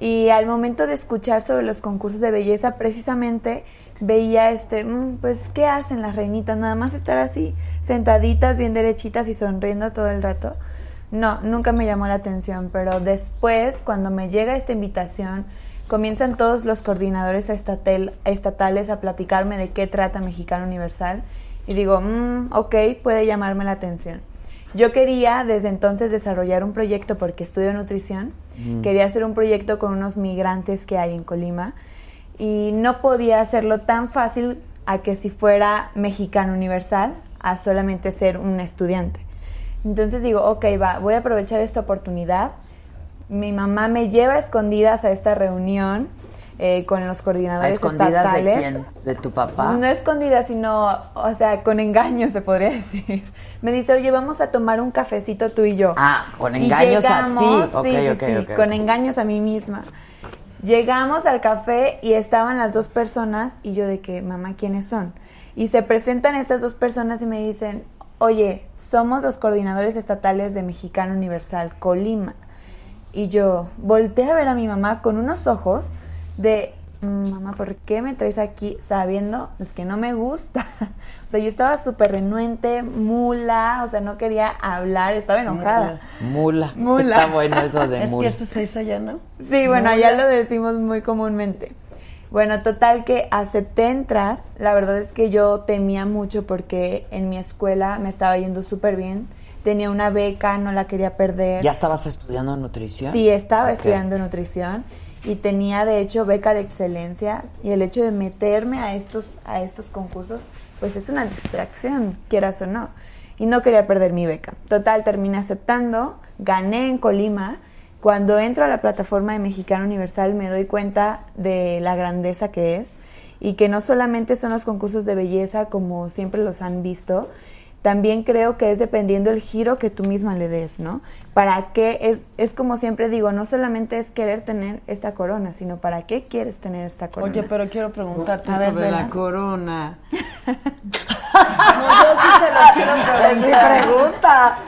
Y al momento de escuchar sobre los concursos de belleza, precisamente veía este, "Mm, pues, ¿qué hacen las reinitas? Nada más estar así, sentaditas, bien derechitas y sonriendo todo el rato. No, nunca me llamó la atención, pero después, cuando me llega esta invitación, comienzan todos los coordinadores estatal- estatales a platicarme de qué trata Mexicano Universal y digo, "Mm, ok, puede llamarme la atención. Yo quería desde entonces desarrollar un proyecto porque estudio nutrición, Mm. quería hacer un proyecto con unos migrantes que hay en Colima y no podía hacerlo tan fácil a que si fuera Mexicano Universal, a solamente ser un estudiante. Entonces digo, ok, va, voy a aprovechar esta oportunidad. Mi mamá me lleva a escondidas a esta reunión eh, con los ¿A coordinadores escondidas de estatales. quién? ¿De tu papá? No escondidas, sino, o sea, con engaño se podría (laughs) decir. Me dice, oye, vamos a tomar un cafecito tú y yo. Ah, con engaños a ti. sí, sí, con engaños a mí misma. Llegamos al café y estaban las dos personas y yo de que, mamá, ¿quiénes son? Y se presentan estas dos personas y me dicen, oye, somos los coordinadores estatales de Mexicano Universal, Colima. Y yo volteé a ver a mi mamá con unos ojos de, "Mm, mamá, ¿por qué me traes aquí sabiendo pues, que no me gusta? (laughs) o sea, yo estaba súper renuente, mula, o sea, no quería hablar, estaba enojada. Mula. (laughs) Mula. Está bueno eso de (laughs) es mula. que eso se dice allá, ¿no? Sí, bueno, allá lo decimos muy comúnmente. Bueno, total que acepté entrar. La verdad es que yo temía mucho porque en mi escuela me estaba yendo súper bien. Tenía una beca, no la quería perder. ¿Ya estabas estudiando nutrición? Sí, estaba estudiando nutrición y tenía de hecho beca de excelencia y el hecho de meterme a estos a estos concursos pues es una distracción, quieras o no. Y no quería perder mi beca. Total, terminé aceptando, gané en Colima. Cuando entro a la plataforma de Mexicano Universal me doy cuenta de la grandeza que es y que no solamente son los concursos de belleza como siempre los han visto, también creo que es dependiendo el giro que tú misma le des, ¿no? ¿Para qué? Es, es como siempre digo, no solamente es querer tener esta corona, sino para qué quieres tener esta corona. Oye, pero quiero preguntarte A ver, sobre la corona. (laughs) No, yo sí se lo quiero Es mi preguntar. pregunta.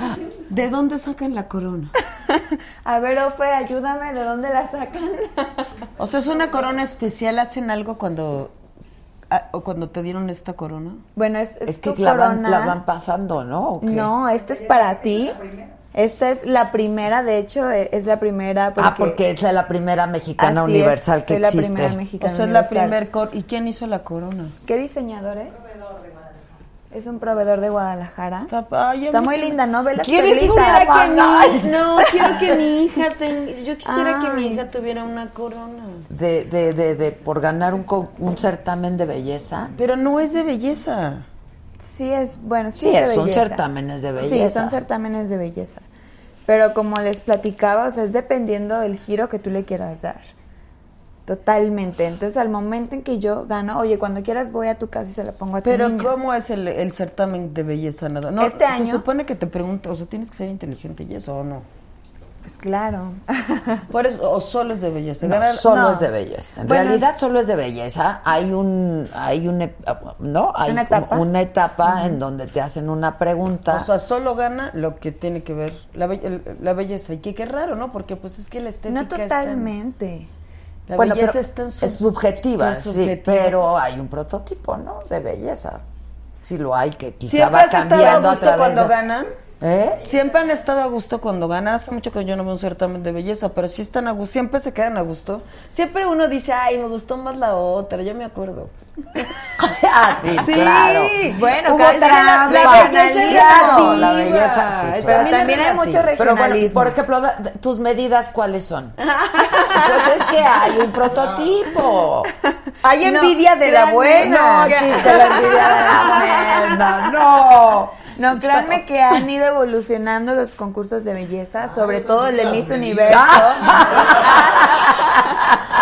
¿De dónde sacan la corona? (laughs) A ver, Ofe, ayúdame, ¿de dónde la sacan? O sea, es una corona especial, hacen algo cuando o cuando te dieron esta corona? Bueno, es, Es tu que la van, corona. la van pasando, ¿no? ¿O qué? No, esta es para ti. Esta es la primera, de hecho, e- es la primera porque... Ah, porque es la primera mexicana Así es, universal que soy la existe. primera O mexicana sea, es la universal. primer cor ¿Y quién hizo la corona? ¿Qué diseñador es? Un proveedor de Guadalajara. Está, ay, mí muy se- linda, ¿no? Ve las ¿Quieres quisiera que mi, Ay. (laughs) no, quiero que mi (laughs) hija tenga, yo quisiera que mi Ay. hija tuviera una corona. De, de, de, de, por ganar un, co- un certamen de belleza. Pero no es de belleza. Sí es, bueno, sí, Sí, es de son belleza. certámenes de Sí, belleza. son certámenes de belleza. Pero como les platicaba, o sea, es dependiendo del giro que tú le quieras dar. Totalmente. Entonces, al momento en que yo gano, oye, cuando quieras voy a tu casa y se la pongo a tu Pero niña. ¿cómo es el, el certamen de belleza? Nada. No, Este Se año- supone que te pregunto, o sea, tienes que ser inteligente y eso o no. Pues claro. (laughs) Por eso, o solo es de belleza. No, Ganar- solo no. es de belleza. En Bueno, realidad solo es de belleza. Hay un, hay un, no, hay Una etapa. una etapa en donde te hacen una pregunta. O sea, solo gana lo que tiene que ver la, be- la belleza. Y que qué raro, ¿no? Porque pues es que la estética No es tan- totalmente. La Bueno, belleza pero es tan es sub- subjetiva, tan sí, pero hay un prototipo, ¿no? De belleza. Sí lo hay, que quizá ¿Siempre va has estado a cambiando a través cuando de- ganan? ¿Eh? Siempre han estado a gusto cuando ganan. Hace mucho que yo no veo un certamen de belleza, pero sí están a gusto. Siempre se quedan a gusto. Siempre uno dice, ay, me gustó más la otra. Yo me acuerdo. (laughs) ah, sí, Sí. claro. Bueno, Hubo que la- belleza es la belleza, sí, Pero claro. también hay mucho Pero bueno, regionalismo. por ejemplo, tus medidas, ¿cuáles son? (laughs) pues es que hay un prototipo. Hay No, envidia de la buena. no, existe la envidia de la buena, no. No, créanme que han ido evolucionando los concursos de belleza, sobre todo el de Miss Universo. (laughs)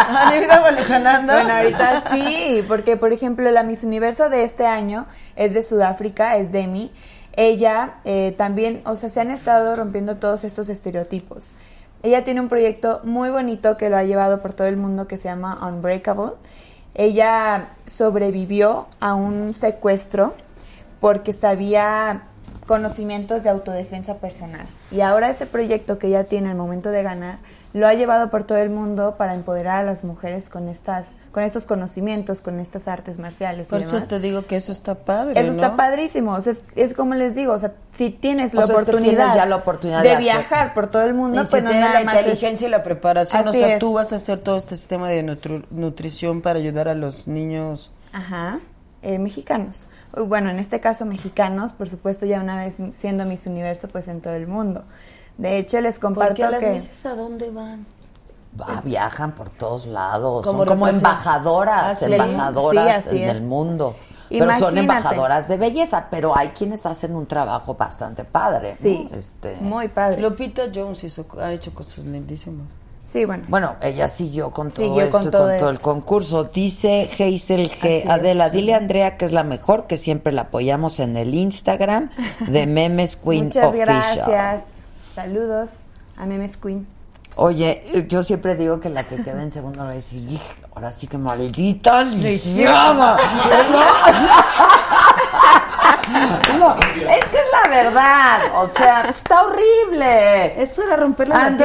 Han ido evolucionando. Bueno, ahorita sí, porque por ejemplo la Miss Universo de este año es de Sudáfrica, es Demi. Ella eh, también, o sea, se han estado rompiendo todos estos estereotipos. Ella tiene un proyecto muy bonito que lo ha llevado por todo el mundo que se llama Unbreakable. Ella sobrevivió a un secuestro porque sabía conocimientos de autodefensa personal. Y ahora ese proyecto que ella tiene al momento de ganar lo ha llevado por todo el mundo para empoderar a las mujeres con estas con estos conocimientos, con estas artes marciales y Por eso demás. te digo que eso está padre. Eso está padrísimo. O sea, es, es como les digo, o sea, si tienes la O sea, es que oportunidad, tienes ya la oportunidad de, viajar por todo el mundo, Y si pues no tienes nada la más es- inteligencia y la preparación, o Así sea, es. tú vas a hacer todo este sistema de nutru- nutrición para ayudar a los niños. Ajá, eh, mexicanos. Bueno, en este caso mexicanos, por supuesto, ya una vez siendo Miss Universo, pues en todo el mundo. De hecho, les comparto Porque las que... misses a dónde van? Va, viajan por todos lados, Como son como embajadoras, Así embajadoras Sí, así en el es. mundo. Pero son Imagínate. embajadoras de belleza, pero hay quienes hacen un trabajo bastante padre. ¿no? Sí, Este, muy padre. Lupita Jones hizo, ha hecho cosas lindísimas. Sí, bueno. Bueno, ella siguió con todo Siguió esto con y todo con todo el concurso. Dice Hazel G. Adela, dile a Andrea que es la mejor, que siempre la apoyamos en el Instagram de (laughs) Memes Queen Muchas Official. gracias. Saludos a Memes Queen. Oye, yo siempre digo que la que queda en segundo lugar dice, "Hij, ahora sí que maldita lisiada. (laughs) No, es que es la verdad, o sea, está horrible. Es para romperle la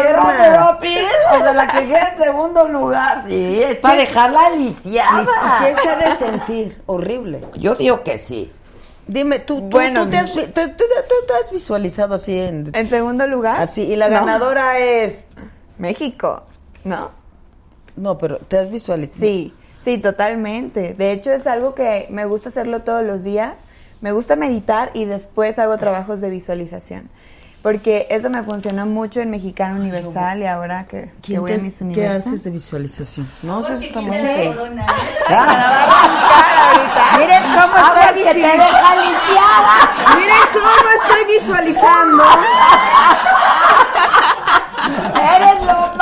pierna. o sea, la que queda en segundo lugar, sí, es para ¿Qué- dejarla lisiada. ¿Qué se ha de sentir? Horrible. Yo digo que sí. Dime, tú, tú, Bueno, tú te, has, tú, tú- tú te has visualizado así en... En segundo lugar. Así, y la No. ganadora es... México, ¿no? No, pero te has visualizado. Sí, sí, totalmente. De hecho, es algo que me gusta hacerlo todos los días. Me gusta meditar y después hago trabajos de visualización. Porque eso me funcionó mucho en Mexicano Universal y ahora que, que ¿Quién voy a Miss ¿Qué haces de visualización? No, eso Porque está muy corona. (laughs) Miren cómo Aguas estoy. Miren cómo estoy visualizando. (laughs) Eres lo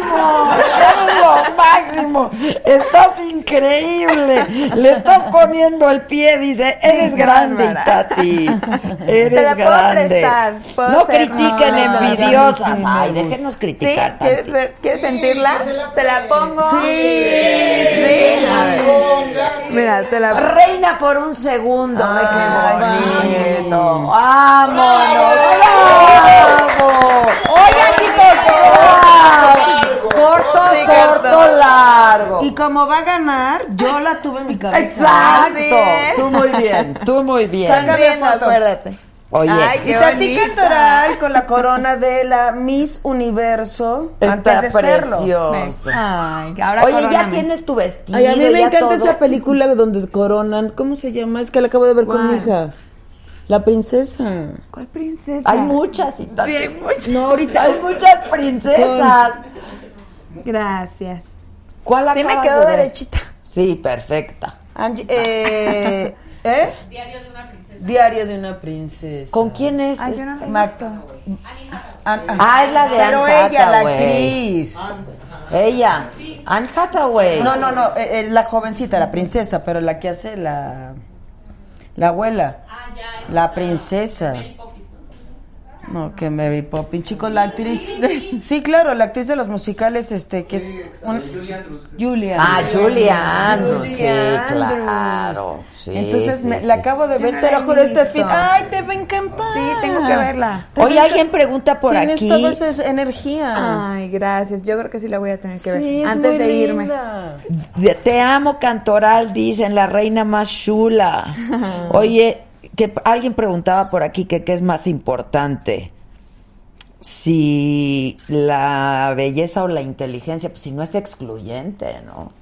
máximo, eres lo máximo. Estás increíble. Le estás poniendo el pie, dice, eres grande, bárbara. Tati. (laughs) Te Eres la puedo grande. prestar, puedo No critiquen No, no, no, envidiosas. sí, Ay, déjenos ¿Sí? criticar. ¿Quieres, ver, ¿Quieres sentirla? que se la ¿Se la pegue. pongo? Sí, sí. A ver. Mira, te la Reina por un segundo. Ay, Ay, qué bonito. ¡Vámonos! ¡Bravo! Largo. ¿Y como va a ganar, yo la tuve en mi cabeza. Exacto. Tú muy bien, tú muy bien. Sácame foto. acuérdate. Oye, Ay, y qué Tati bonita. Cantoral con la corona de la Miss Universo Está antes de serlo. precioso. Ay, ahora Oye, ya tienes tu vestido. Ay, a mí me encanta todo. esa película donde coronan. ¿Cómo se llama? Es que la acabo de ver con mi hija. La princesa. ¿Cuál princesa? Hay muchas, y Tati. Sí, hay muchas. No, ahorita Hay muchas princesas. Gracias. ¿Cuál Sí me acabas quedó de derechita. Sí, perfecta. Angie- eh, (laughs) ¿Eh? Diario de una princesa. Diario de una princesa. ¿Con quién es? Ay, yo no la he Mac- visto. An- Ah, es la de Pero Anne ella, la Hathaway. actriz. Ella, Anne Hathaway. No, no, no, eh, eh, la jovencita, la princesa, pero la que hace la la abuela. La princesa. No, que Mary Poppins, chicos, la actriz. Sí, claro, la actriz de los musicales, este, que es un- Julia. Ah, Julia Andrews, sí, Julia Andrews. claro. Sí, Entonces sí, me- sí. la acabo de ver, no te lo juro, este fin. Ay, te va a encantar. Sí, tengo que verla. A alguien pregunta por Tienes aquí. toda esa energía. Ay, gracias. Yo creo que sí la voy a tener que ver. Antes muy de irme. linda. Te amo, Cantoral, dicen, la reina más chula. (laughs) Oye, que alguien preguntaba por aquí que qué es más importante. Si la belleza o la inteligencia, pues si no es excluyente, ¿no?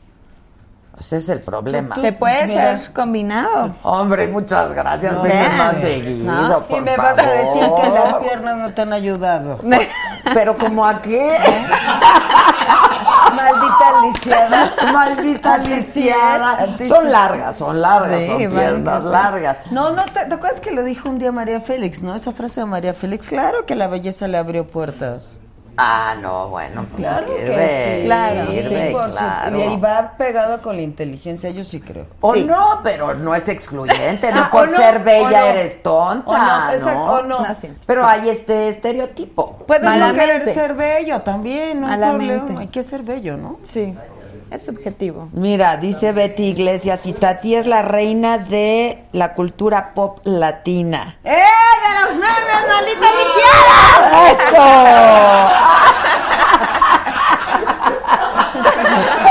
Ese es el problema. Se puede Mira. ser combinado. Hombre, muchas gracias. No, más seguido, ¿No? por Y me favor. vas a decir que las piernas no te han ayudado. Pero como a qué? (laughs) (laughs) Maldita lisiada. Maldita lisiada. Son largas, son largas, Sí, son piernas largas. No, no, ¿te, te acuerdas que lo dijo un día María Félix, no? Esa frase de María Félix. Claro que la belleza le abrió puertas. Ah, no, bueno, pues Claro sirve, que sí. Claro, sirve, sí, por su- claro. Y va pegado con la inteligencia, yo sí creo. O Sí. no, pero no es excluyente, (laughs) no Ah, por no, ser bella no. eres tonta, O no, ¿no? exacto, o no. Sí. Pero hay este estereotipo. Puedes no querer ser bello también, no hay Malamente. problema. Hay que ser bello, ¿no? Sí. Es subjetivo. Mira, dice Betty Iglesias, y Tati es la reina de la cultura pop latina. ¡Eh! ¡De los memes, maldita lisiada! ¡Eso!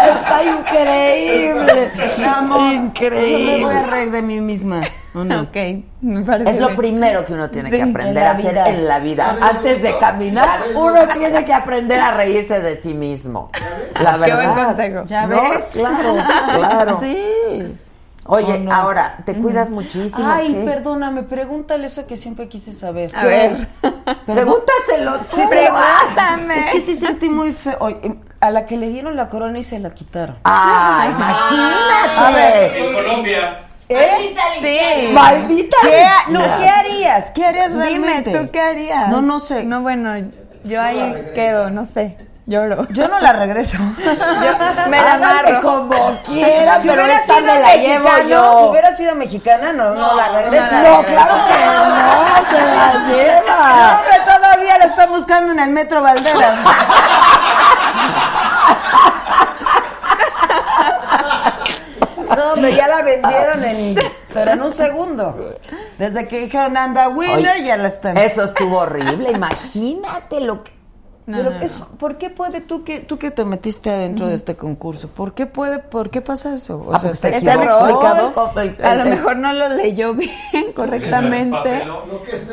(laughs) Está increíble. Amor, Yo me Increíble. voy a reír de mí misma. ¿O no? Ok, me parece Es lo bien. primero que uno tiene Sí, que aprender a hacer vida. en la vida. Antes de caminar, uno tiene que aprender a reírse de sí mismo. La verdad. consejo. ¿Ya No, ves? Claro, claro. (laughs) Sí. Oye, ¿O no? ahora, ¿te cuidas muchísimo? Ay, ¿qué? perdóname, pregúntale eso que siempre quise saber. A ver. (laughs) Pregúntaselo tú. Pregúntame. Es que sí sentí muy feo. Oye, a la que le dieron la corona y se la quitaron. Ah, imagínate. En Colombia. ¿Eh? Sí. Maldita ¿Qué, no, ¿Qué harías? ¿Qué harías Dime, realmente? ¿tú qué harías? No, no sé. No, bueno, yo ahí quedo, no sé. Lloro. Yo no la regreso. (laughs) Yo (laughs) me la amarro. como quieran, (laughs) Si pero hubiera esta sido me la llevo yo. si hubiera sido mexicana, no, no, la regreso. no la No, regreso. claro que no, se la No, lleva. hombre, todavía la está buscando en el Metro Valderas. Hombre, ya la vendieron en, pero en un segundo. Desde que dijeron anda winner, Oye, ya la están. Eso estuvo horrible, imagínate lo que... No, Pero no, no. eso, ¿por qué puede tú que tú que te metiste adentro de este concurso? ¿Por qué puede, por qué pasa eso? O Ah, sea, ¿está explicado? El- el- A lo mejor no lo leyó bien, (laughs) correctamente. Pero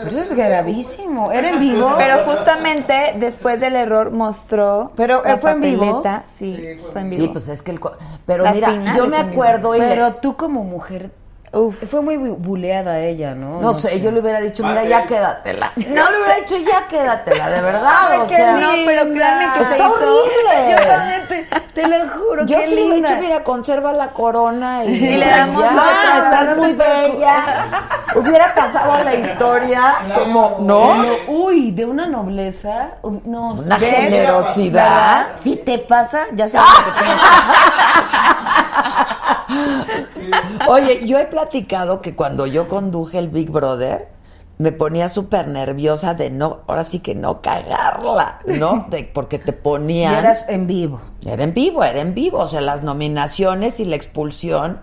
eso es gravísimo. ¿Era en vivo? (laughs) Pero justamente después del error mostró. Pero, la ¿eh, fue en vivo? papeleta. Sí, fue en vivo. Sí, pues es que el... Pero La mira, final yo me acuerdo y le- Pero tú como mujer, Uf. fue muy bu- buleada ella, ¿no? No, sé, yo le hubiera dicho, mira, Ah, ya quédatela. No le hubiera dicho, ya quédatela, de verdad. Ay, o qué sea, No, pero créanme que se está hizo. horrible. Yo también te, te lo juro, Yo qué sí le hubiera linda. dicho, mira, conserva la corona y, Y le damos ya, otra. estás No muy te bella. Hubiera pasado la historia como, ¿no? Pero, uy, de una nobleza, u- no, Una ¿ves? generosidad. ¿Verdad? Si te pasa, ya sabes lo que pasa. (laughs) Oye, yo he platicado que cuando yo conduje el Big Brother, me ponía súper nerviosa de no, ahora sí que no cagarla, ¿no? De, porque te Y ponían... eras en vivo. Era en vivo, era en vivo, o sea, las nominaciones y la expulsión.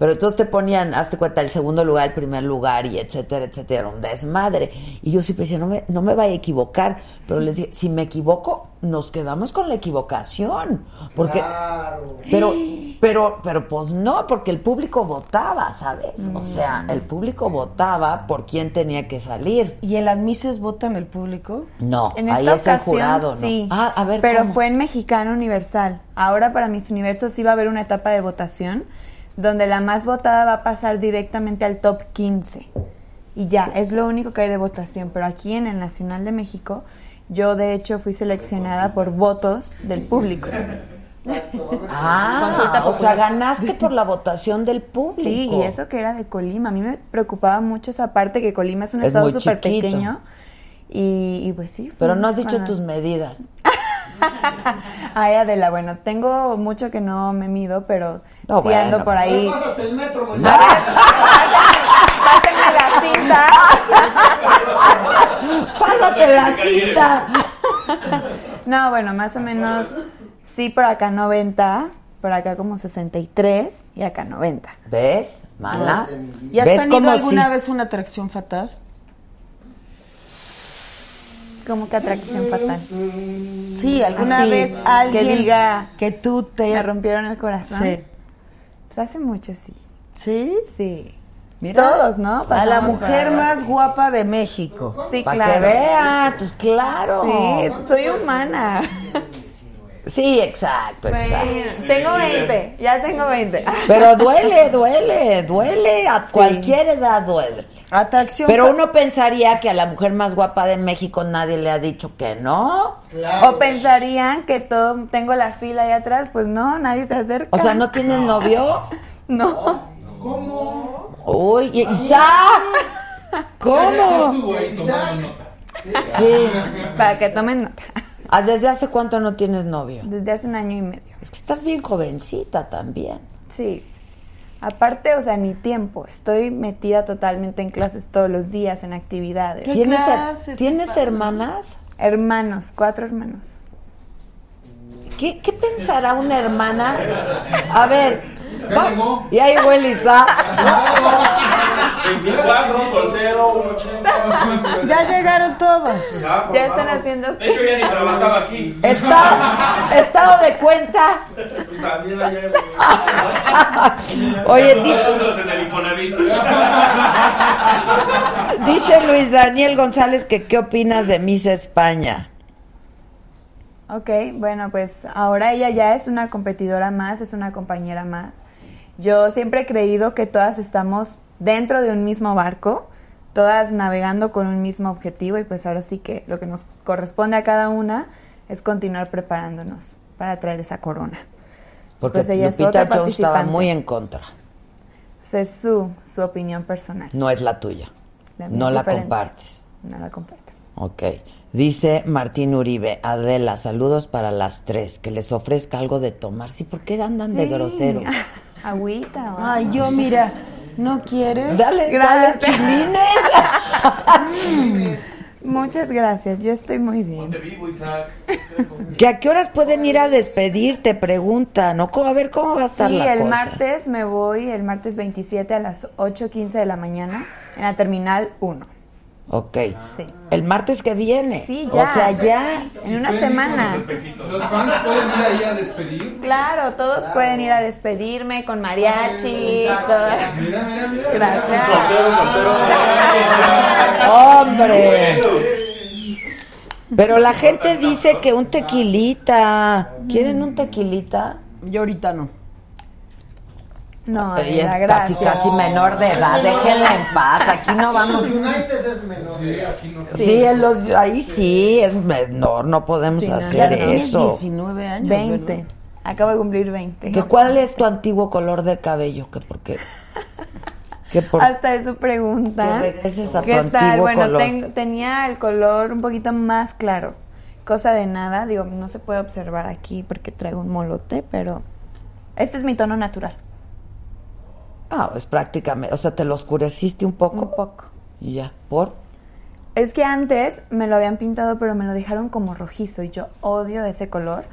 Pero entonces te ponían, hazte cuenta, el segundo lugar, el primer lugar y etcétera, etcétera, era un desmadre. Y yo siempre decía, no me, no me vaya a equivocar, pero les dije, si me equivoco, nos quedamos con la equivocación. Porque, pero, pero, pero pues no, porque el público votaba, ¿sabes? O sea, el público votaba por quién tenía que salir. ¿Y en las mises votan el público? No, En ahí esta es el ocasión jurado, ¿no? sí. Ah, a ver, Pero ¿cómo? fue en Mexicano Universal. Ahora para Miss Universo sí va a haber una etapa de votación donde la más votada va a pasar directamente al top 15. Y ya, es lo único que hay de votación. Pero aquí en el Nacional de México, yo de hecho fui seleccionada por votos del público. Ah, o sea, ganaste por la votación del público. Sí, y eso que era de Colima. A mí me preocupaba mucho esa parte que Colima es un Es estado súper pequeño. Y, y pues sí. Pero no has dicho tus (laughs) medidas. Ay, Adela, bueno, tengo mucho que no me mido, pero No, sí ando bueno, por ahí. Pásate el metro, Pásenme la cinta. Pásate la cinta. No, bueno, más o menos, sí, por acá 90, por acá como 63 y acá 90. ¿Ves, mana? ¿Y has ¿Ves tenido alguna sí? vez una atracción fatal? Como que atracción fatal. Sí, alguna Así, vez alguien que diga que tú te me rompieron el corazón. Sí. Pues hace mucho sí. ¿Sí? Sí. Mira, Todos, ¿no? a la mujer más guapa de México. Sí, Para claro. que vean, pues claro. Sí, soy humana. Sí, exacto, exacto. Tengo 20, ya tengo 20. Pero duele, duele, duele. A cualquier edad duele. Atracción Pero uno pensaría que a la mujer más guapa de México nadie le ha dicho que no. O pensarían que todo tengo la fila ahí atrás, pues no, nadie se acerca. O sea, ¿no tienes novio? No. ¿Cómo? Uy, y- Isaac. ¿Cómo? Sí. Para que tomen nota. Ah, ¿Desde hace cuánto no tienes novio? Desde hace un año y medio. Es que estás bien jovencita también. Sí. Aparte, o sea, mi tiempo. Estoy metida totalmente en clases todos los días, en actividades. ¿Qué ¿Tienes, her- clases? ¿tienes hermanas? Hermanos, cuatro hermanos. ¿Qué, qué pensará una hermana? A ver, va- y ahí el Isaac. 24, soltero, un 80. Ya llegaron todos. Ya, Ya están haciendo- De hecho, ya ni trabajaba aquí. Está, estado de cuenta. Pues también allá. Oye, dice, dice Luis Daniel González que qué opinas de Miss España. Ok, bueno, pues ahora ella ya es una competidora más, es una compañera más. Yo siempre he creído que todas estamos dentro de un mismo barco, todas navegando con un mismo objetivo y pues ahora sí que lo que nos corresponde a cada una es continuar preparándonos para traer esa corona. Porque Pues ella Lupita Jones estaba muy en contra. Pues es su, su opinión personal. No es la tuya. La no la diferente. compartes. No la comparto. Ok. Dice Martín Uribe, Adela, saludos para las tres, que les ofrezca algo de tomar. Sí, ¿por qué andan de grosero? (laughs) Agüita. o Ay, yo mira, ¿no quieres? Dale, dale chilines. (laughs) Muchas gracias, yo estoy muy bien. Ponte vivo, Isaac. ¿Que a qué horas pueden ir a despedirte? Preguntan, ¿no? ¿Cómo- A ver cómo va a estar Sí, la el cosa. martes me voy, el martes 27 a las 8.15 de la mañana en la terminal 1. Ok. Sí. El martes que viene. Sí, ya. O sea, ya. En una semana. los fans pueden ir ahí a despedir. Claro, todos pueden ir a despedirme con mariachi, todo. Mira, mira, mira. Gracias. Soltero, soltero. (laughs) ¡Hombre! Pero la gente dice que un tequilita. ¿Quieren un tequilita? Yo ahorita no. No, Ella la es casi, casi menor de edad. Déjenla en paz. Aquí no (laughs) vamos. Los United es menor. Sí, aquí no. Sí, en los, ahí sí, es menor. No podemos Sí, no, hacer Tienes eso. 19 años. 20. ¿verdad? Acabo de cumplir 20. ¿Que ¿Cuál es tu antiguo color de cabello? ¿Que por qué? ¿Que por Hasta eso pregunta. Que regreses a tu ¿Qué tal? antiguo Bueno, color. ten- tenía el color un poquito más claro. Cosa de nada, digo, no se puede observar aquí porque traigo un molote, pero este es mi tono natural. Ah, es prácticamente, o sea, te lo oscureciste un poco. Un poco. Y ya, ¿por? Es que antes me lo habían pintado, pero me lo dejaron como rojizo y yo odio ese color.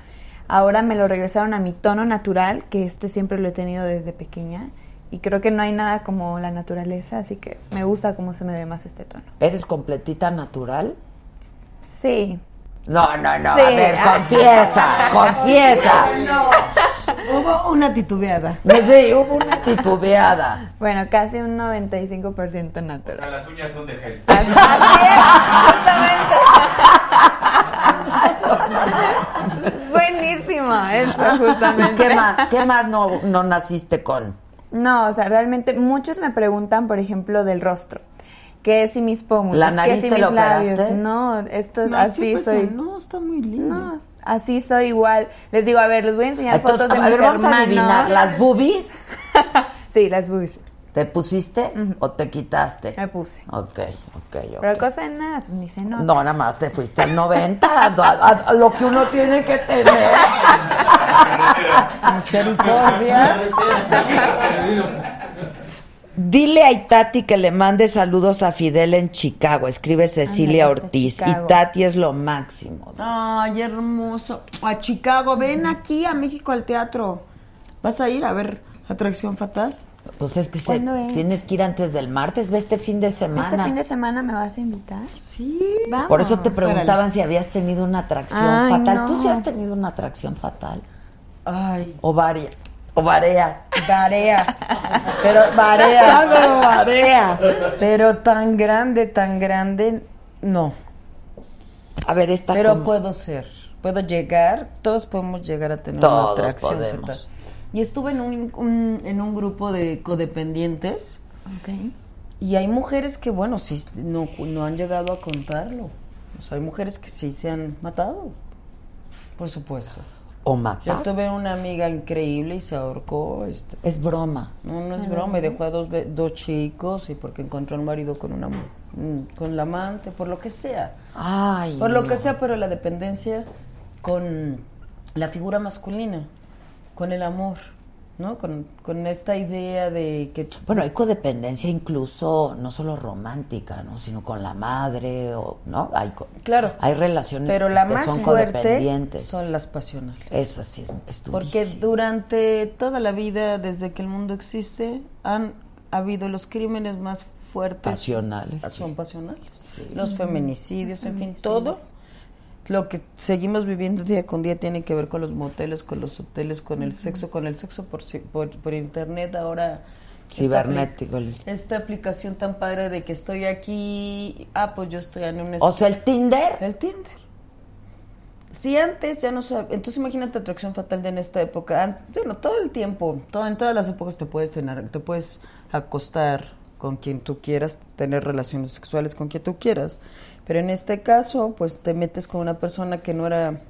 Ahora me lo regresaron a mi tono natural, que este siempre lo he tenido desde pequeña y creo que no hay nada como la naturaleza, así que me gusta cómo se me ve más este tono. ¿Eres completita natural? Sí. No, no, no. Sí. A ver, confiesa, confiesa. Hubo una titubeada. Sí, hubo una titubeada. Bueno, casi un 95% natural. O sea, las uñas son de gel. (laughs) Buenísimo, eso justamente. ¿Qué más? ¿Qué más no, no naciste con? No, o sea, realmente muchos me preguntan, por ejemplo, del rostro. ¿Qué si mis pómulos? ¿La ¿Qué nariz si te mis lo operaste? labios? No, esto es No, así sí, pues, soy. No, está muy lindo. No, así soy igual. Les digo, a ver, les voy a enseñar Entonces, fotos de a ver, mis vamos a adivinar. ¿Las boobies? (laughs) sí, las boobies. ¿Te pusiste o te quitaste? Me puse. Ok, ok, ok. Pero cosa de nada, pues, ni se nota. No, nada más te fuiste al 90, a, a- a lo que uno tiene que tener. (laughs) Misericordia. (laughs) Dile a Itati que le mande saludos a Fidel en Chicago. Escribe Cecilia hasta Ortiz. Itati es lo máximo. Ay, hermoso. A Chicago, ven aquí a México al teatro. ¿Vas a ir a ver Atracción Fatal? Pues es que se- ¿Cuándo es? tienes que ir antes del martes. Ve este fin de semana. ¿Este fin de semana me vas a invitar? Sí. Vamos. Por eso te preguntaban si habías tenido una atracción Ay, fatal. no. ¿Tú sí has tenido una atracción fatal? Ay. O varias. O varias. Varea. (laughs) Pero varea. (laughs) (laughs) Pero tan grande, tan grande, no. A ver, esta Pero como- puedo ser. Puedo llegar. Todos podemos llegar a tener Todos una atracción podemos. fatal. Y estuve en un, un- en un grupo de codependientes. Y hay mujeres que, bueno, sí, no, no han llegado a contarlo. O sea, hay mujeres que sí se han matado. Por supuesto. O Yo tuve una amiga increíble y se ahorcó. este, Es broma. no, no es broma, y dejó a dos, dos chicos y porque encontró al marido con una mm, con la amante, por lo que sea. Ay. Por lo no. que sea, pero la dependencia con la figura masculina, con el amor, ¿no? Con, con esta idea de que... Bueno, hay codependencia incluso no solo romántica, ¿no? Sino con la madre o, ¿no? Hay, Claro. hay relaciones Pero la que más son codependientes. son las pasionales. Esas sí es, es Porque durante toda la vida, desde que el mundo existe, han habido los crímenes más fuertes. Pasionales, Son sí. pasionales. Sí. Los feminicidios, en fin, todo lo que seguimos viviendo día con día tiene que ver con los moteles, con los hoteles, con el sexo, con el sexo por, por, por internet ahora. esta Cibernético. apli- Esta aplicación tan padre de que estoy aquí, ah, pues yo estoy en un... O sea, el Tinder. El Tinder. Si antes ya no sabía, entonces imagínate atracción fatal de en esta época, bueno, todo el tiempo, todo, en todas las épocas te puedes tener, te puedes acostar con quien tú quieras, tener relaciones sexuales con quien tú quieras, pero en este caso, pues te metes con una persona que no era,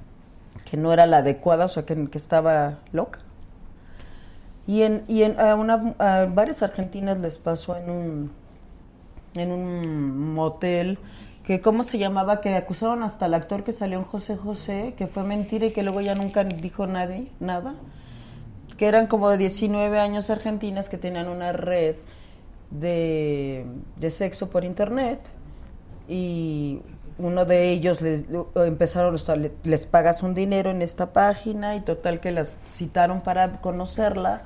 que no era la adecuada, o sea, que, que estaba loca. Y en, y en a, una, a varias argentinas les pasó en un, en un motel que cómo se llamaba que acusaron hasta al actor que salió en José José que fue mentira y que luego ya nunca dijo nadie nada. Que eran como de 19 años argentinas que tenían una red de, de sexo por internet y uno de ellos les empezaron o sea, les pagas un dinero en esta página y total que las citaron para conocerla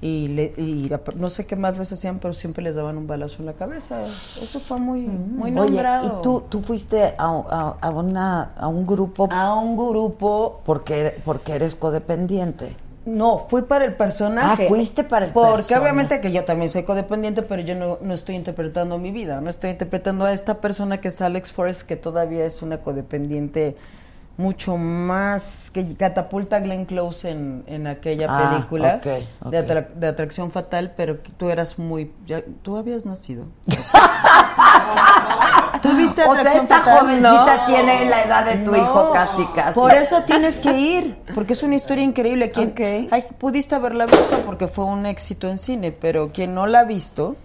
y, le- y no sé qué más les hacían pero siempre les daban un balazo en la cabeza eso fue muy muy Oye, nombrado ¿y tú, tú fuiste a, a- a una, a un grupo? A un grupo. Porque, porque eres codependiente. No, fui para el personaje. Ah, fuiste para el Porque personaje. obviamente que yo también soy codependiente, pero yo no, no estoy interpretando mi vida, no estoy interpretando a esta persona que es Alex Forrest, que todavía es una codependiente mucho más que catapulta a Glenn Close en, en aquella Ah, película. De, atra- de atracción fatal, pero tú eras muy... ya- tú habías nacido. (laughs) ¿Tú viste O sea, esta Fatal? jovencita tiene la edad de tu hijo casi, casi. Por eso tienes que ir, porque es una historia increíble. Quien, ay, pudiste haberla visto porque fue un éxito en cine, pero quien no la ha visto,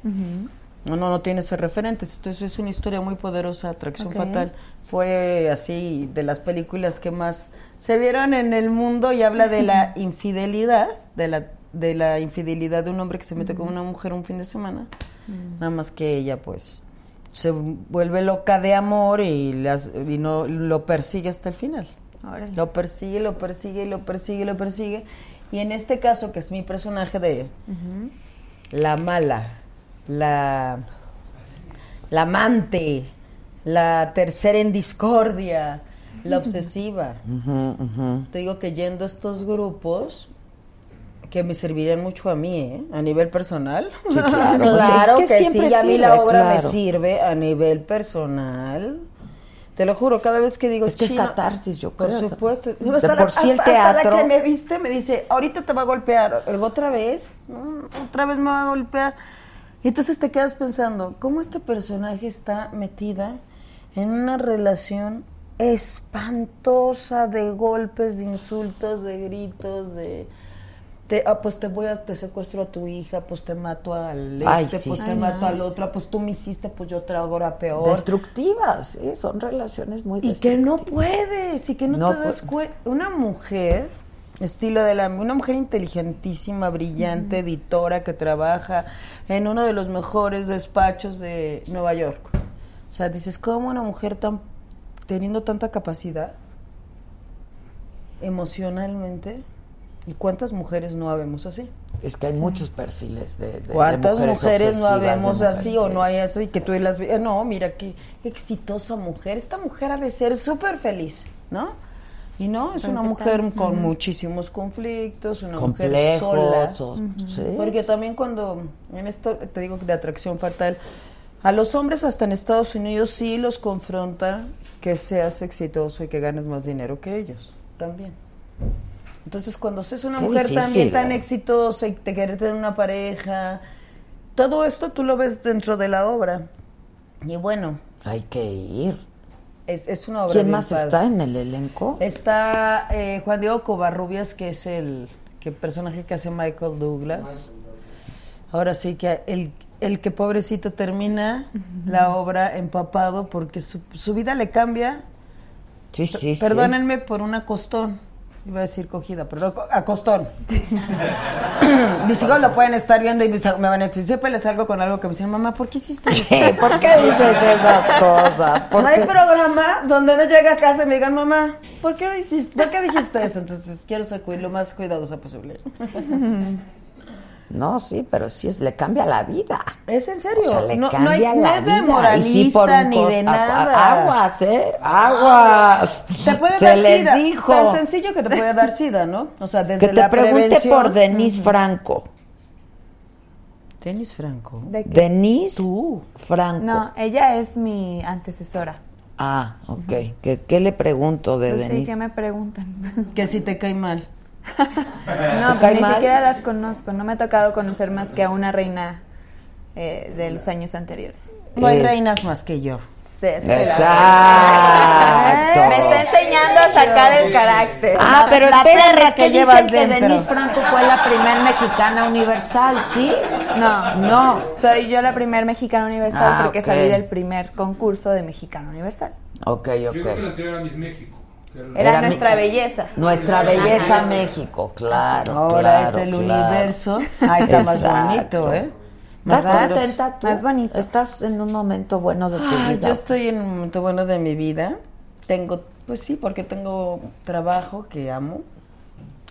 no, no, no tiene ese referentes. Entonces es una historia muy poderosa, Atracción. Fatal. Fue así de las películas que más se vieron en el mundo y habla de la (laughs) infidelidad, de la, de la infidelidad de un hombre que se mete con una mujer un fin de semana. Nada más que ella, pues, se vuelve loca de amor y, las, y no lo persigue hasta el final. Lo persigue, lo persigue, lo persigue, lo persigue. Y en este caso, que es mi personaje de la mala, la, la amante, la tercera en discordia, la obsesiva. Te digo que yendo a estos grupos que me servirían mucho a mí, ¿eh? a nivel personal. Sí, claro. claro (laughs) Pues es que, que siempre sí, a mí la obra me claro. sirve a nivel personal. Te lo juro, cada vez que digo Es que es catarsis, yo Por creo. supuesto. De Hasta la- por sí el hasta- teatro- la que me viste me dice, ahorita te va a golpear. Otra vez, "Mm, otra vez me va a golpear. Y entonces te quedas pensando, ¿cómo este personaje está metida en una relación espantosa de golpes, de insultos, de gritos, de... te- ah, pues te voy a, te secuestro a tu hija, pues te mato al Ay, este, sí, pues sí, te sí, mato al otro, pues tú me hiciste, pues yo te hago ahora peor. Destructivas, sí, son relaciones muy Y que no puedes, y que no, No te das cuenta. Una mujer, estilo de la. Una mujer inteligentísima, brillante, editora, que trabaja en uno de los mejores despachos de Nueva York. O sea, dices, ¿cómo una mujer tan. teniendo tanta capacidad emocionalmente? ¿Y cuántas mujeres no habemos así? Es que hay muchos perfiles de, de- de ¿Cuántas mujeres, no habemos mujeres, así o no hay así que tú las ve- no, mira qué exitosa mujer, esta mujer ha de ser súper feliz, ¿no? Y no, es Pero una ¿qué mujer tal? con muchísimos conflictos, una Complejos, mujer sola. o- sí. Porque también cuando, en esto te digo que de atracción fatal, a los hombres hasta en Estados Unidos sí los confronta que seas exitoso y que ganes más dinero que ellos, también. Entonces, cuando seas una Qué mujer difícil, también tan ¿eh? exitosa y te quieres tener una pareja, todo esto tú lo ves dentro de la obra. Y bueno, Hay que ir. es, es una obra ¿Quién más padre. está en el elenco? Está eh, Juan Diego Covarrubias, que es el que personaje que hace Michael Douglas. Ahora sí que el, el que pobrecito termina la obra empapado porque su, su vida le cambia. Sí, sí, sí. Perdónenme por un acostón. Iba a decir cogida, pero no, co- acostón. (laughs) Mis hijos lo pueden estar viendo y me van a decir, siempre les salgo con algo que me dicen, mamá, ¿por qué hiciste (laughs) eso? Sí, ¿por qué dices esas cosas? ¿Por No hay programa donde no llegue a casa y me digan, mamá, ¿por qué, lo hiciste? ¿por qué dijiste eso? Entonces quiero ser lo más cuidadosa posible. (laughs) No, sí, pero sí es, le cambia la vida. ¿Es en serio? O sea, le no, hay, no la es de vida. moralista sí, por ni de nada. Aguas, ¿eh? Aguas. Te puede Se dar les sida. dijo. Tan sencillo que te puede dar sida, ¿no? O sea, desde Que te la pregunte prevención. por Denise Franco. Denis Franco. ¿De qué? Denise Franco. No, ella es mi antecesora. Ah, ok. ¿Qué, qué le pregunto de Pues sí, Denise? ¿qué me preguntan? Que si te cae mal. No, ¿Te pues ni mal? siquiera las conozco. No me ha tocado conocer más que a una reina eh, de los años anteriores. No hay Es- reinas más que yo. Sí, Exacto. Me está enseñando a sacar el carácter. Ah, pero La perra es que que dicen llevas que dentro. Denise Franco fue la primer mexicana universal, ¿sí? No, No. Soy yo la primer mexicana universal Ah, porque ok. salí del primer concurso de mexicana universal. Ok, Yo creo que la ok. anterior era Miss México. Era- Era, Era mi- nuestra belleza. Nuestra belleza México, claro. Ahora claro, es el claro. universo. Ah, está más bonito, ¿eh? ¿Estás Más contenta tú? Más bonito. ¿Estás en un momento bueno de tu Ah, vida? yo estoy en un momento bueno de mi vida. Tengo, pues sí, porque tengo trabajo que amo.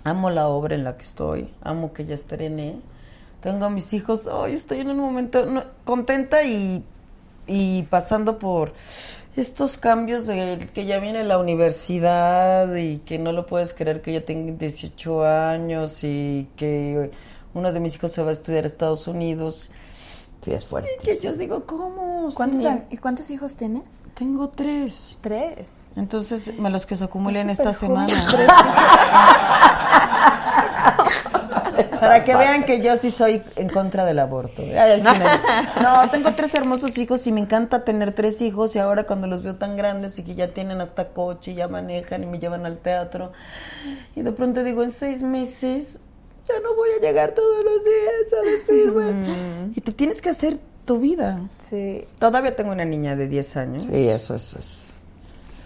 Amo la obra en la que estoy. Amo que ya estrené. Tengo a mis hijos. Hoy estoy en un momento no, contenta y, y pasando por estos cambios de que ya viene la universidad y que no lo puedes creer que ya tengo 18 años y que uno de mis hijos se va a estudiar a Estados Unidos. Sí, es fuerte. Y que yo digo, ¿cómo? ¿Cuántos, Sí, ¿Y cuántos hijos tienes? tengo tres. Tres. Entonces, me los que se acumulen esta semana. (laughs) Para que vean que yo sí soy en contra del aborto. Ay, sí me- (laughs) No, tengo tres hermosos hijos y me encanta tener tres hijos y ahora cuando los veo tan grandes y que ya tienen hasta coche, ya manejan y me llevan al teatro y de pronto digo, en seis meses ya no voy a llegar todos los días a decirme. Y te tienes que hacer tu vida. Sí. Todavía tengo una niña de 10 años. Sí, eso, eso es.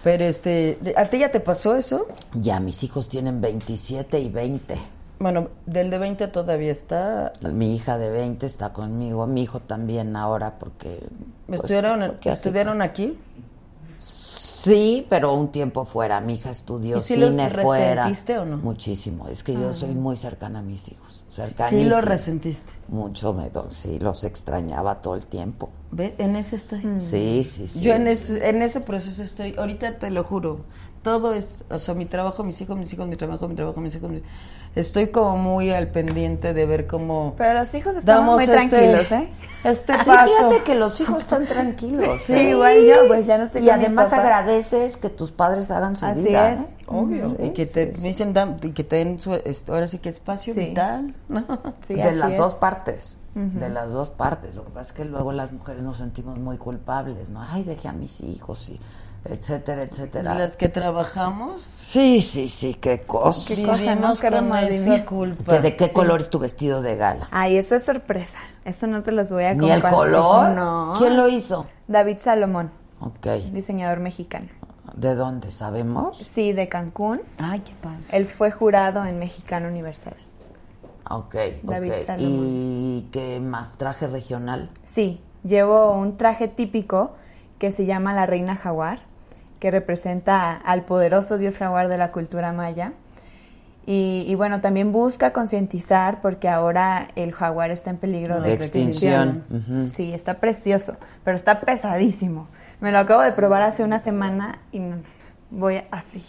Pero este, ¿a ti ya te pasó eso? Ya, mis hijos tienen 27 y 20. Bueno, del de 20 todavía está. Mi hija de 20 está conmigo, mi hijo también ahora porque... pues, ¿Estudiaron, porque así ¿estudiaron aquí? Sí, pero un tiempo fuera. Mi hija estudió ¿Y si los cine fuera. resentiste o no? Muchísimo. Es que yo Ah. soy muy cercana a mis hijos. Sí lo resentiste. Mucho me do- sí, los extrañaba todo el tiempo. ¿Ves? En eso estoy. Sí, sí, sí. Yo en ese, en ese proceso estoy, ahorita te lo juro, todo es, o sea, mi trabajo, mis hijos, mis hijos, mi trabajo, mi trabajo, mis hijos, mi- estoy como muy al pendiente de ver cómo Pero los hijos estamos muy este- tranquilos, ¿eh? Este Sí, paso. fíjate que los hijos están tranquilos. Sí, ¿eh? igual yo, pues ya no estoy Y con mis además papás. agradeces que tus padres hagan su Así vida. es. ¿no? Obvio. Sí, y que te me dicen, y que te den su, este, ahora sí que espacio Sí. vital. ¿no? (laughs) Sí, de así las es. dos partes. De las dos partes. Lo que pasa es que luego las mujeres nos sentimos muy culpables, ¿no? Ay, dejé a mis hijos y etcétera, etcétera. Las que trabajamos. Sí, sí, sí, qué cosa. Qué cosa, ¿no? Qué esa culpa. Que ¿De qué Sí. color es tu vestido de gala? Ay, eso es sorpresa. Eso no te los voy a ¿Ni el color? No. ¿Quién lo hizo? David Salomón, Ok. diseñador mexicano. ¿De dónde sabemos? Sí, de Cancún. Ay, qué padre. Él fue jurado en Mexicano Universal. Ok, David. Salomón. ¿Y qué más? ¿Traje regional? Sí, llevo un traje típico que se llama la reina jaguar, que representa al poderoso dios jaguar de la cultura maya. Y, y bueno, también busca concientizar porque ahora el jaguar está en peligro de De extinción. Sí, está precioso, pero está pesadísimo. Me lo acabo de probar hace una semana y no, voy así.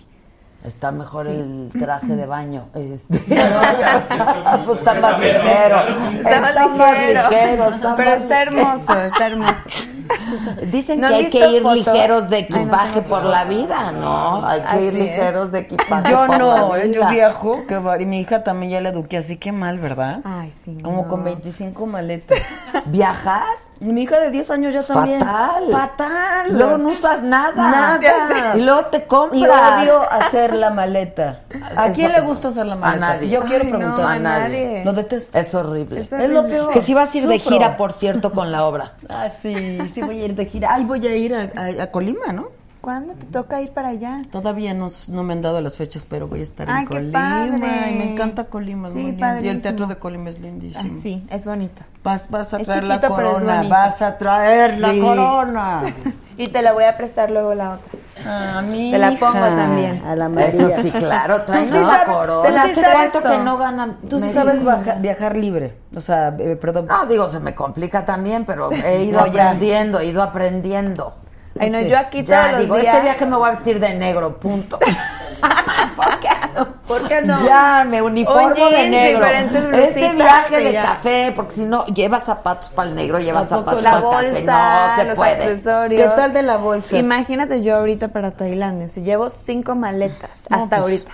Está mejor Sí. el traje de baño. (laughs) Este. (laughs) pues está más ligero. Está más ligero, pero está hermoso, está hermoso. (laughs) Dicen ¿No que hay que ir fotos? ligeros de Ay, no equipaje por la vida, ¿no? Hay que Así ir es. ligeros de equipaje Yo por no, la ¿eh? vida. yo viajo, que y mi hija también ya la eduqué así que mal, ¿verdad? Ay, sí. Como no. con 25 maletas. (laughs) ¿Viajas? Y mi hija de 10 años ya también. Fatal. Fatal. Luego no usas nada. Nada. Y luego te compras. Y odio hacer la maleta. (laughs) ¿A Eso- quién le eso- gusta hacer la a maleta? nadie. Yo quiero Ay, no, preguntar. a nadie. Lo detesto. Es horrible. Es Es lo peor. Que si vas a ir de gira, por cierto, con la obra. Ah, sí, sí voy a ir de gira. Ay, voy a ir a, a- a Colima, ¿no? ¿Cuándo te toca ir para allá? Todavía no, me han dado las fechas, pero voy a estar Ay, en qué Colima. padre. Y me encanta Colima, es Sí, muy lindo. Y el teatro de Colima es lindísimo. Ah, sí, es bonito. Vas, vas a Es traer la chiquito, pero es corona, bonito. vas a traer la corona. (laughs) Y te la voy a prestar luego la otra. A mí. Te la pongo también. A la Eso sí, claro, trae sí la sabes- corona. tú sí ¿Hace sabes cuánto esto. que no gana? Tú sí sabes baja- viajar libre. O sea, eh, perdón. No, digo, se me complica también, pero he (laughs) ido No, ya. aprendiendo, he ido aprendiendo. Ay, no, Sí. yo aquí Ya, todos los digo, días... este viaje me voy a vestir de negro, punto. (laughs) ¿Por qué no? ¿Por qué no? Ya, me uniformo jeans, de negro. diferentes Este viaje y de ya. café, porque si no, llevas zapatos para el negro, llevas ¿A poco zapatos para el café. No se los puede. accesorios. ¿Qué tal de la bolsa? Imagínate yo ahorita para Tailandia, si llevo cinco maletas No, hasta pues. ahorita.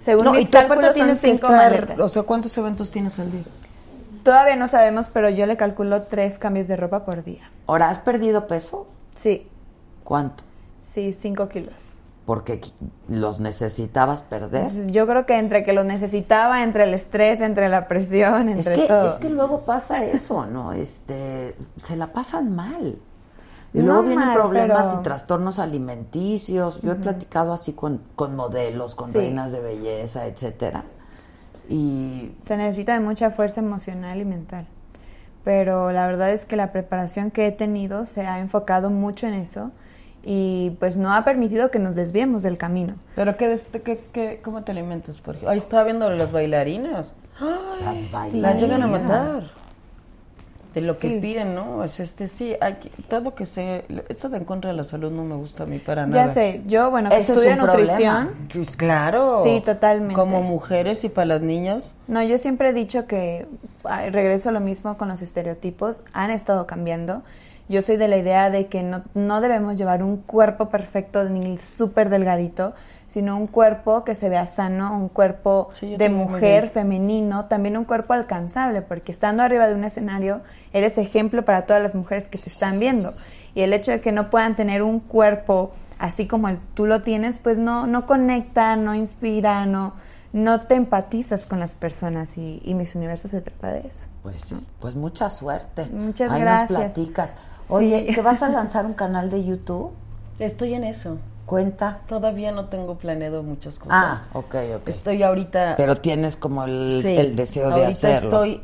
Según No, y mis tú cálculos son tienes que cinco estar, maletas. o sea, ¿cuántos eventos tienes al día? Todavía no sabemos, pero yo le calculo tres cambios de ropa por día. ¿Ahora has perdido peso? Sí, ¿Cuánto? sí, cinco kilos. Porque los necesitabas perder. Entonces, Yo creo que entre que lo necesitaba, entre el estrés, entre la presión, Es entre que, todo. es que luego pasa eso, ¿no? Este, se la pasan mal. Y No luego vienen mal, problemas pero- y trastornos alimenticios. Yo he platicado así con, con modelos, con Sí. reinas de belleza, etcétera. Y Se necesita de mucha fuerza emocional y mental. Pero la verdad es que la preparación que he tenido se ha enfocado mucho en eso y pues no ha permitido que nos desviemos del camino. ¿Pero qué, qué, qué- cómo te alimentas? Por ejemplo? Ahí estaba viendo las bailarinas. las bailas. Las llegan a matar. De lo que Sí. piden, ¿no? Es este, sí, hay que- todo que se... Esto de en contra de la salud no me gusta a mí para nada. Ya sé, yo bueno, que es estudio un nutrición. Pues claro. Sí, totalmente. Como mujeres y para las niñas. No, yo siempre he dicho que ay, regreso a lo mismo con los estereotipos, han estado cambiando. Yo soy de la idea de que no, no debemos llevar un cuerpo perfecto ni súper delgadito, sino un cuerpo que se vea sano, un cuerpo Sí, de mujer, femenino, también un cuerpo alcanzable, porque estando arriba de un escenario eres ejemplo para todas las mujeres que te están viendo. Y el hecho de que no puedan tener un cuerpo así como el, tú lo tienes, pues no, no conecta, no inspira, no, no te empatizas con las personas y, y Mis Universo se trata de eso. pues, sí, pues mucha suerte. Muchas Ahí gracias. nos platicas. Oye, ¿te vas a lanzar un canal de YouTube? Estoy en eso. Cuenta. Todavía no tengo planeado muchas Ah, cosas. ok, ok. Estoy ahorita... Pero tienes como el, Sí, el deseo de ahorita hacerlo. estoy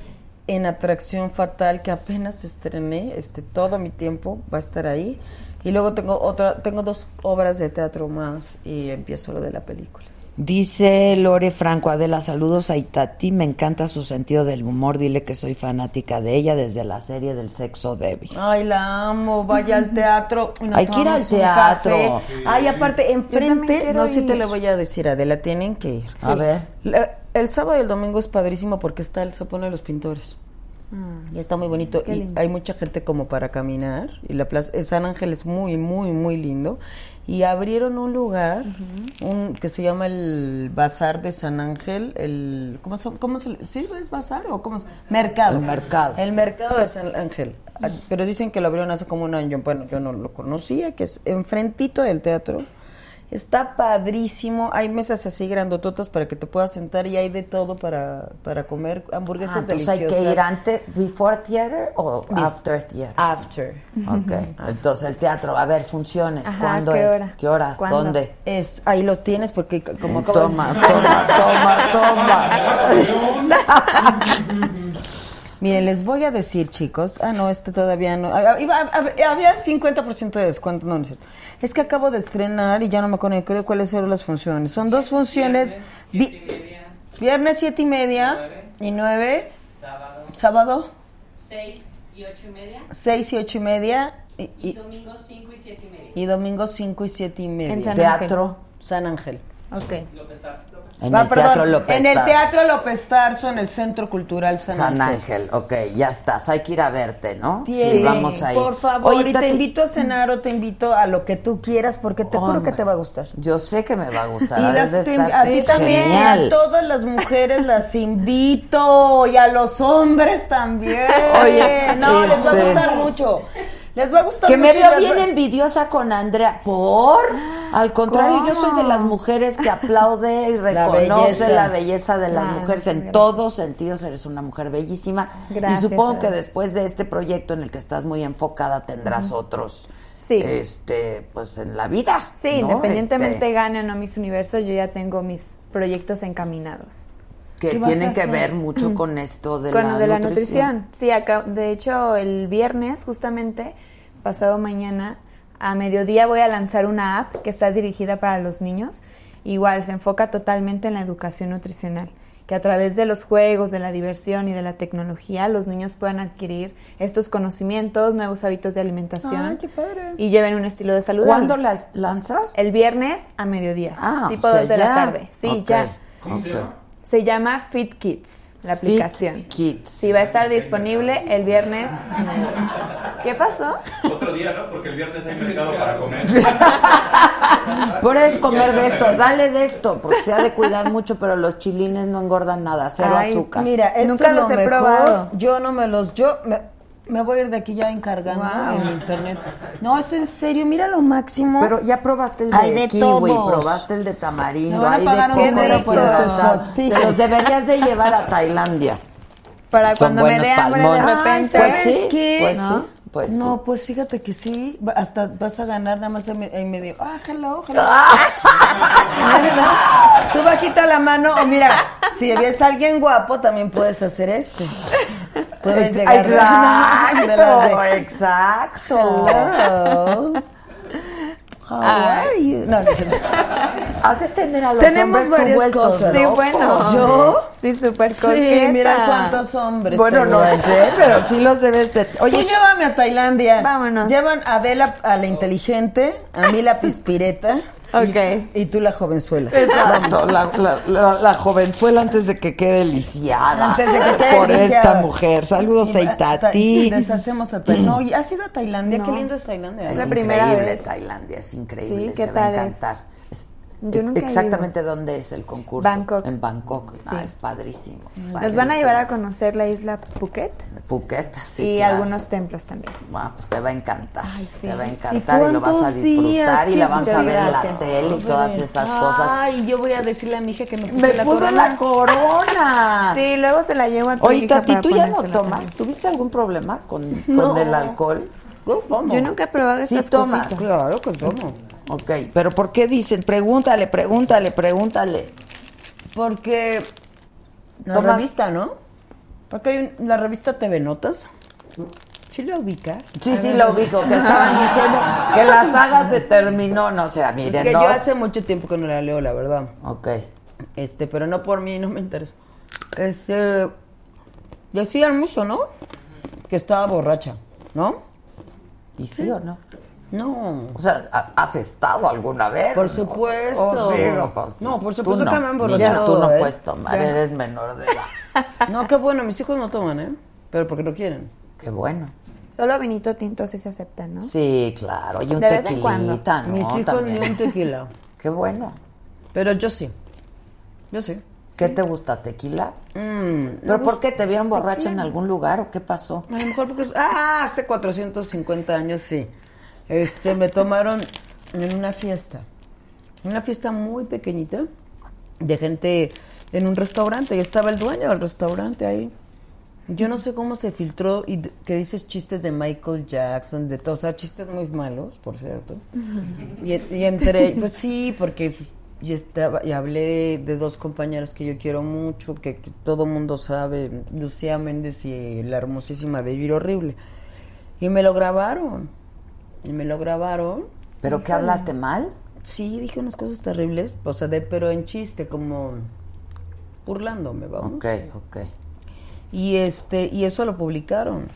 en Atracción Fatal, que apenas estrené, este, todo mi tiempo va a estar ahí. Y luego tengo otra, tengo dos obras de teatro más y empiezo lo de la película. Dice Lore Franco, Adela, saludos a Itati, me encanta su sentido del humor, dile que soy fanática de ella desde la serie del sexo débil. Ay, la amo, vaya al teatro. y nos Hay que ir al teatro. Ay, aparte, enfrente, no sé si te lo voy a decir, Adela, tienen que ir. A ver. La- el sábado y el domingo es padrísimo porque está el Zapón de los Pintores. Ah, Y está muy bonito. Y hay mucha gente como para caminar. Y la plaza, eh, San Ángel es muy, muy, muy lindo. Y abrieron un lugar un, que se llama el Bazar de San Ángel. El, ¿Cómo se, cómo se le- ¿Sí es bazar o cómo es? Mercado. El mercado. El mercado de San Ángel. Ah, Pero dicen que lo abrieron hace como un año. Bueno, yo no lo conocía, que es enfrentito del teatro. Está padrísimo. Hay mesas así grandototas para que te puedas sentar y hay de todo para, para comer hamburguesas Ah, entonces hay deliciosas. que ir antes, before theater o after theater. After. Ok, entonces el teatro, a ver, funciones, Ajá, ¿cuándo ¿qué es? hora? ¿Qué hora? ¿Cuándo? ¿Dónde? Es, ahí lo tienes porque como acabo de- Toma, toma, toma, toma. (laughs) (laughs) Miren, les voy a decir, chicos. Ah, no, este todavía no. iba- Había 50% de descuento, no, no es cierto. Es que acabo de estrenar y ya no me acuerdo creo cuáles fueron las funciones. Son dos funciones. vi- Viernes siete y media y nueve. Sábado. Sábado 6 y 8 y media. seis y ocho y media. Y, Y y- domingo 5 y 7 y media. y domingo cinco y siete y media. En San Teatro. San Ángel. Ok. López Tarso. En el perdón, Teatro López En el. Teatro López Tarso, en el Centro Cultural San, San Ángel, ok, ya estás, hay que ir a verte, ¿no? Tiene, Sí, vamos a ir. Por favor, Oye, y te invito a cenar o te invito a lo que tú quieras porque te juro que te va a gustar. Yo sé que me va a gustar, Y las te- a ti también, genial. a todas las mujeres las invito y a los hombres también. (laughs) Oye, no, les va a este- gustar mucho. Les va a gustar Que me veo bien va- envidiosa con Andrea. ¿Por? Al contrario, yo soy de las mujeres que aplaude y reconoce belleza. la belleza de las mujeres en todos sentidos. Eres una mujer bellísima. Gracias, y supongo que después de este proyecto en el que estás muy enfocada tendrás otros. Sí. Este, pues en la vida. Sí, ¿no? independientemente Este, gane o no Miss Universo, yo ya tengo mis proyectos encaminados. Que ¿Qué vas a tienen que ver mucho con esto de Con la lo de la nutrición. nutrición. Sí, acá, de hecho, el viernes, justamente, pasado mañana, a mediodía voy a lanzar una app que está dirigida para los niños. Igual, se enfoca totalmente en la educación nutricional. Que a través de los juegos, de la diversión y de la tecnología, los niños puedan adquirir estos conocimientos, nuevos hábitos de alimentación Ay, qué padre. y lleven un estilo de salud. ¿Cuándo las lanzas? El viernes a mediodía, Ah, tipo o sea, 2 de ya. la tarde. Sí, ya. ¿Cómo se Ok. llama? Se llama Fit Kids, la Fit aplicación. Kids. Sí, va a estar disponible el viernes. (laughs) ¿Qué pasó? Otro día, ¿no? Porque el viernes hay mercado (laughs) para comer. (laughs) Puedes comer de esto, dale de esto, porque se ha de cuidar mucho, pero los chilines no engordan nada, cero Ay, azúcar. Mira, esto Nunca es lo los he mejor. probado. Yo no me los, yo me, me voy a ir de aquí ya encargando Wow. en internet. No, es en serio, mira lo máximo. Pero ya probaste el de, Hay de kiwi, todos. probaste el de tamarindo, hay pagar de un coco por spot, Te los deberías de llevar a Tailandia. Para Son cuando me buenos dé hambre de repente. Pues ¿Sabes sí, qué? pues ¿No? sí, pues no, sí. pues fíjate que sí, hasta vas a ganar nada más en me- en medio. Ah, hello, hello. (laughs) Tú bajita la mano, o mira, si ves a alguien guapo, también puedes hacer esto. Puedes llegar Exacto, (laughs) exacto. Hello. How are you? No, no. Has de tener a los Tenemos hombres varias cosas. Sí, locos. bueno. ¿Yo? Sí, súper Sí, coqueta. mira cuántos hombres. Bueno, no sé, pero sí los debes de... Tú Oye, llévame a Tailandia. Vámonos. Llevan a Adela a la inteligente, a mí la pispireta. Ok. Y, y tú la jovenzuela. Exacto, la, la, la- la jovenzuela antes de que quede lisiada Antes de que quede por esta mujer. Saludos a Y- ta- Itati. Deshacemos a Tailandia. No, ¿y ¿has ido a Tailandia? No. Qué lindo es Tailandia. Es la primera increíble vez. Tailandia, es increíble. Sí, ¿qué te va a tal es? encantar. Es- Yo nunca he exactamente dónde es el concurso. Bangkok. En Bangkok. Ah, Sí. es padrísimo. es Nos van a padrísimo. llevar a conocer la isla Phuket Phuket, sí, y claro. algunos templos también. Ah, pues te va a encantar. Ay, sí. Te va a ¿Y encantar y, lo vas a cuántos disfrutar días? y la ¿Qué vamos a ver en la tele y todas esas cosas. Ay, yo voy a decirle a mi hija que me puse Me la puse corona. la corona. (laughs) Sí, luego se la llevo a tu Oye, hija Tati, para ¿tú ya no tomas? también. ¿Tuviste algún problema con, (laughs) con No. el alcohol? Yo nunca he probado Sí estas tomas. cositas. Claro que tomo. Ok, pero ¿por qué dicen? Pregúntale, pregúntale, pregúntale. Porque la revista, ¿no? Porque hay un- la revista TV Notas ¿Sí lo ubicas? Sí, sí, lo ubico, que estaban diciendo que la saga se terminó, no sé, Es miren, que no. yo hace mucho tiempo que no la leo, la verdad. Ok. Este, pero no por mí, no me interesa. Este, decían mucho, ¿no? Que estaba borracha, ¿no? ¿Y sí o no? No. O sea, ¿ha- ¿has estado alguna vez? Por supuesto. Oh, digo, pues, No, por supuesto no. que me han Niña, emborrachado, tú no ¿eh? puedes tomar, Ya. eres menor de edad. (laughs) No, qué bueno, mis hijos no toman, ¿eh? Pero porque no quieren. Qué bueno. Solo vinito tinto sí se acepta, ¿no? Sí, claro, y un De vez en cuando. tequilita, ¿no? Mis hijos También. ni un tequila. (laughs) Qué bueno. Pero yo sí. Yo sí. ¿Qué te gusta, tequila? Mm, ¿Pero por qué? ¿Te vieron borracha en algún lugar o qué pasó? A lo mejor porque... Ah, hace 450 años sí. Este, me tomaron en una fiesta. Una fiesta muy pequeñita de gente en un restaurante. Y estaba el dueño del restaurante ahí. Yo no sé cómo se filtró y que dices chistes de Michael Jackson, de todo, o sea, chistes muy malos, por cierto. Y, y entre, (laughs) pues sí, porque es- y estaba y hablé de dos compañeras que yo quiero mucho, que, que todo mundo sabe, Lucía Méndez y la hermosísima de Vivir Horrible. Y me lo grabaron. Y me lo grabaron. ¿Pero qué Híjole. hablaste mal? Sí, dije unas cosas terribles, o sea, de, pero en chiste, como burlándome, vamos. Ok, ok. Y este, y eso lo publicaron.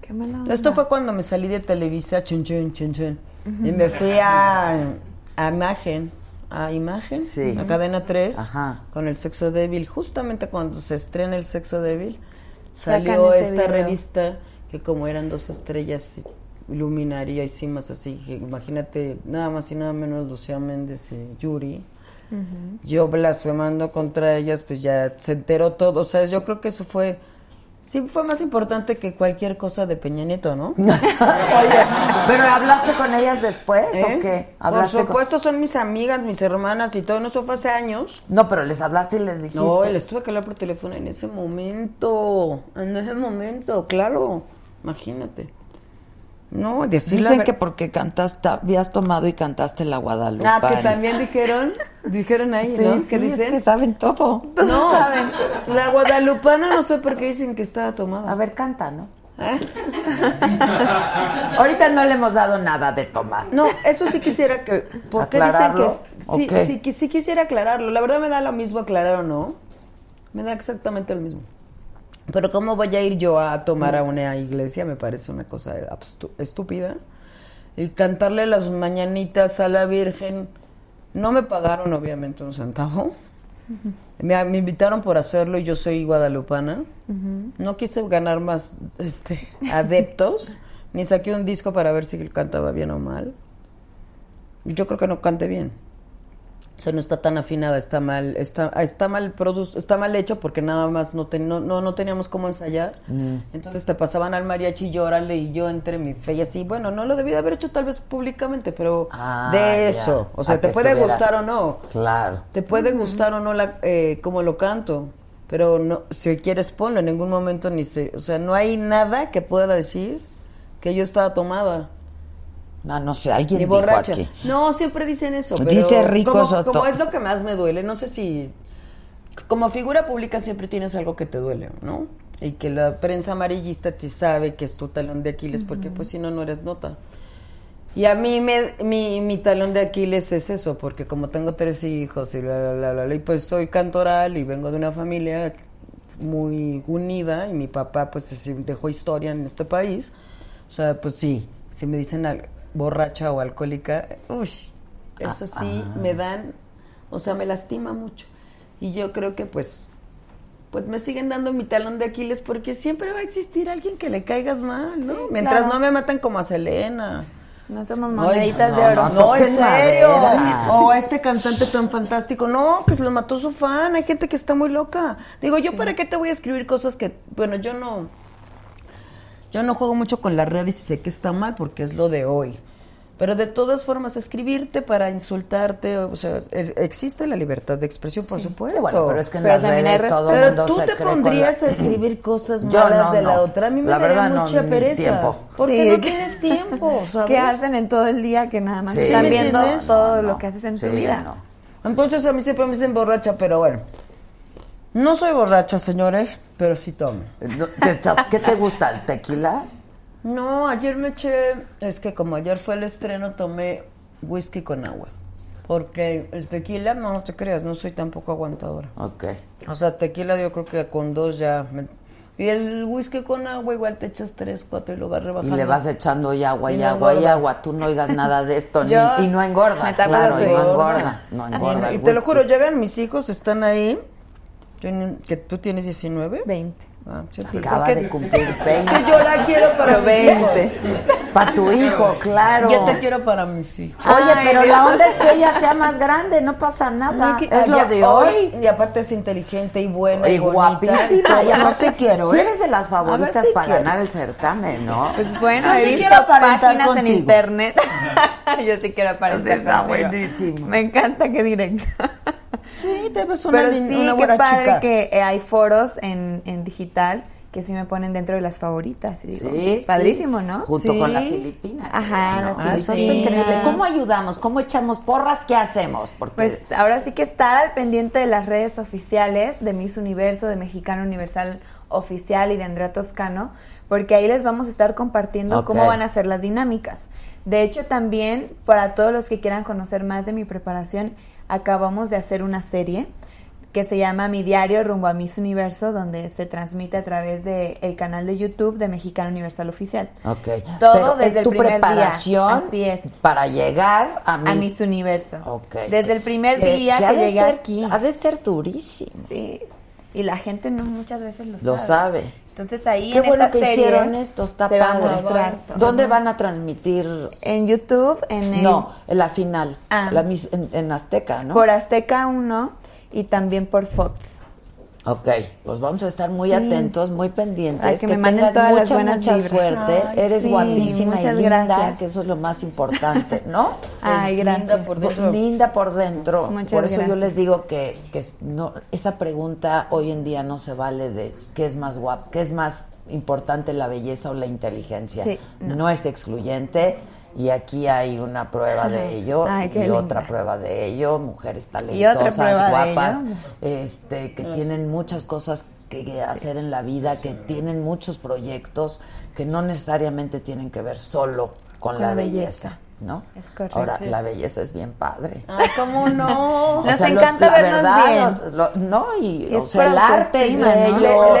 Qué mala onda. Esto fue cuando me salí de Televisa, chun, chun, chun, y me fui a, a Imagen, a Imagen, Sí. a Cadena 3, Ajá. con el Sexo Débil. Justamente cuando se estrena el Sexo Débil, salió esta video. revista que como eran dos estrellas luminaria y cimas así, que imagínate nada más y nada menos Lucía Méndez y Yuri. Yo blasfemando contra ellas, pues ya se enteró todo. O sea, yo creo que eso fue. Sí, fue más importante que cualquier cosa de Peña Nieto, ¿no? (laughs) Oye, ¿pero hablaste con ellas después ¿Eh? o qué? Por ¿Hablaste con- supuesto, son mis amigas, mis hermanas y todo. No, eso fue hace años. No, pero les hablaste y les dijiste. No, les tuve que hablar por teléfono en ese momento. En ese momento, claro. Imagínate. No, decir Dicen que porque cantaste, habías tomado y cantaste la Guadalupe. Ah, que también dijeron, dijeron ahí, Sí, ¿no? sí, ¿Qué es dicen? que saben todo. No, la guadalupana no sé por qué dicen que estaba tomada. A ver, canta, ¿no? ¿Eh? (laughs) Ahorita no le hemos dado nada de tomar. No, eso sí quisiera que... ¿Por qué dicen que... Sí, sí, que sí quisiera aclararlo. La verdad me da lo mismo aclarar o no. Me da exactamente lo mismo. Pero ¿cómo voy a ir yo a tomar a una iglesia? Me parece una cosa estúpida. Y cantarle las mañanitas a la Virgen. No me pagaron, obviamente, un centavo. Me, me invitaron por hacerlo y yo soy guadalupana. No quise ganar más este, adeptos, ni saqué un disco para ver si él cantaba bien o mal. Yo creo que no cante bien. O sea, no está tan afinada, está mal, está, está mal produ- está mal hecho porque nada más no, ten- no, no, no teníamos cómo ensayar. Mm. Entonces te pasaban al mariachi y llórale y yo entre mi fe y así. Bueno, no lo debí de haber hecho tal vez públicamente, pero Ah, de ya. eso. O sea, A te puede estuvieras- gustar o no. Claro. Te puede gustar o no la, eh, cómo lo canto, pero no, si quieres ponlo, en ningún momento ni se, o sea, no hay nada que pueda decir que yo estaba tomada. No, no sé, alguien Ni dijo borracha. aquí. No, siempre dicen eso. Pero Dice Rico como, Soto. como es lo que más me duele, no sé si como figura pública siempre tienes algo que te duele, ¿no? Y que la prensa amarillista te sabe que es tu talón de Aquiles, porque pues si no, no eres nota. Y a mí me, mi, mi talón de Aquiles es eso, porque como tengo tres hijos y bla, bla, bla, bla, y pues soy cantoral y vengo de una familia muy unida y mi papá pues dejó historia en este país. O sea, pues sí, si me dicen al- borracha o alcohólica, uy, eso sí ah. me dan, o sea, me lastima mucho. Y yo creo que pues pues me siguen dando mi talón de Aquiles porque siempre va a existir alguien que le caigas mal, ¿no? Sí, Mientras claro. no me matan como a Selena. No somos moneditas no, de oro. No, no, en serio. madera. O a este cantante tan fantástico. No, que se lo mató su fan. Hay gente que está muy loca. Digo, ¿yo para qué te voy a escribir cosas que... Bueno, yo no... Yo no juego mucho con las redes y sé que está mal porque es lo de hoy. Pero de todas formas, escribirte para insultarte, o sea, es- existe la libertad de expresión, por supuesto. Sí, bueno, pero es que en Pero las redes todo Pero mundo tú se te cree con pondrías la- a escribir (clears throat) cosas malas no, de la no. otra. A mí me La daría verdad, no, mucha ni pereza. tiempo. Porque Sí. no tienes tiempo, (laughs) ¿sabes? ¿Qué hacen en todo el día que nada más están ¿Sí me viendo todo No, lo no. que haces en tu vida? no. Entonces a mí siempre me dicen borracha, pero bueno. No soy borracha, señores, pero sí. No, ¿te echas- ¿Qué te gusta? ¿El tequila? No, ayer me eché, es que como ayer fue el estreno, tomé whisky con agua. Porque el tequila, no te creas, no soy tampoco aguantadora. Ok. O sea, tequila yo creo que con dos ya... me- Y el whisky con agua igual te echas tres, cuatro y lo vas Y rebajando. le vas echando y agua y, Y no agua y agua. Tú no oigas nada de esto (laughs) ni- Yo y no engorda. me Claro, y no engorda. No (laughs) engorda. Y te lo juro, llegan mis hijos, están ahí. Que tú tienes 19? 20. Ah, sí, Acaba porque- de cumplir 20. Es que yo la quiero para mis 20. hijos. Para tu hijo, claro. Yo te quiero para mis hijos. Oye, Ay, pero la onda es que ella sea más grande, no pasa nada. Que- es lo de hoy. Y aparte es inteligente y buena y, Y guapísima. (laughs) Ya y no aparte, te quiero, Si ¿eh? eres de las favoritas si para quiero. ganar el certamen, ¿no? Pues bueno, Yo he sí visto quiero páginas en contigo. internet. (laughs) Yo sí quiero aparecer Está contigo. buenísimo. Me encanta que directo. (laughs) Sí, te ves una, Pero sí, una qué padre chica. que eh, hay foros en, en digital que sí me ponen dentro de las favoritas. Y digo, Sí, sí. padrísimo, ¿no? Junto Sí. con la Filipina. Ajá, ¿no? la Eso está Filipina. increíble. ¿Cómo ayudamos? ¿Cómo echamos porras? ¿Qué hacemos? Porque Pues ahora sí que estar al pendiente de las redes oficiales de Miss Universo, de Mexicano Universal Oficial y de Andrea Toscano, porque ahí les vamos a estar compartiendo cómo van a ser las dinámicas. De hecho, también para todos los que quieran conocer más de mi preparación, acabamos de hacer una serie que se llama Mi Diario rumbo a Miss Universo, donde se transmite a través del canal de YouTube de Mexicano Universal Oficial. Ok. Todo Pero desde es el tu primer día. preparación Así es. para llegar a Miss, A Miss Universo. Ok. Desde el primer Eh, día que que, de llegué ser- aquí. Ha de ser durísimo. Sí. Y la gente no muchas veces lo, Lo sabe. Entonces ahí Qué en bueno esta que serie hicieron esto, está se va a mostrar. ¿Dónde van a transmitir? En YouTube, en el, No, en la final. Ah. La mis- en, en Azteca, ¿no? por Azteca 1 y también por Fox. Ok, pues vamos a estar muy Sí. atentos, muy pendientes. Ay, que me manden tengas todas las mucha, buenas mucha vibras. suerte. Ay, Eres sí, guapísima muchas y linda, gracias. que eso es lo más importante, ¿no? (laughs) Ay, gracias. Linda por dentro. Linda por dentro. Muchas por eso yo les digo que, que no, esa pregunta hoy en día no se vale de qué es más guapo, qué es más importante la belleza o la inteligencia. Sí, no. no. es excluyente. Y aquí hay una prueba de ello Ay, y linda. otra prueba de ello, mujeres talentosas, guapas, este, que tienen muchas cosas que, hacer en la vida, que tienen muchos proyectos que no necesariamente tienen que ver solo con, Con la belleza, belleza. ¿no? Es correcto. Ahora, la belleza es bien padre. Ay, ¿cómo no? (laughs) O Nos sea, los- encanta la vernos verdad, bien. los- lo- no, y, o sea, el arte es La-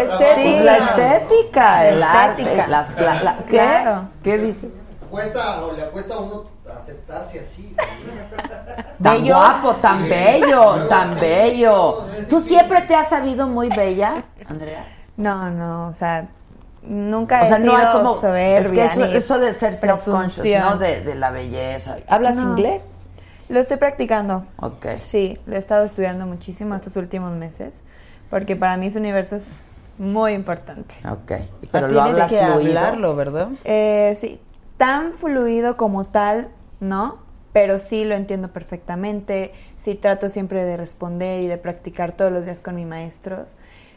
estética. la estética, La el arte, estética. las, la- la- ¿qué? Claro. ¿Qué dice? Cuesta, o le cuesta a uno aceptarse así. (laughs) Tan Bello. guapo, tan Sí. bello, Luego tan sí, bello. ¿Tú siempre te has sabido muy bella, Andrea? No, no, o sea, nunca O sea, he no sido hay como soberbia es que eso, eso de ser self-conscious. ¿no? De, de la belleza. ¿Hablas No. inglés? Lo estoy practicando. Ok. Sí, lo he estado estudiando muchísimo estos últimos meses, porque para mí ese universo es muy importante. Ok. Pero lo tienes hablas que fluido. hablarlo, ¿verdad? Eh, sí, tan fluido como tal, ¿no? Pero sí lo entiendo perfectamente, sí trato siempre de responder y de practicar todos los días con mis maestros.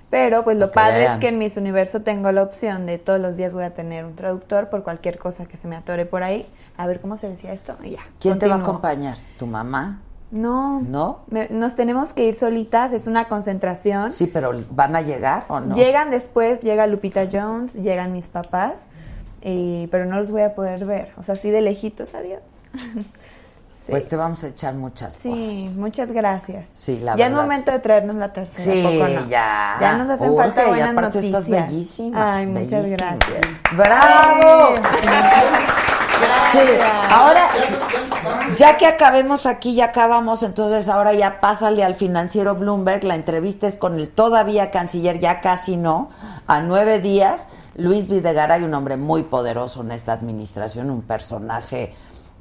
Pero pues lo padre es que en Miss Universo tengo la opción de todos los días voy a tener un traductor por cualquier cosa que se me atore por ahí. A ver cómo se decía esto y ya. ¿Quién te va a acompañar? ¿Tu mamá? No. ¿No? Me- nos tenemos que ir solitas, es una concentración. Sí, pero ¿van a llegar o no? Llegan después, llega Lupita Jones, llegan mis papás, y, pero no los voy a poder ver. O sea, así de lejitos, adiós. Sí. (laughs) Pues te vamos a echar muchas Sí, muchas gracias. Sí, la ya es momento de traernos la tercera. Sí, ¿a poco no? ya. Ya nos hacen Urge, falta y buenas aparte noticias. estás bellísima. Ay, muchas gracias. ¡Bravo! Sí, ahora, ya que acabemos aquí, ya acabamos, entonces ahora ya pásale al financiero Bloomberg, la entrevista es con el todavía canciller, ya casi no, a nueve días, Luis Videgaray, un hombre muy poderoso en esta administración, un personaje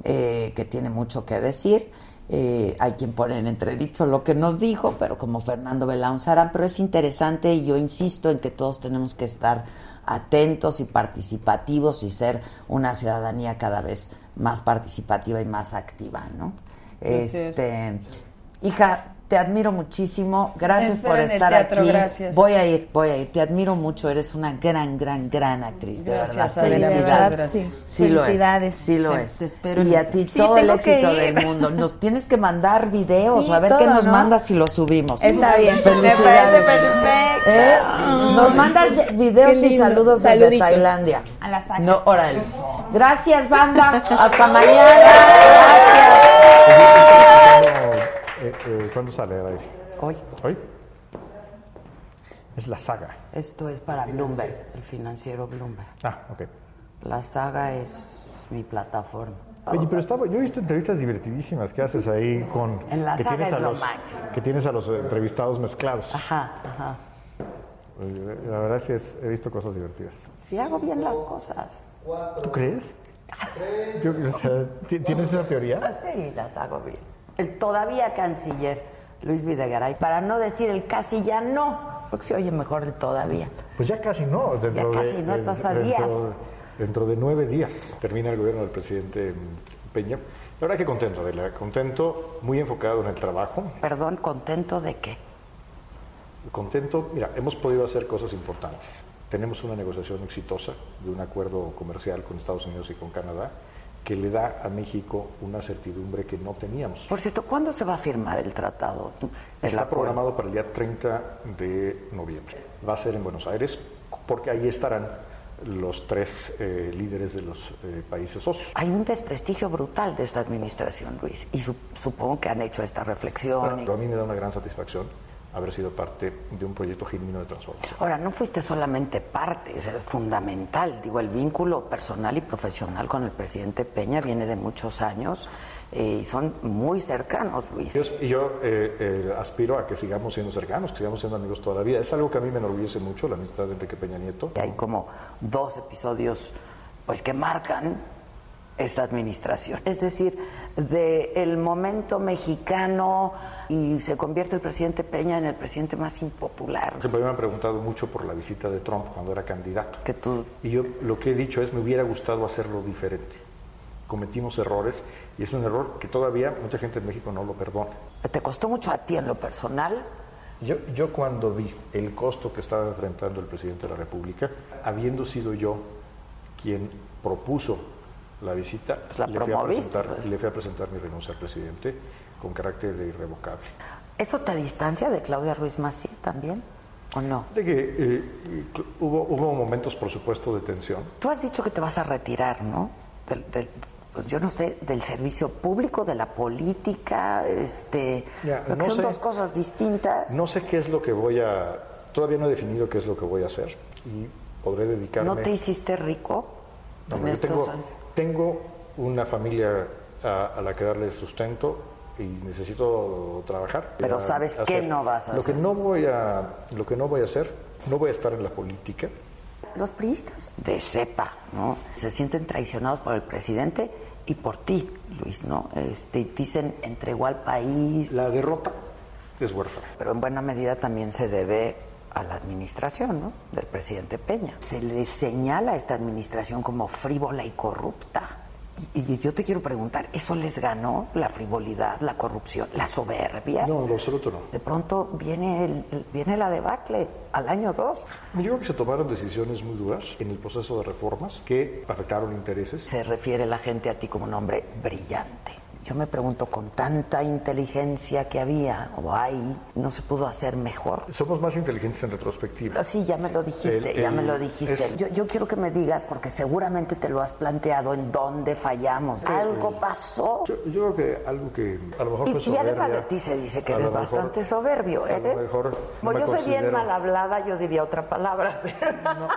eh, que tiene mucho que decir. Eh, hay quien pone en entredicho lo que nos dijo, pero como Fernando Belaunzarán, pero es interesante y yo insisto en que todos tenemos que estar atentos y participativos y ser una ciudadanía cada vez más participativa y más activa, ¿no? Este, hija, te admiro muchísimo, gracias Espero por estar teatro, aquí. gracias. Voy a ir, voy a ir. Te admiro mucho, eres una gran, gran, gran actriz, de Gracias, verdad. Felicidades. gracias. Sí lo es. Felicidades. Sí lo Te- es. te espero y a ti Sí, todo el éxito del (laughs) mundo. Nos tienes que mandar videos Sí, o a ver todo, qué nos ¿no? mandas y los subimos. Está bien. Me Felicidades. parece perfecto. ¿Eh? Nos mandas videos y saludos desde Saluditos. Tailandia. A la saca. No, órale. Gracias, banda. (laughs) Hasta mañana. Eh, eh, ¿Cuándo sale al aire? Hoy. ¿Hoy? Es la saga. Esto es para Bloomberg, el financiero Bloomberg. Ah, ok. La saga es mi plataforma. Oye, pero estaba, yo he visto entrevistas divertidísimas que haces ahí con... En la que saga tienes es a lo los, máximo. Que tienes a los entrevistados mezclados. Ajá, ajá. La verdad es que es- he visto cosas divertidas. Si hago bien las cosas. ¿Tú crees? (laughs) Yo- o sea, ¿ti- ¿Tienes esa teoría? Sí, las hago bien. El todavía canciller, Luis Videgaray, para no decir el casi ya no, porque se oye mejor el todavía. Pues ya casi no. Dentro Ya casi de, no, estás a dentro- días. Dentro de nueve días termina el gobierno del presidente Peña. La verdad que contento, Adela. Contento, muy enfocado en el trabajo. Perdón, ¿contento de qué? Contento, mira, hemos podido hacer cosas importantes. Tenemos una negociación exitosa de un acuerdo comercial con Estados Unidos y con Canadá que le da a México una certidumbre que no teníamos. Por cierto, ¿cuándo se va a firmar el tratado? El Está acuerdo. programado para el día 30 de noviembre. Va a ser en Buenos Aires porque ahí estarán los tres eh, líderes de los eh, países socios. Hay un desprestigio brutal de esta administración, Luis, y su- supongo que han hecho esta reflexión. y- Pero a mí me da una gran satisfacción haber sido parte de un proyecto genuino de transformación. Ahora, no fuiste solamente parte, es fundamental. Digo, el vínculo personal y profesional con el presidente Peña viene de muchos años eh, y son muy cercanos, Luis. Yo, yo eh, eh, aspiro a que sigamos siendo cercanos, que sigamos siendo amigos toda la vida. Es algo que a mí me enorgullece mucho, la amistad de Enrique Peña Nieto. Hay como dos episodios pues que marcan esta administración. Es decir, de el momento mexicano y se convierte el presidente Peña en el presidente más impopular. Mí me han preguntado mucho por la visita de Trump cuando era candidato. Que tú... Y yo lo que he dicho es, me hubiera gustado hacerlo diferente. Cometimos errores y es un error que todavía mucha gente en México no lo perdona. ¿Te costó mucho a ti en lo personal? Yo, yo cuando vi el costo que estaba enfrentando el presidente de la República, habiendo sido yo quien propuso la visita, la le, fui a presentar, pues. le fui a presentar mi renuncia al presidente con carácter de irrevocable. ¿Eso te distancia de Claudia Ruiz Massieu también? ¿O no? De que eh, hubo, hubo momentos, por supuesto, de tensión. Tú has dicho que te vas a retirar, ¿no? Del, del- pues yo no sé, del servicio público, de la política, este, Ya, no son sé. dos cosas distintas. No sé qué es lo que voy a... Todavía no he definido qué es lo que voy a hacer y podré dedicarme... ¿No te hiciste rico No, yo tengo, tengo una familia a, a la que darle sustento y necesito trabajar. Pero ¿sabes qué hacer. no vas a lo hacer? Que no voy a, lo que no voy a hacer, no voy a estar en la política. Los priistas de cepa, ¿no? Se sienten traicionados por el presidente y por ti, Luis, ¿no? Este, dicen entregó al país. La derrota es huérfana. Pero en buena medida también se debe a la administración, ¿no? Del presidente Peña. Se le señala a esta administración como frívola y corrupta. Y, y yo te quiero preguntar, ¿eso les ganó la frivolidad, la corrupción, la soberbia? No, en lo absoluto no. De pronto viene, el, el- viene la debacle al año 2. Yo creo que se tomaron decisiones muy duras en el proceso de reformas que afectaron intereses. Se refiere la gente a ti como un hombre brillante. Yo me pregunto, con tanta inteligencia que había o hay, ¿no se pudo hacer mejor? Somos más inteligentes en retrospectiva. Sí, ya me lo dijiste, El- ya el- me lo dijiste. es- Yo, yo quiero que me digas, porque seguramente te lo has planteado, en dónde fallamos. Algo pasó. Yo, yo creo que algo que a lo mejor fue Y, y además de soberbia, ti se dice que eres mejor- bastante soberbio, a lo ¿eres? mejor no Como me yo soy bien mal hablada, yo diría otra palabra. (laughs) la-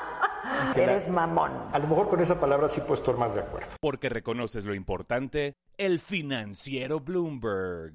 eres mamón. A lo mejor con esa palabra sí puedo estar más de acuerdo. Porque reconoces lo importante, el financiero Bloomberg.